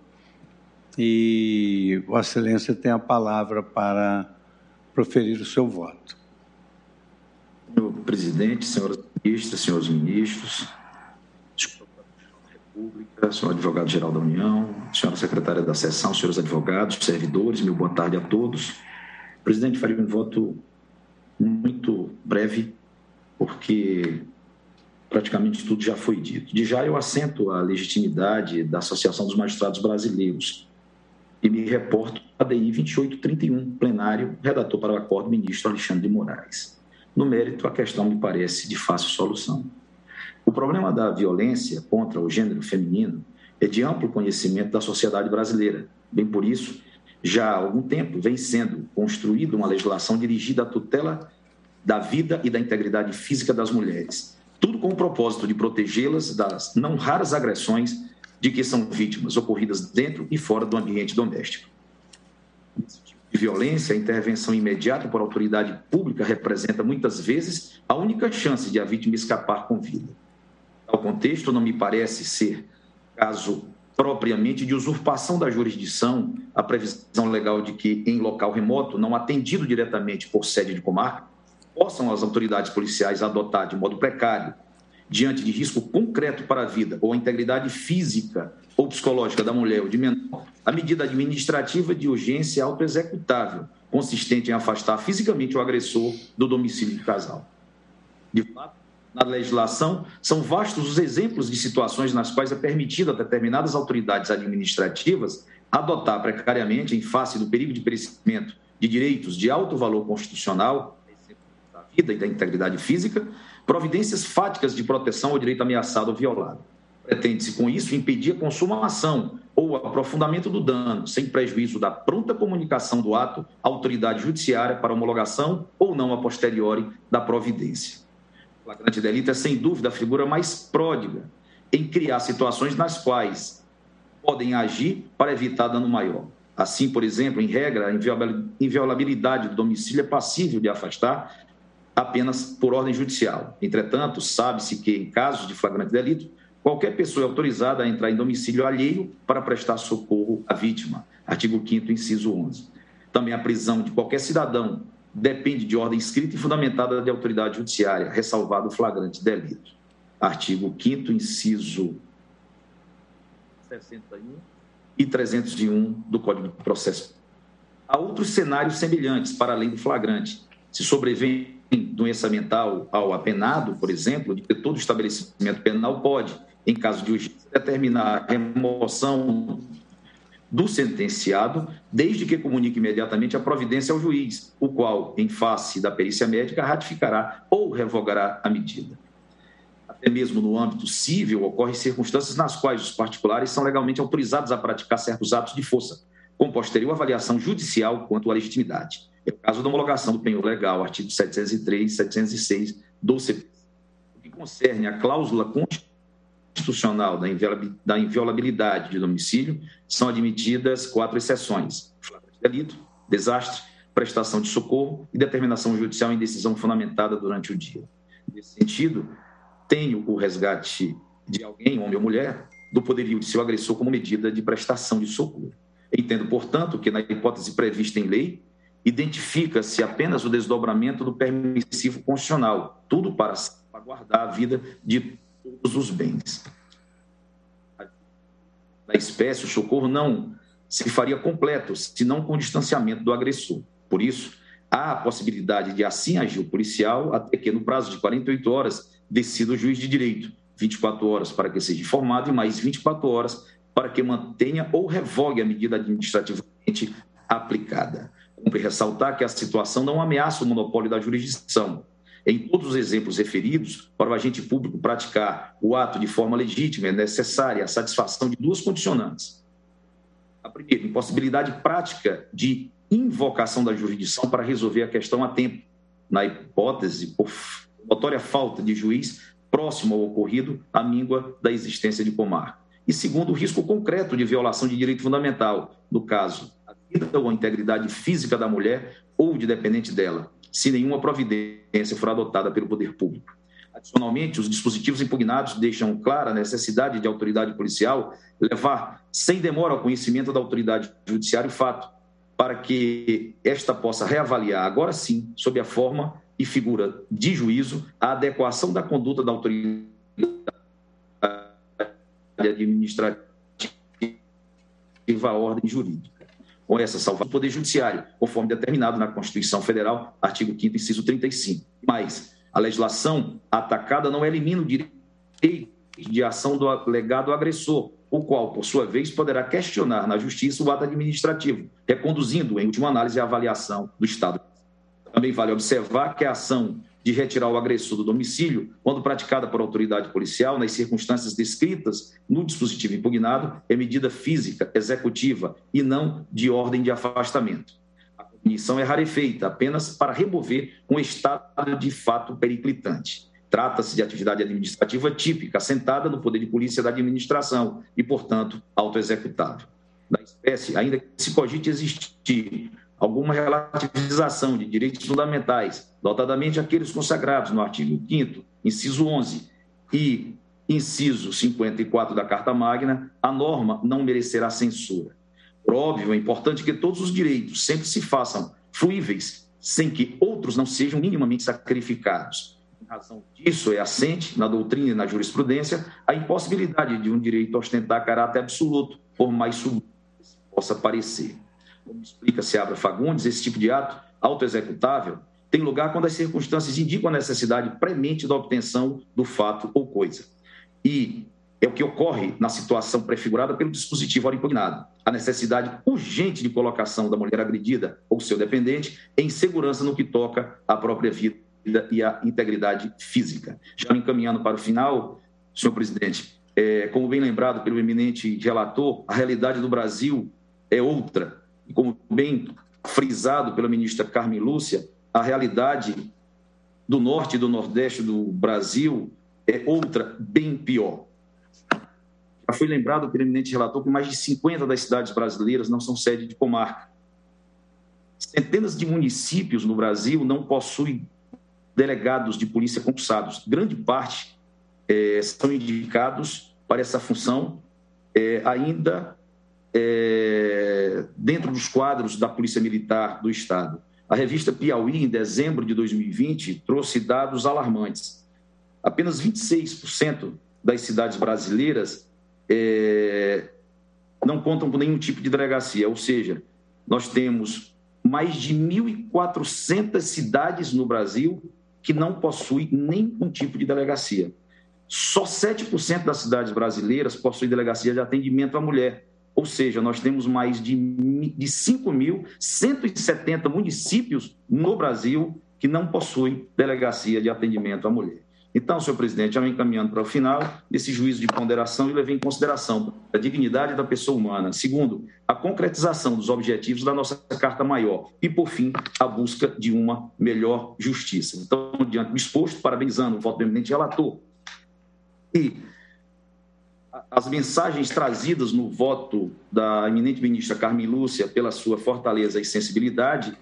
E Vossa Excelência tem a palavra para proferir o seu voto. Senhor presidente, senhoras ministras, senhores ministros, República, senhor advogado-geral da União, senhora secretária da sessão, senhores advogados, servidores, meu boa tarde a todos. Presidente, faria um voto muito breve, porque praticamente tudo já foi dito. De já eu assento a legitimidade da Associação dos Magistrados Brasileiros e me reporto a DI 2831, plenário, redator para o acordo ministro Alexandre de Moraes. No mérito, a questão me parece de fácil solução. O problema da violência contra o gênero feminino é de amplo conhecimento da sociedade brasileira. Bem por isso, já há algum tempo vem sendo construída uma legislação dirigida à tutela da vida e da integridade física das mulheres, tudo com o propósito de protegê-las das não raras agressões de que são vítimas ocorridas dentro e fora do ambiente doméstico. Esse tipo de violência, a intervenção imediata por autoridade pública representa muitas vezes a única chance de a vítima escapar com vida. Ao contexto, não me parece ser caso propriamente de usurpação da jurisdição a previsão legal de que, em local remoto, não atendido diretamente por sede de comarca, possam as autoridades policiais adotar de modo precário, diante de risco concreto para a vida ou a integridade física ou psicológica da mulher ou de menor, a medida administrativa de urgência autoexecutável, consistente em afastar fisicamente o agressor do domicílio do casal. De fato, na legislação, são vastos os exemplos de situações nas quais é permitido a determinadas autoridades administrativas adotar precariamente, em face do perigo de perecimento de direitos de alto valor constitucional, da vida e da integridade física, providências fáticas de proteção ao direito ameaçado ou violado. Pretende-se, com isso, impedir a consumação ou o aprofundamento do dano, sem prejuízo da pronta comunicação do ato à autoridade judiciária para homologação ou não a posteriori da providência flagrante delito é, sem dúvida, a figura mais pródiga em criar situações nas quais podem agir para evitar dano maior. Assim, por exemplo, em regra, a inviolabilidade do domicílio é passível de afastar apenas por ordem judicial. Entretanto, sabe-se que, em casos de flagrante delito, qualquer pessoa é autorizada a entrar em domicílio alheio para prestar socorro à vítima. Artigo 5 inciso 11. Também a prisão de qualquer cidadão depende de ordem escrita e fundamentada de autoridade judiciária, ressalvado o flagrante delito. Artigo 5 inciso 61 e 301 do Código de Processo. Há outros cenários semelhantes, para além do flagrante. Se sobrevém doença mental ao apenado, por exemplo, de que todo estabelecimento penal pode, em caso de urgência, determinar a remoção do sentenciado, desde que comunique imediatamente a providência ao juiz, o qual, em face da perícia médica, ratificará ou revogará a medida. Até mesmo no âmbito civil, ocorrem circunstâncias nas quais os particulares são legalmente autorizados a praticar certos atos de força, com posterior avaliação judicial quanto à legitimidade. É o caso da homologação do penhor legal, artigo 703 e 706 do CP. O que concerne a cláusula constitucional constitucional da inviolabilidade de domicílio, são admitidas quatro exceções: flagrante delito, desastre, prestação de socorro e determinação judicial em decisão fundamentada durante o dia. Nesse sentido, tenho o resgate de alguém, homem ou mulher, do poderio de seu agressor como medida de prestação de socorro. Entendo, portanto, que na hipótese prevista em lei, identifica-se apenas o desdobramento do permissivo constitucional, tudo para guardar a vida de todos os bens. Da espécie, o socorro não se faria completo, se não com distanciamento do agressor. Por isso, há a possibilidade de assim agir o policial até que, no prazo de 48 horas, decida o juiz de direito. 24 horas para que seja informado e mais 24 horas para que mantenha ou revogue a medida administrativamente aplicada. Cumpre ressaltar que a situação não ameaça o monopólio da jurisdição, Em todos os exemplos referidos, para o agente público praticar o ato de forma legítima, é necessária a satisfação de duas condicionantes. A primeira, impossibilidade prática de invocação da jurisdição para resolver a questão a tempo, na hipótese, por notória falta de juiz próximo ao ocorrido, a míngua da existência de comarca. E segundo, o risco concreto de violação de direito fundamental, no caso, vida ou a integridade física da mulher ou de dependente dela, se nenhuma providência for adotada pelo poder público. Adicionalmente, os dispositivos impugnados deixam clara a necessidade de autoridade policial levar sem demora ao conhecimento da autoridade judiciária o fato, para que esta possa reavaliar, agora sim, sob a forma e figura de juízo, a adequação da conduta da autoridade administrativa à ordem jurídica com essa salvação do Poder Judiciário, conforme determinado na Constituição Federal, artigo 5 inciso 35. Mas a legislação atacada não elimina o direito de ação do alegado agressor, o qual, por sua vez, poderá questionar na Justiça o ato administrativo, reconduzindo, em última análise, a avaliação do Estado. Também vale observar que a ação de retirar o agressor do domicílio, quando praticada por autoridade policial, nas circunstâncias descritas no dispositivo impugnado, é medida física, executiva e não de ordem de afastamento. A punição é rarefeita apenas para remover um estado de fato periclitante. Trata-se de atividade administrativa típica, assentada no poder de polícia da administração e, portanto, autoexecutável. Da espécie, ainda que se cogite existir alguma relativização de direitos fundamentais, notadamente aqueles consagrados no artigo 5 inciso 11 e inciso 54 da Carta Magna, a norma não merecerá censura. Por óbvio, é importante que todos os direitos sempre se façam fruíveis, sem que outros não sejam minimamente sacrificados. Em razão disso, é assente, na doutrina e na jurisprudência, a impossibilidade de um direito ostentar caráter absoluto, por mais sublime que possa parecer como explica Seabra Fagundes, esse tipo de ato autoexecutável tem lugar quando as circunstâncias indicam a necessidade premente da obtenção do fato ou coisa. E é o que ocorre na situação prefigurada pelo dispositivo impugnado. A necessidade urgente de colocação da mulher agredida ou seu dependente em segurança no que toca à própria vida e à integridade física. Já me encaminhando para o final, senhor presidente, é, como bem lembrado pelo eminente relator, a realidade do Brasil é outra como bem frisado pela ministra Carmen Lúcia, a realidade do norte e do nordeste do Brasil é outra, bem pior. Já foi lembrado pelo eminente relator que mais de 50 das cidades brasileiras não são sede de comarca. Centenas de municípios no Brasil não possuem delegados de polícia concursados. Grande parte é, são indicados para essa função é, ainda é, dentro dos quadros da Polícia Militar do Estado. A revista Piauí, em dezembro de 2020, trouxe dados alarmantes. Apenas 26% das cidades brasileiras é, não contam com nenhum tipo de delegacia, ou seja, nós temos mais de 1.400 cidades no Brasil que não possuem nenhum tipo de delegacia. Só 7% das cidades brasileiras possuem delegacia de atendimento à mulher. Ou seja, nós temos mais de, de 5.170 municípios no Brasil que não possuem delegacia de atendimento à mulher. Então, senhor presidente, já me encaminhando para o final desse juízo de ponderação e levei em consideração a dignidade da pessoa humana. Segundo, a concretização dos objetivos da nossa Carta Maior. E, por fim, a busca de uma melhor justiça. Então, diante do exposto, parabenizando o voto do eminente relator e as mensagens trazidas no voto da eminente ministra Carmen Lúcia pela sua fortaleza e sensibilidade,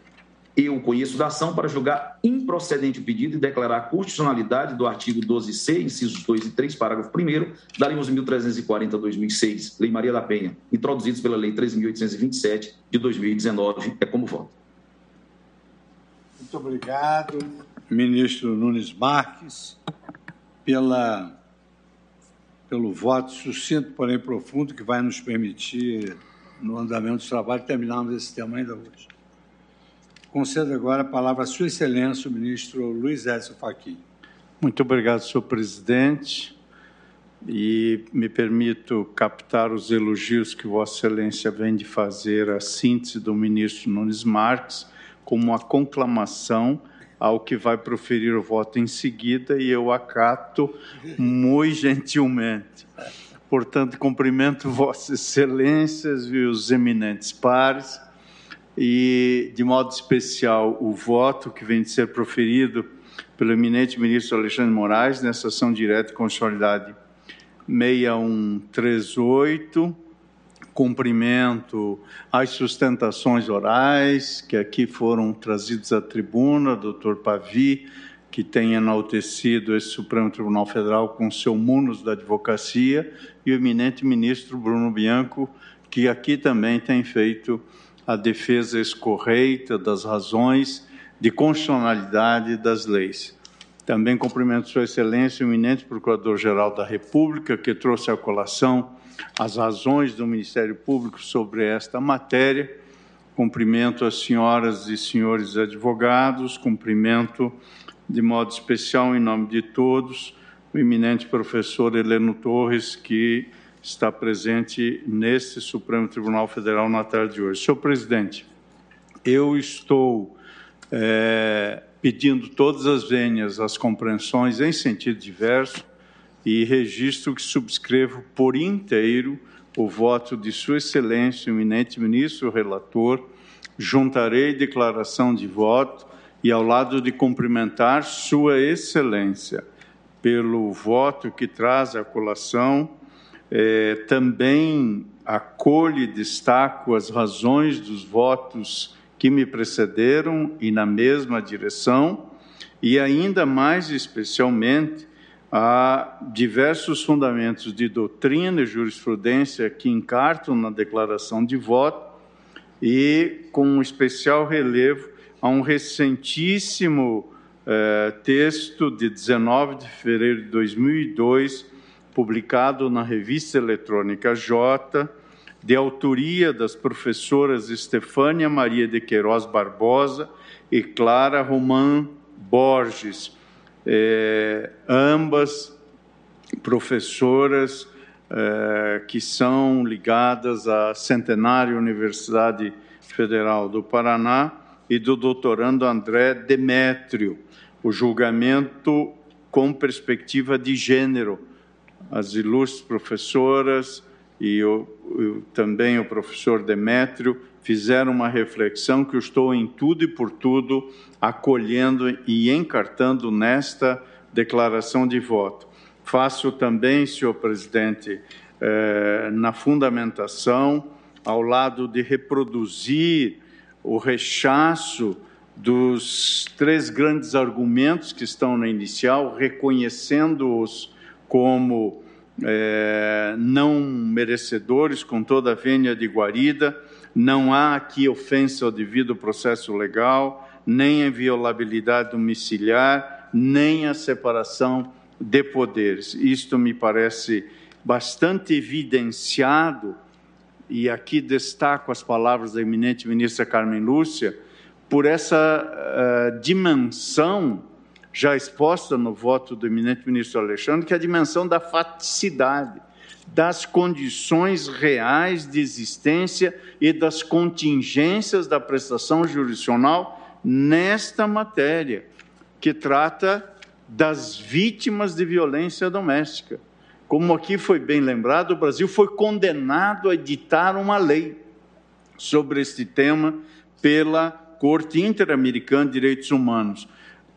eu conheço da ação para julgar improcedente o pedido e declarar a constitucionalidade do artigo 12c, incisos 2 e 3, parágrafo 1 da Lei 11.340-2006, Lei Maria da Penha, introduzidos pela Lei 13.827 de 2019. É como voto. Muito obrigado, ministro Nunes Marques, pela pelo voto sucinto, porém profundo, que vai nos permitir, no andamento do trabalho, terminarmos esse tema ainda hoje. Concedo agora a palavra à Sua Excelência, o ministro Luiz Edson Fachin. Muito obrigado, senhor presidente. E me permito captar os elogios que Vossa Excelência vem de fazer à síntese do ministro Nunes Marques como uma conclamação ao que vai proferir o voto em seguida e eu acato muito gentilmente. Portanto, cumprimento Vossas Excelências e os eminentes pares e, de modo especial, o voto que vem de ser proferido pelo eminente ministro Alexandre Moraes nessa ação direta com constitucionalidade 6138. Cumprimento as sustentações orais que aqui foram trazidas à tribuna, doutor Pavi, que tem enaltecido esse Supremo Tribunal Federal com seu munus da advocacia, e o eminente ministro Bruno Bianco, que aqui também tem feito a defesa escorreita das razões de constitucionalidade das leis. Também cumprimento Sua Excelência, o eminente Procurador-Geral da República, que trouxe à colação as razões do Ministério Público sobre esta matéria. Cumprimento as senhoras e senhores advogados, cumprimento de modo especial, em nome de todos, o eminente professor Heleno Torres, que está presente neste Supremo Tribunal Federal na tarde de hoje. Senhor presidente, eu estou é, pedindo todas as vênias as compreensões em sentido diverso e registro que subscrevo por inteiro o voto de Sua Excelência, o eminente ministro relator, juntarei declaração de voto e, ao lado de cumprimentar Sua Excelência pelo voto que traz à colação é, também acolho e destaco as razões dos votos que me precederam e na mesma direção, e ainda mais especialmente a diversos fundamentos de doutrina e jurisprudência que encartam na declaração de voto e com um especial relevo a um recentíssimo eh, texto de 19 de fevereiro de 2002 publicado na revista eletrônica J, de autoria das professoras Estefânia Maria de Queiroz Barbosa e Clara Roman Borges, é, ambas professoras é, que são ligadas à Centenária Universidade Federal do Paraná e do doutorando André Demétrio, o julgamento com perspectiva de gênero, as ilustres professoras e o, também o professor Demétrio fizeram uma reflexão que eu estou em tudo e por tudo acolhendo e encartando nesta declaração de voto. Faço também, senhor presidente, eh, na fundamentação, ao lado de reproduzir o rechaço dos três grandes argumentos que estão na inicial, reconhecendo-os como é, não merecedores, com toda a vênia de guarida. Não há aqui ofensa ao devido processo legal, nem a inviolabilidade domiciliar, nem a separação de poderes. Isto me parece bastante evidenciado, e aqui destaco as palavras da eminente ministra Carmen Lúcia, por essa uh, dimensão já exposta no voto do eminente ministro Alexandre, que é a dimensão da faticidade, das condições reais de existência e das contingências da prestação jurisdicional nesta matéria, que trata das vítimas de violência doméstica. Como aqui foi bem lembrado, o Brasil foi condenado a editar uma lei sobre este tema pela Corte Interamericana de Direitos Humanos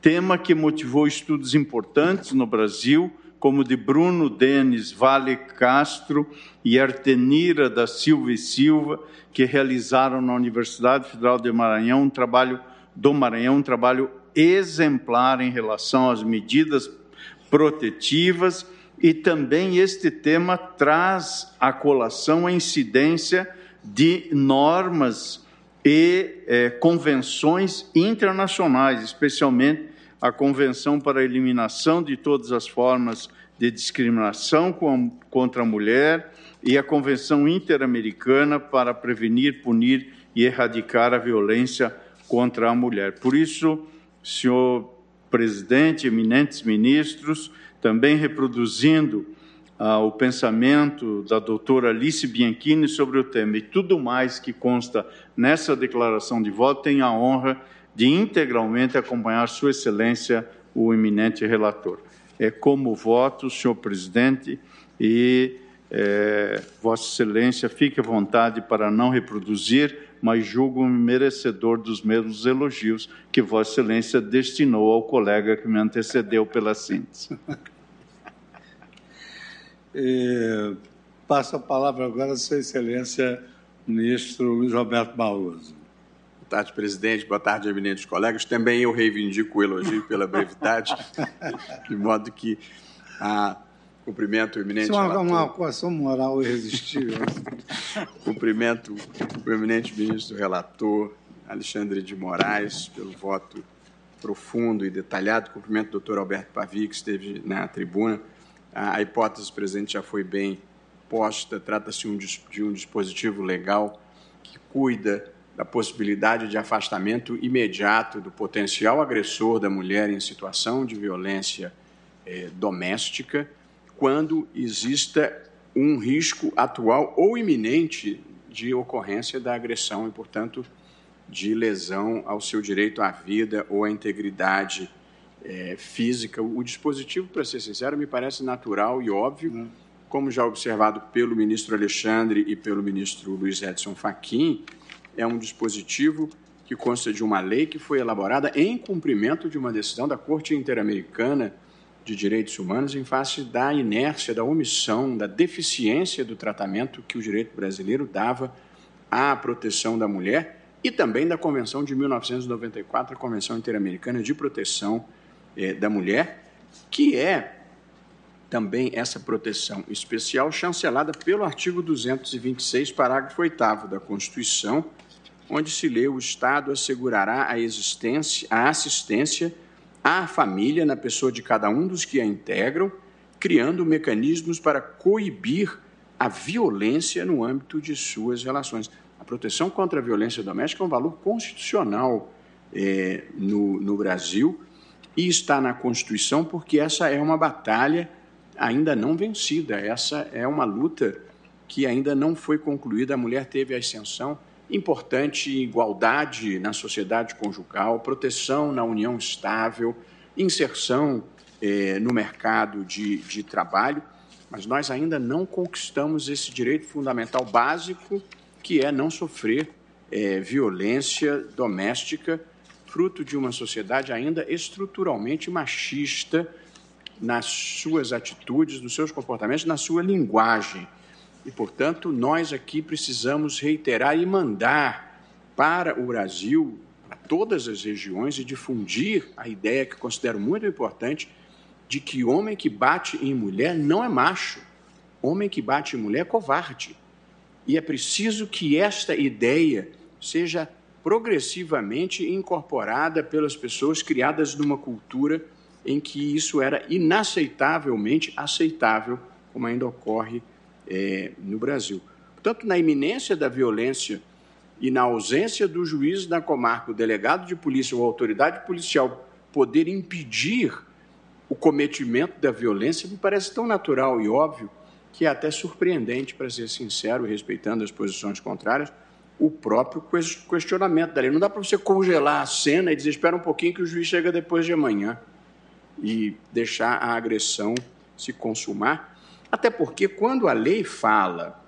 tema que motivou estudos importantes no Brasil, como de Bruno Denis Vale Castro e Artenira da Silva e Silva, que realizaram na Universidade Federal de Maranhão um trabalho do Maranhão, um trabalho exemplar em relação às medidas protetivas. E também este tema traz à colação a incidência de normas e é, convenções internacionais, especialmente a Convenção para a Eliminação de Todas as Formas de Discriminação contra a Mulher e a Convenção Interamericana para Prevenir, Punir e Erradicar a Violência contra a Mulher. Por isso, senhor presidente, eminentes ministros, também reproduzindo ah, o pensamento da doutora Alice Bianchini sobre o tema e tudo mais que consta nessa declaração de voto, tenho a honra de integralmente acompanhar Sua Excelência, o eminente relator. É como voto, senhor presidente, e é, Vossa Excelência fique à vontade para não reproduzir, mas julgo-me merecedor dos mesmos elogios que Vossa Excelência destinou ao colega que me antecedeu pela síntese. E passo a palavra agora a Sua Excelência, ministro Luiz Roberto Barroso. Boa tarde, presidente. Boa tarde, eminentes colegas. Também eu reivindico o elogio pela brevidade, de modo que a Cumprimento o eminente Isso é uma, uma coação moral irresistível. Cumprimento o eminente ministro relator Alexandre de Moraes pelo voto profundo e detalhado. Cumprimento o doutor Alberto Pavi, que esteve na tribuna. A hipótese, presidente, já foi bem posta. Trata-se de um dispositivo legal que cuida da possibilidade de afastamento imediato do potencial agressor da mulher em situação de violência eh, doméstica quando exista um risco atual ou iminente de ocorrência da agressão e, portanto, de lesão ao seu direito à vida ou à integridade é, física. O dispositivo, para ser sincero, me parece natural e óbvio, uhum. como já observado pelo ministro Alexandre e pelo ministro Luiz Edson Fachin, é um dispositivo que consta de uma lei que foi elaborada em cumprimento de uma decisão da Corte Interamericana de Direitos Humanos em face da inércia, da omissão, da deficiência do tratamento que o direito brasileiro dava à proteção da mulher e também da Convenção de 1994, a Convenção Interamericana de Proteção eh, da Mulher, que é também essa proteção especial chancelada pelo artigo 226, parágrafo 8 da Constituição, onde se lê: o Estado assegurará a existência, a assistência à família na pessoa de cada um dos que a integram, criando mecanismos para coibir a violência no âmbito de suas relações. A proteção contra a violência doméstica é um valor constitucional é, no, no Brasil e está na Constituição porque essa é uma batalha ainda não vencida, essa é uma luta que ainda não foi concluída. A mulher teve a ascensão importante igualdade na sociedade conjugal, proteção na união estável, inserção eh, no mercado de, de trabalho, mas nós ainda não conquistamos esse direito fundamental básico, que é não sofrer eh, violência doméstica, fruto de uma sociedade ainda estruturalmente machista nas suas atitudes, nos seus comportamentos, na sua linguagem. E, portanto, nós aqui precisamos reiterar e mandar para o Brasil, para todas as regiões, e difundir a ideia que considero muito importante de que homem que bate em mulher não é macho, homem que bate em mulher é covarde. E é preciso que esta ideia seja progressivamente incorporada pelas pessoas criadas numa cultura em que isso era inaceitavelmente aceitável, como ainda ocorre é, no Brasil. Portanto, na iminência da violência e na ausência do juiz da comarca, o delegado de polícia ou autoridade policial poder impedir o cometimento da violência, me parece tão natural e óbvio que é até surpreendente, para ser sincero, respeitando as posições contrárias, o próprio questionamento da lei. Não dá para você congelar a cena e dizer, espera um pouquinho que o juiz chega depois de amanhã e deixar a agressão se consumar até porque, quando a lei fala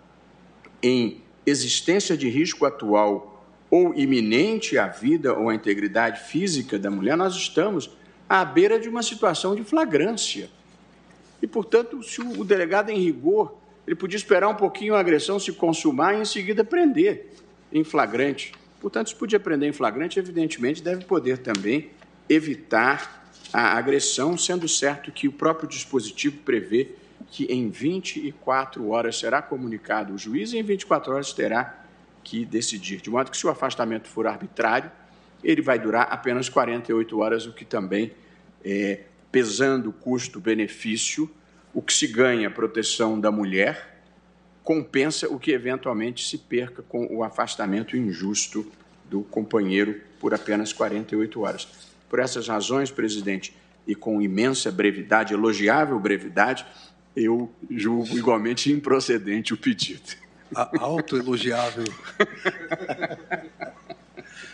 em existência de risco atual ou iminente à vida ou à integridade física da mulher, nós estamos à beira de uma situação de flagrância. E, portanto, se o delegado, em rigor, ele podia esperar um pouquinho a agressão se consumar e, em seguida, prender em flagrante. Portanto, se podia prender em flagrante, evidentemente, deve poder também evitar a agressão, sendo certo que o próprio dispositivo prevê que em 24 horas será comunicado o juiz e em 24 horas terá que decidir. De modo que, se o afastamento for arbitrário, ele vai durar apenas 48 horas, o que também, é, pesando custo-benefício, o que se ganha proteção da mulher, compensa o que eventualmente se perca com o afastamento injusto do companheiro por apenas 48 horas. Por essas razões, presidente, e com imensa brevidade, elogiável brevidade, eu julgo igualmente improcedente o pedido. Autoelogiável.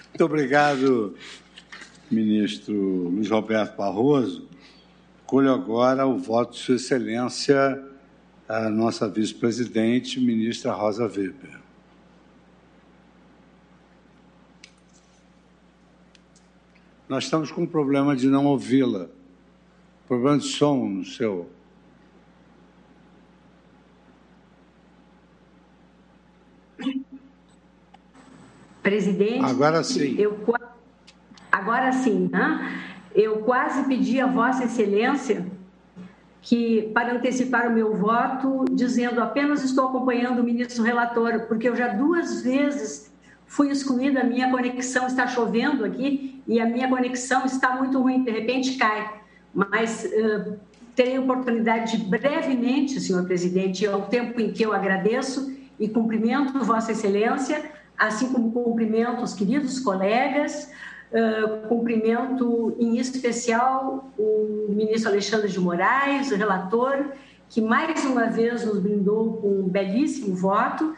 Muito obrigado, ministro Luiz Roberto Barroso, colho agora o voto de Sua Excelência, a nossa vice-presidente, ministra Rosa Weber. Nós estamos com um problema de não ouvi-la. Problema de som no seu. Presidente. Agora sim. Eu, agora sim, né? Eu quase pedi a Vossa Excelência que para antecipar o meu voto, dizendo apenas estou acompanhando o ministro relator, porque eu já duas vezes fui excluída, a minha conexão está chovendo aqui e a minha conexão está muito ruim, de repente cai. Mas uh, terei oportunidade de brevemente, senhor presidente, ao tempo em que eu agradeço e cumprimento Vossa Excelência, assim como cumprimento os queridos colegas, cumprimento em especial o ministro Alexandre de Moraes, o relator, que mais uma vez nos brindou com um belíssimo voto.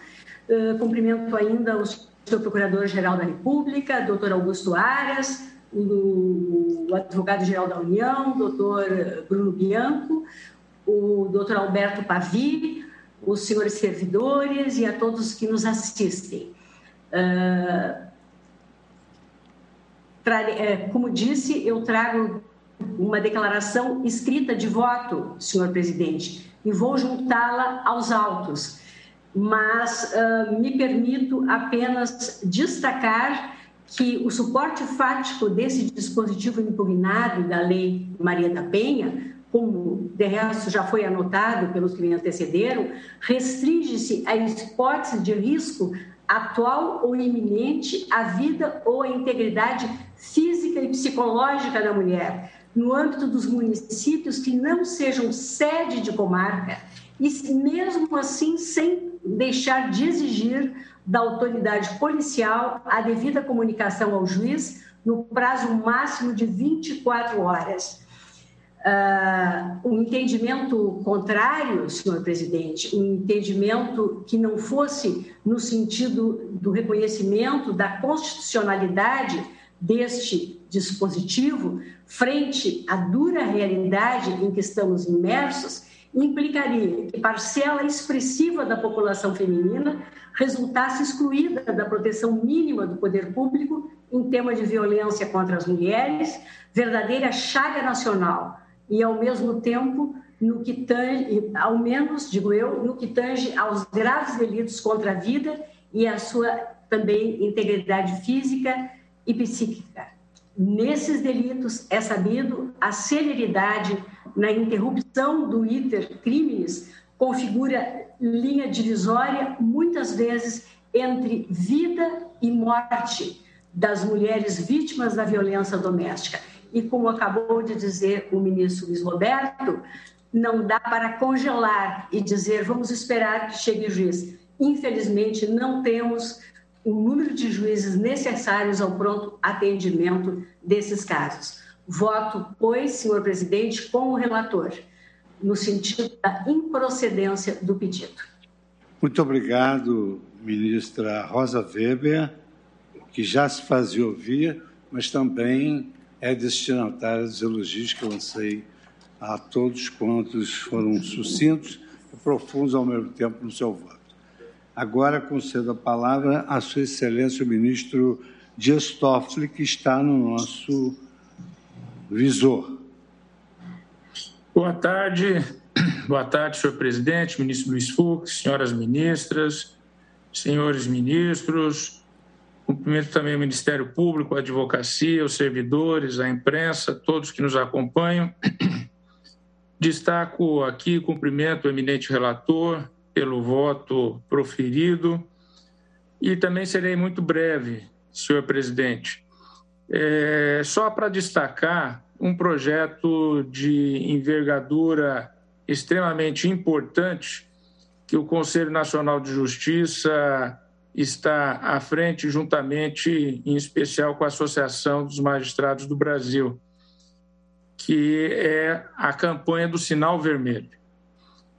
Cumprimento ainda o senhor Procurador-Geral da República, doutor Augusto Aras, o advogado-geral da União, doutor Bruno Bianco, o doutor Alberto Pavi, os senhores servidores e a todos que nos assistem. Uh, como disse, eu trago uma declaração escrita de voto, senhor presidente, e vou juntá-la aos autos, mas uh, me permito apenas destacar que o suporte fático desse dispositivo impugnado da Lei Maria da Penha, como de resto já foi anotado pelos que me antecederam, restringe-se à hipótese de risco atual ou iminente à vida ou à integridade física e psicológica da mulher, no âmbito dos municípios que não sejam sede de comarca, e mesmo assim sem deixar de exigir da autoridade policial a devida comunicação ao juiz no prazo máximo de 24 horas. Uh, um entendimento contrário, senhor presidente, um entendimento que não fosse no sentido do reconhecimento da constitucionalidade deste dispositivo, frente à dura realidade em que estamos imersos, implicaria que parcela expressiva da população feminina resultasse excluída da proteção mínima do poder público em tema de violência contra as mulheres, verdadeira chaga nacional e, ao mesmo tempo, no que tange, ao menos, digo eu, no que tange aos graves delitos contra a vida e a sua também integridade física e psíquica. Nesses delitos, é sabido, a celeridade na interrupção do iter crimes configura linha divisória, muitas vezes, entre vida e morte das mulheres vítimas da violência doméstica e como acabou de dizer o ministro Luiz Roberto, não dá para congelar e dizer vamos esperar que chegue o juiz. Infelizmente, não temos o número de juízes necessários ao pronto atendimento desses casos. Voto, pois, senhor presidente, com o relator, no sentido da improcedência do pedido. Muito obrigado, ministra Rosa Weber, que já se fazia ouvir, mas também é destinatária dos elogios que lancei a todos quantos foram sucintos e profundos ao mesmo tempo no seu voto. Agora concedo a palavra à Sua Excelência o ministro Dias Toffoli, que está no nosso visor. Boa tarde, boa tarde, senhor presidente, ministro Luiz Fux, senhoras ministras, senhores ministros, Cumprimento também o Ministério Público, a advocacia, os servidores, a imprensa, todos que nos acompanham. Destaco aqui, cumprimento o eminente relator pelo voto proferido e também serei muito breve, senhor presidente. É, só para destacar um projeto de envergadura extremamente importante que o Conselho Nacional de Justiça está à frente, juntamente, em especial, com a Associação dos Magistrados do Brasil, que é a campanha do Sinal Vermelho.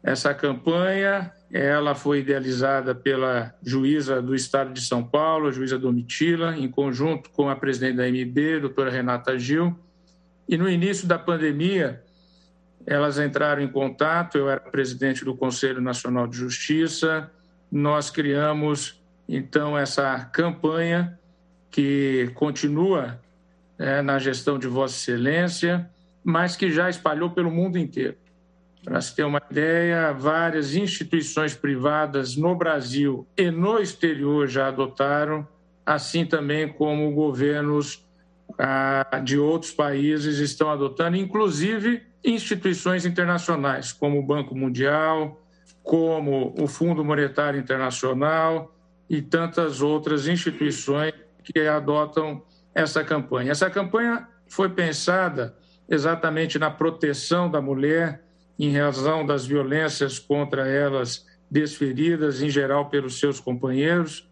Essa campanha ela foi idealizada pela juíza do Estado de São Paulo, a juíza Domitila, em conjunto com a presidente da MB, doutora Renata Gil. E no início da pandemia, elas entraram em contato, eu era presidente do Conselho Nacional de Justiça, nós criamos, então, essa campanha que continua é, na gestão de Vossa Excelência, mas que já espalhou pelo mundo inteiro. Para se ter uma ideia, várias instituições privadas no Brasil e no exterior já adotaram, assim também como governos ah, de outros países estão adotando, inclusive instituições internacionais, como o Banco Mundial, como o Fundo Monetário Internacional e tantas outras instituições que adotam essa campanha. Essa campanha foi pensada exatamente na proteção da mulher em razão das violências contra elas desferidas, em geral, pelos seus companheiros,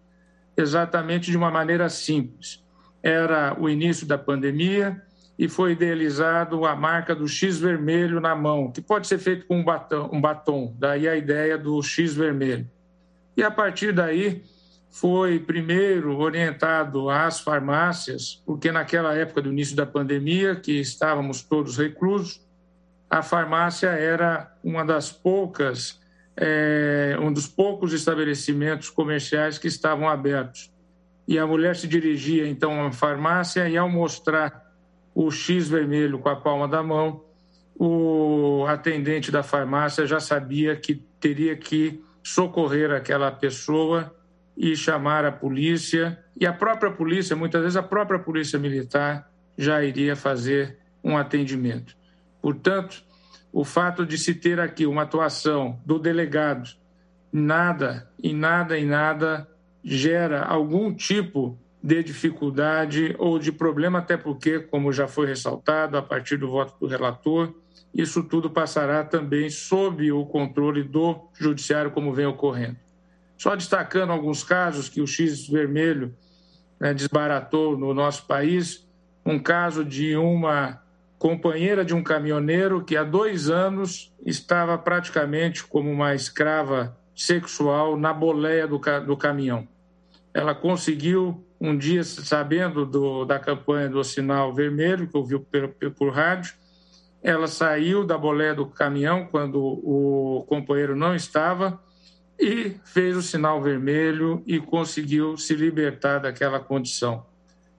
exatamente de uma maneira simples. Era o início da pandemia e foi idealizado a marca do X vermelho na mão, que pode ser feito com um batom, um batom daí a ideia do X vermelho. E a partir daí foi primeiro orientado às farmácias, porque naquela época do início da pandemia, que estávamos todos reclusos, a farmácia era uma das poucas, é, um dos poucos estabelecimentos comerciais que estavam abertos. E a mulher se dirigia então à farmácia e, ao mostrar o X vermelho com a palma da mão, o atendente da farmácia já sabia que teria que socorrer aquela pessoa e chamar a polícia. E a própria polícia, muitas vezes a própria polícia militar, já iria fazer um atendimento. Portanto, o fato de se ter aqui uma atuação do delegado, nada, e nada, e nada gera algum tipo de dificuldade ou de problema, até porque, como já foi ressaltado, a partir do voto do relator, isso tudo passará também sob o controle do judiciário, como vem ocorrendo. Só destacando alguns casos que o X vermelho né, desbaratou no nosso país, um caso de uma companheira de um caminhoneiro que há dois anos estava praticamente como uma escrava sexual na boleia do, do caminhão. Ela conseguiu, um dia, sabendo do, da campanha do sinal vermelho, que ouviu por, por rádio, ela saiu da boleia do caminhão quando o companheiro não estava e fez o sinal vermelho e conseguiu se libertar daquela condição.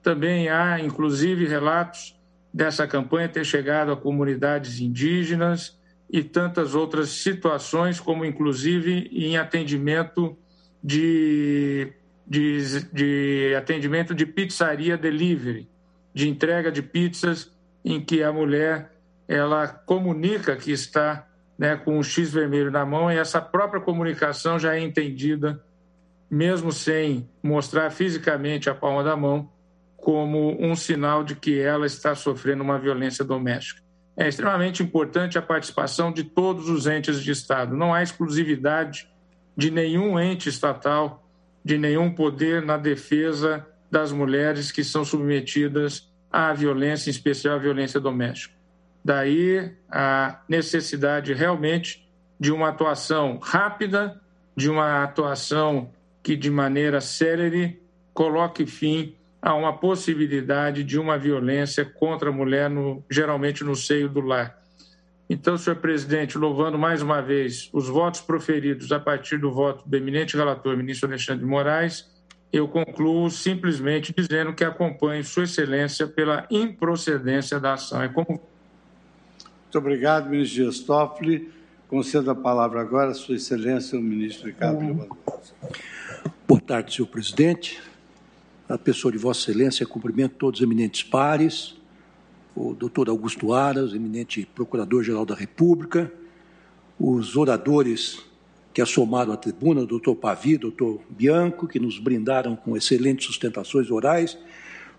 Também há, inclusive, relatos dessa campanha ter chegado a comunidades indígenas e tantas outras situações, como inclusive em atendimento de, de, de atendimento de pizzaria delivery, de entrega de pizzas, em que a mulher ela comunica que está né, com o X vermelho na mão e essa própria comunicação já é entendida, mesmo sem mostrar fisicamente a palma da mão, como um sinal de que ela está sofrendo uma violência doméstica. É extremamente importante a participação de todos os entes de Estado. Não há exclusividade de nenhum ente estatal, de nenhum poder na defesa das mulheres que são submetidas à violência, em especial à violência doméstica. Daí a necessidade realmente de uma atuação rápida, de uma atuação que de maneira célere coloque fim há uma possibilidade de uma violência contra a mulher, no, geralmente no seio do lar. Então, senhor presidente, louvando mais uma vez os votos proferidos a partir do voto do eminente relator, ministro Alexandre de Moraes, eu concluo simplesmente dizendo que acompanho Sua Excelência pela improcedência da ação. É como... Muito obrigado, ministro Dias Toffoli. Concedo a palavra agora a Sua Excelência, o ministro Ricardo Lewandowski. Boa tarde, senhor presidente a pessoa de Vossa Excelência, cumprimento todos os eminentes pares, o doutor Augusto Aras, eminente Procurador-Geral da República, os oradores que assomaram à tribuna, o doutor Pavi, o doutor Bianco, que nos brindaram com excelentes sustentações orais.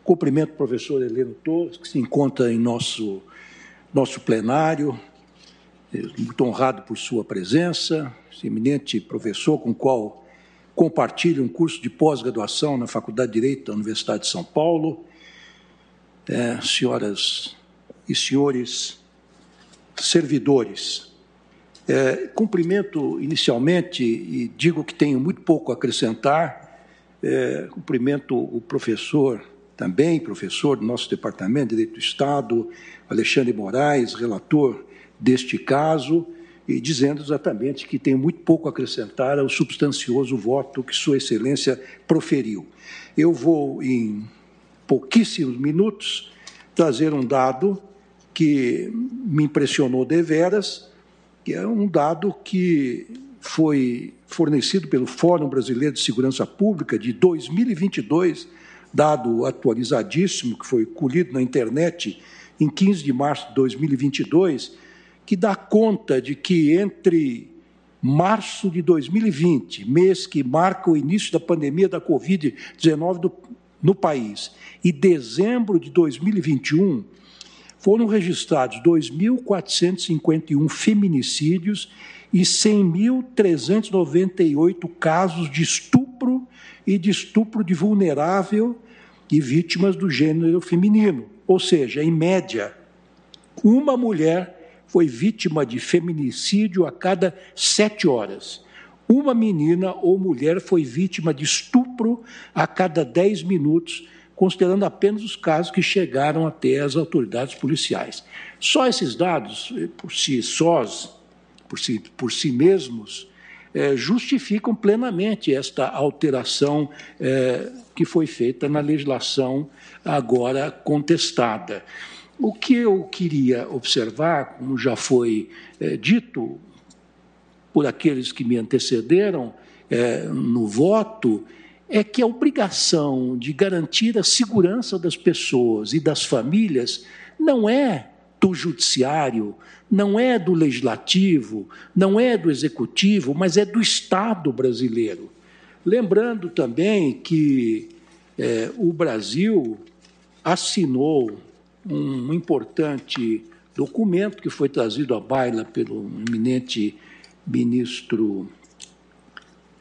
Cumprimento o professor Heleno Torres, que se encontra em nosso, nosso plenário, muito honrado por sua presença, esse eminente professor com o qual compartilhe um curso de pós-graduação na Faculdade de Direito da Universidade de São Paulo. É, senhoras e senhores servidores, É, cumprimento inicialmente e digo que tenho muito pouco a acrescentar. É, cumprimento o professor também, professor do nosso Departamento de Direito do Estado, Alexandre Moraes, relator deste caso, e dizendo exatamente que tem muito pouco a acrescentar ao substancioso voto que Sua Excelência proferiu. Eu vou, em pouquíssimos minutos, trazer um dado que me impressionou deveras, que é um dado que foi fornecido pelo Fórum Brasileiro de Segurança Pública de 2022, dado atualizadíssimo, que foi colhido na internet em 15 de março de 2022, que dá conta de que entre março de 2020, mês que marca o início da pandemia da Covid-19 no país, e dezembro de 2021, foram registrados 2.451 feminicídios e 100.398 casos de estupro e de estupro de vulnerável e vítimas do gênero feminino. Ou seja, em média, uma mulher foi vítima de feminicídio a cada sete horas. Uma menina ou mulher foi vítima de estupro a cada dez minutos, considerando apenas os casos que chegaram até as autoridades policiais. Só esses dados, por si sós, por si, por si mesmos, é, justificam plenamente esta alteração é, que foi feita na legislação agora contestada. O que eu queria observar, como já foi é, dito por aqueles que me antecederam é, no voto, é que a obrigação de garantir a segurança das pessoas e das famílias não é do judiciário, não é do legislativo, não é do executivo, mas é do Estado brasileiro. Lembrando também que é, o Brasil assinou um importante documento que foi trazido à baila pelo eminente ministro,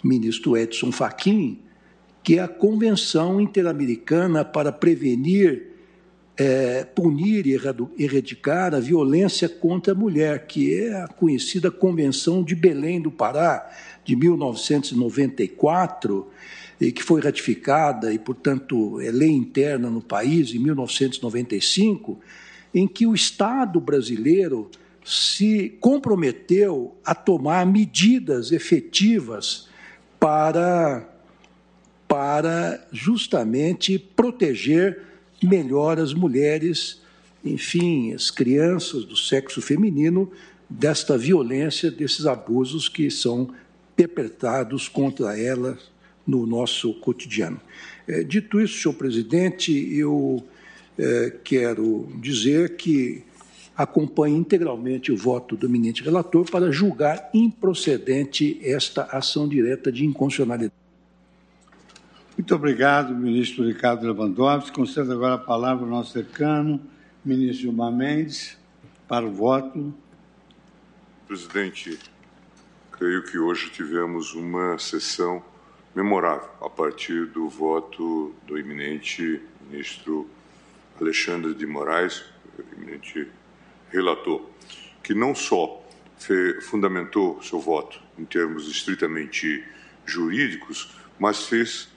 ministro Edson Fachin, que é a Convenção Interamericana para Prevenir é, punir e erradicar a violência contra a mulher, que é a conhecida Convenção de Belém do Pará, de 1994, e que foi ratificada e, portanto, é lei interna no país em 1995, em que o Estado brasileiro se comprometeu a tomar medidas efetivas para, para justamente proteger melhor as mulheres, enfim, as crianças do sexo feminino, desta violência, desses abusos que são perpetrados contra elas no nosso cotidiano. É, dito isso, senhor presidente, eu é, quero dizer que acompanho integralmente o voto do eminente relator para julgar improcedente esta ação direta de inconstitucionalidade. Muito obrigado, ministro Ricardo Lewandowski. Concedo agora a palavra ao nosso decano, ministro Gilmar Mendes, para o voto. Presidente, creio que hoje tivemos uma sessão memorável a partir do voto do eminente ministro Alexandre de Moraes, eminente relator, que não só fundamentou seu voto em termos estritamente jurídicos, mas fez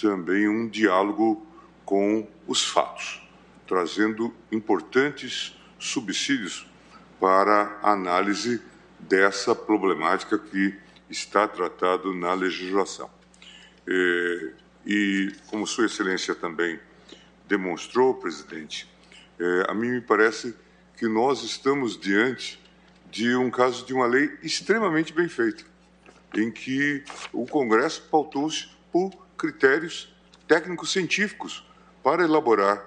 também um diálogo com os fatos, trazendo importantes subsídios para a análise dessa problemática que está tratado na legislação. É, e, como Sua Excelência também demonstrou, presidente, é, a mim me parece que nós estamos diante de um caso de uma lei extremamente bem feita, em que o Congresso pautou-se por critérios técnicos científicos para elaborar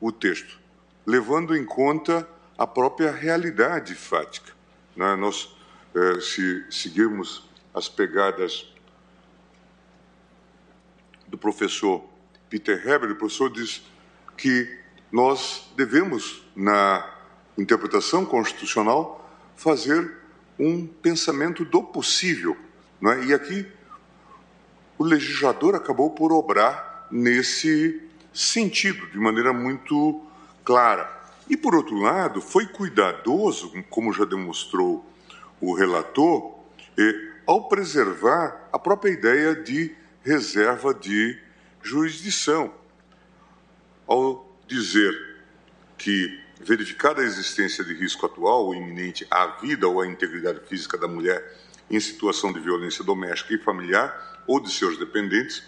o texto, levando em conta a própria realidade fática. Né? Nós, eh, se seguirmos as pegadas do professor Peter Heber, o professor diz que nós devemos, na interpretação constitucional, fazer um pensamento do possível. Não é? E aqui o legislador acabou por obrar nesse sentido, de maneira muito clara. E, por outro lado, foi cuidadoso, como já demonstrou o relator eh, ao preservar a própria ideia de reserva de jurisdição. Ao dizer que, verificada a existência de risco atual ou iminente à vida ou à integridade física da mulher em situação de violência doméstica e familiar ou de seus dependentes,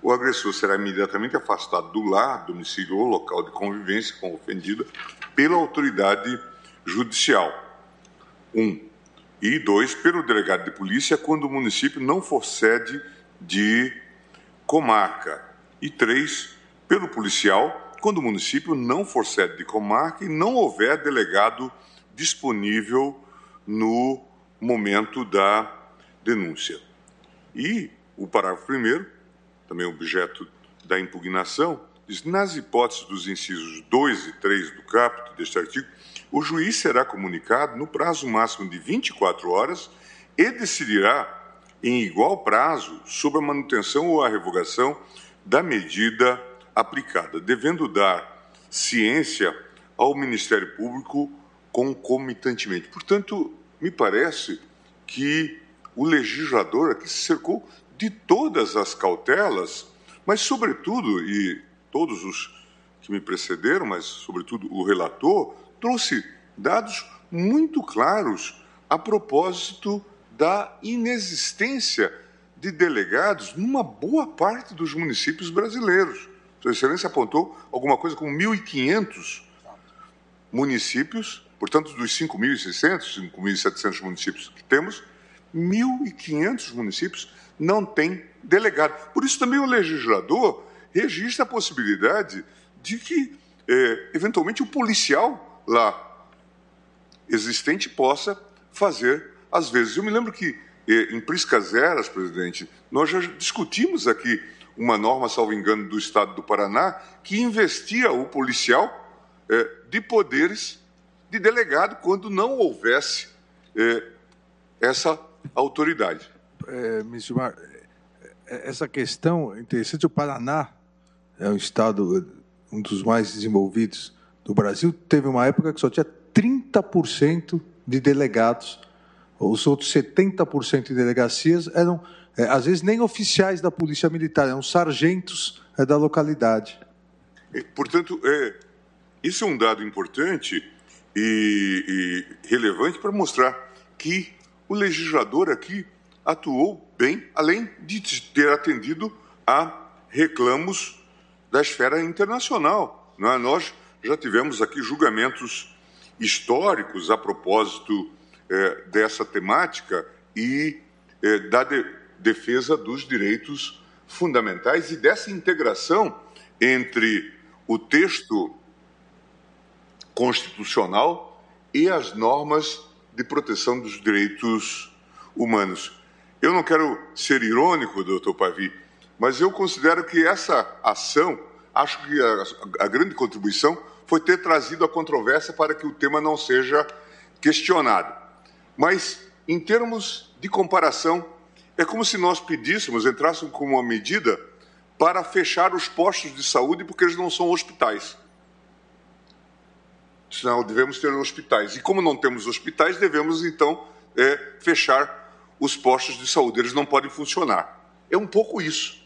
o agressor será imediatamente afastado do lar, domicílio ou local de convivência com a ofendida pela autoridade judicial. Um. E dois, pelo delegado de polícia, quando o município não for sede de comarca. E três, pelo policial, quando o município não for sede de comarca e não houver delegado disponível no momento da denúncia. E o parágrafo primeiro, também objeto da impugnação, diz: nas hipóteses dos incisos 2 e 3 do caput deste artigo, o juiz será comunicado no prazo máximo de 24 horas e decidirá em igual prazo sobre a manutenção ou a revogação da medida aplicada, devendo dar ciência ao Ministério Público concomitantemente. Portanto, me parece que o legislador aqui se cercou de todas as cautelas, mas, sobretudo, e todos os que me precederam, mas, sobretudo, o relator, trouxe dados muito claros a propósito da inexistência de delegados numa boa parte dos municípios brasileiros. Sua Excelência apontou alguma coisa como 1.500 municípios, portanto, dos 5.600, 5.700 municípios que temos, 1.500 municípios não têm delegado. Por isso, também o legislador registra a possibilidade de que, é, eventualmente, o policial lá existente possa fazer às vezes. Eu me lembro que eh, em Priscas Eras, presidente, nós já discutimos aqui uma norma, salvo engano, do Estado do Paraná, que investia o policial eh, de poderes de delegado quando não houvesse eh, essa autoridade. É, Mar, essa questão é interessante. O Paraná é um estado, um dos mais desenvolvidos do Brasil, teve uma época que só tinha 30% de delegados os outros 70% de delegacias eram, é, às vezes, nem oficiais da Polícia Militar, eram sargentos é, da localidade. Portanto, é, isso é um dado importante e, e relevante para mostrar que o legislador aqui atuou bem, além de ter atendido a reclamos da esfera internacional. É? Nós já tivemos aqui julgamentos históricos a propósito é, dessa temática e é, da de, defesa dos direitos fundamentais e dessa integração entre o texto constitucional e as normas de proteção dos direitos humanos. Eu não quero ser irônico, doutor Pavi, mas eu considero que essa ação, acho que a, a grande contribuição foi ter trazido a controvérsia para que o tema não seja questionado. Mas, em termos de comparação, é como se nós pedíssemos, entrássemos com uma medida para fechar os postos de saúde porque eles não são hospitais. Senão devemos ter hospitais. E como não temos hospitais, devemos então é, fechar os postos de saúde. Eles não podem funcionar. É um pouco isso.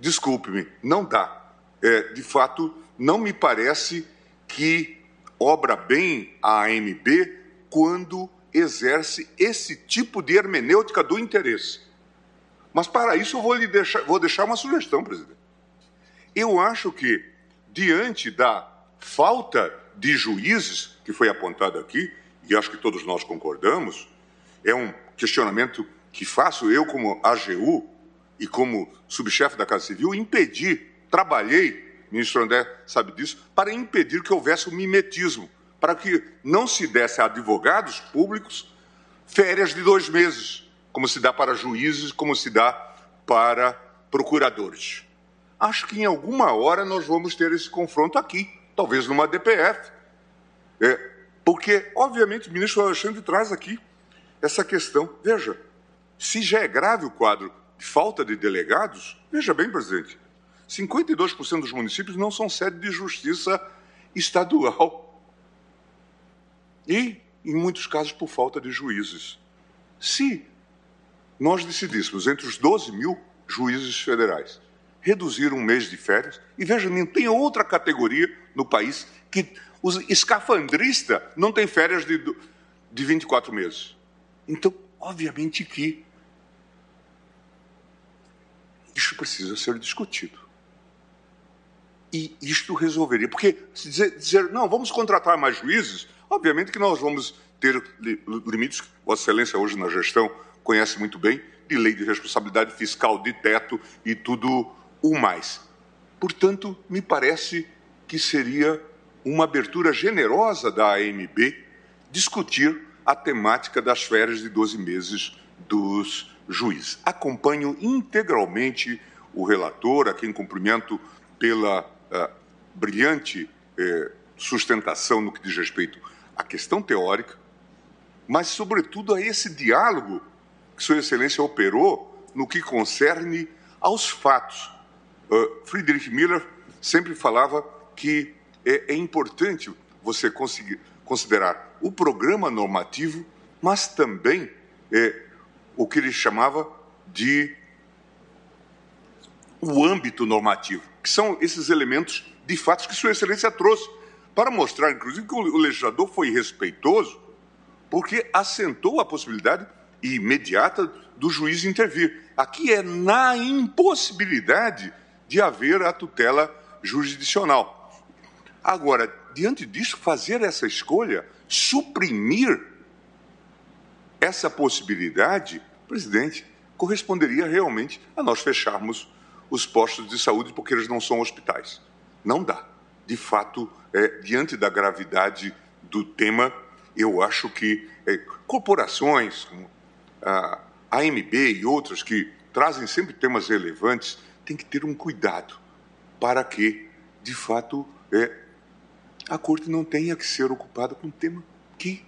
Desculpe-me, não dá. É, de fato, não me parece que obra bem a AMB quando exerce esse tipo de hermenêutica do interesse. Mas para isso eu vou lhe deixar, vou deixar uma sugestão, presidente. Eu acho que diante da falta de juízes que foi apontada aqui, e acho que todos nós concordamos, é um questionamento que faço eu como AGU e como subchefe da Casa Civil, impedir, trabalhei, ministro André sabe disso, para impedir que houvesse o mimetismo para que não se desse a advogados públicos férias de dois meses, como se dá para juízes, como se dá para procuradores. Acho que em alguma hora nós vamos ter esse confronto aqui, talvez numa DPF. É, porque, obviamente, o ministro Alexandre traz aqui essa questão. Veja, se já é grave o quadro de falta de delegados, veja bem, presidente, 52% dos municípios não são sede de justiça estadual. E em muitos casos por falta de juízes. Se nós decidíssemos entre os 12 mil juízes federais reduzir um mês de férias, e veja, nem tem outra categoria no país que os escafandrista não tem férias de, de 24 meses. Então, obviamente que isso precisa ser discutido. E isto resolveria. Porque se dizer, dizer, não, vamos contratar mais juízes, obviamente que nós vamos ter limites. Vossa Excelência, hoje na gestão, conhece muito bem, de lei de responsabilidade fiscal, de teto e tudo o mais. Portanto, me parece que seria uma abertura generosa da AMB discutir a temática das férias de 12 meses dos juízes. Acompanho integralmente o relator, a quem cumprimento pela uh, brilhante uh, sustentação no que diz respeito à questão teórica, mas, sobretudo, a esse diálogo que Sua Excelência operou no que concerne aos fatos. Uh, Friedrich Miller sempre falava que é, é importante você conseguir considerar o programa normativo, mas também é, o que ele chamava de o âmbito normativo, que são esses elementos de fatos que Sua Excelência trouxe, para mostrar, inclusive, que o legislador foi respeitoso, porque assentou a possibilidade imediata do juiz intervir. Aqui é na impossibilidade de haver a tutela jurisdicional. Agora, diante disso, fazer essa escolha, suprimir essa possibilidade, presidente, corresponderia realmente a nós fecharmos os postos de saúde porque eles não são hospitais. Não dá. De fato, é, diante da gravidade do tema, eu acho que é, corporações como a AMB e outras que trazem sempre temas relevantes têm que ter um cuidado para que, de fato, é, a corte não tenha que ser ocupada com um tema que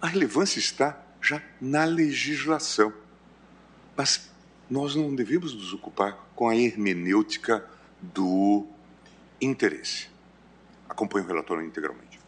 a relevância está já na legislação. Mas nós não devemos nos ocupar com a hermenêutica do interesse. Acompanho o relatório integralmente.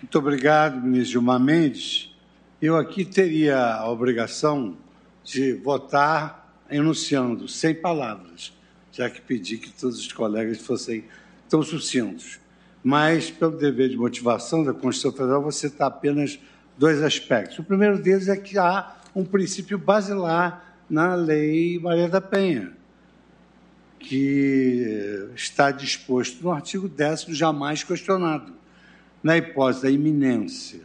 Muito obrigado, ministro Gilmar Mendes. Eu aqui teria a obrigação de votar enunciando, sem palavras, já que pedi que todos os colegas fossem tão sucintos. Mas, pelo dever de motivação da Constituição Federal, você está apenas dois aspectos. O primeiro deles é que há um princípio basilar na Lei Maria da Penha, que está disposto no artigo 10 jamais questionado. Na hipótese da iminência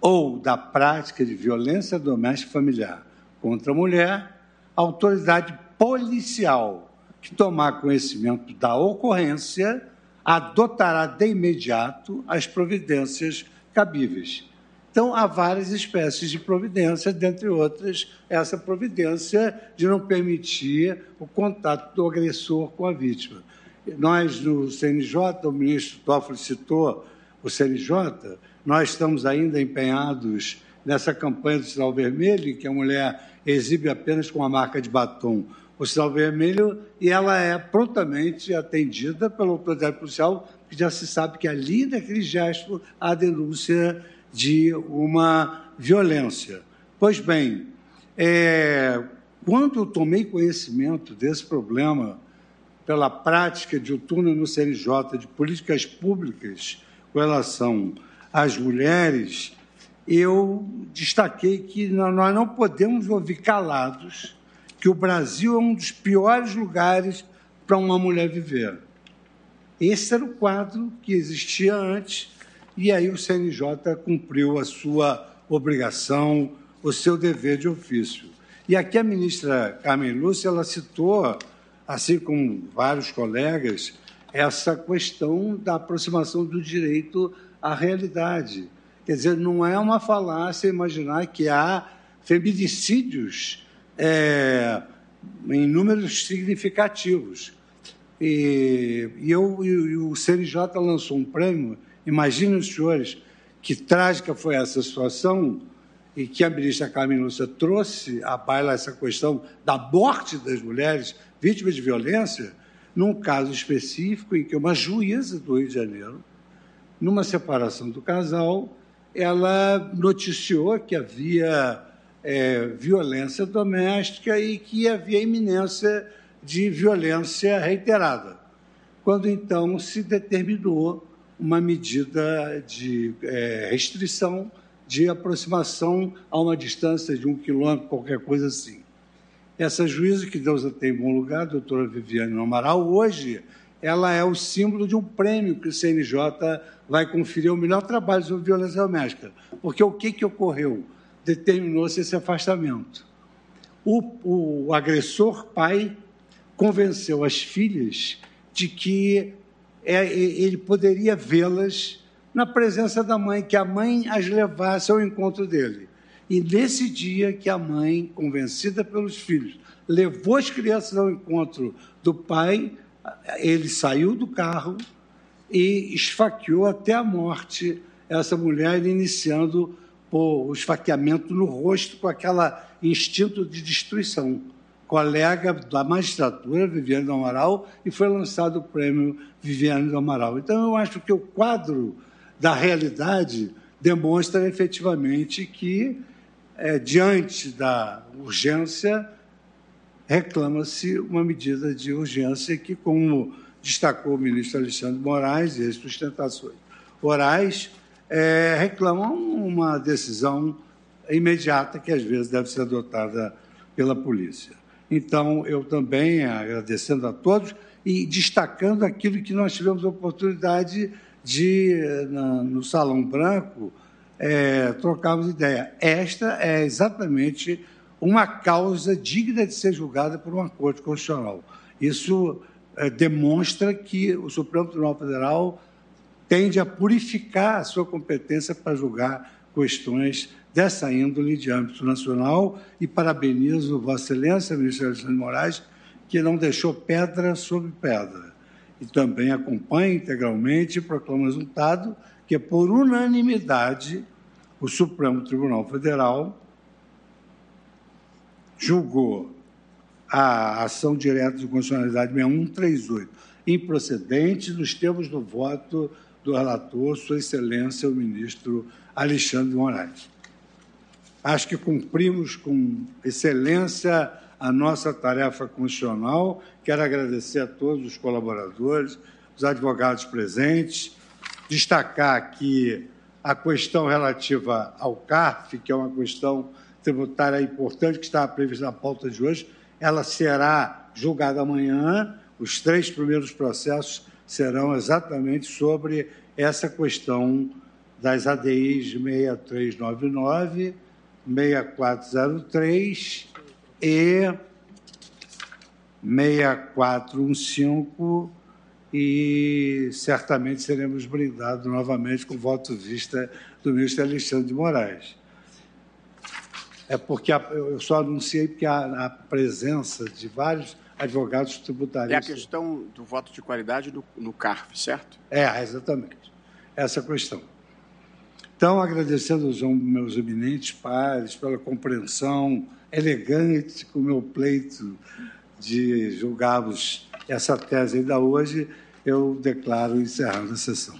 ou da prática de violência doméstica familiar contra a mulher, a autoridade policial que tomar conhecimento da ocorrência, adotará de imediato as providências cabíveis. Então, há várias espécies de providência, dentre outras, essa providência de não permitir o contato do agressor com a vítima. Nós, no CNJ, o ministro Toffoli citou o CNJ, nós estamos ainda empenhados nessa campanha do sinal vermelho, que a mulher exibe apenas com a marca de batom o sinal vermelho e ela é prontamente atendida pela autoridade policial, que já se sabe que ali, naquele gesto, há denúncia de uma violência. Pois bem, é, quando eu tomei conhecimento desse problema pela prática de outono no CNJ de políticas públicas com relação às mulheres, eu destaquei que nós não podemos ouvir calados que o Brasil é um dos piores lugares para uma mulher viver. Esse era o quadro que existia antes, e aí o CNJ cumpriu a sua obrigação, o seu dever de ofício. E aqui a ministra Carmen Lúcia ela citou, assim como vários colegas, essa questão da aproximação do direito à realidade. Quer dizer, não é uma falácia imaginar que há feminicídios é, em números significativos. E, e, eu, e o CNJ lançou um prêmio. Imaginem os senhores que trágica foi essa situação e que a ministra Carmen Lúcia trouxe à baila essa questão da morte das mulheres vítimas de violência, num caso específico em que uma juíza do Rio de Janeiro numa separação do casal, ela noticiou que havia é, violência doméstica e que havia iminência de violência reiterada. Quando então se determinou uma medida de é, restrição de aproximação a uma distância de um quilômetro, qualquer coisa assim. Essa juíza, que Deus a tem em bom lugar, a doutora Viviane Amaral, hoje ela é o símbolo de um prêmio que o CNJ vai conferir o melhor trabalho sobre violência doméstica. Porque o que, que ocorreu? Determinou-se esse afastamento. O, o agressor pai convenceu as filhas de que é, ele poderia vê-las na presença da mãe, que a mãe as levasse ao encontro dele. E nesse dia que a mãe, convencida pelos filhos, levou as crianças ao encontro do pai, ele saiu do carro e esfaqueou até a morte essa mulher, iniciando o esfaqueamento no rosto com aquele instinto de destruição. Colega da magistratura, Viviane do Amaral, e foi lançado o prêmio Viviane do Amaral. Então, eu acho que o quadro da realidade demonstra efetivamente que, é, diante da urgência, reclama-se uma medida de urgência que, como destacou o ministro Alexandre Moraes e as sustentações orais, é, reclamam uma decisão imediata que às vezes deve ser adotada pela polícia. Então, eu também, agradecendo a todos e destacando aquilo que nós tivemos a oportunidade de, na, no Salão Branco, é, trocarmos ideia. Esta é exatamente uma causa digna de ser julgada por uma Corte Constitucional. Isso é, demonstra que o Supremo Tribunal Federal tende a purificar a sua competência para julgar questões dessa índole de âmbito nacional e parabenizo Vossa Excelência, ministro Alexandre Moraes, que não deixou pedra sobre pedra. E também acompanha integralmente e proclama o resultado que, por unanimidade, o Supremo Tribunal Federal julgou a ação direta de constitucionalidade 6138 improcedente nos termos do voto do relator, Sua Excelência, o ministro Alexandre Moraes. Acho que cumprimos com excelência a nossa tarefa constitucional. Quero agradecer a todos os colaboradores, os advogados presentes, destacar aqui a questão relativa ao CARF, que é uma questão tributária importante que estava prevista na pauta de hoje, ela será julgada amanhã. Os três primeiros processos serão exatamente sobre essa questão das ADIs 6399, 6403 e 6415 e certamente seremos brindados novamente com voto vista do ministro Alexandre de Moraes é porque a, eu só anunciei porque a, a, presença de vários advogados tributaristas. É a questão do voto de qualidade do, no CARF, certo? É, exatamente. Essa questão. Então, agradecendo aos meus eminentes pares pela compreensão elegante com o meu pleito de julgarmos essa tese ainda hoje, eu declaro encerrando a sessão.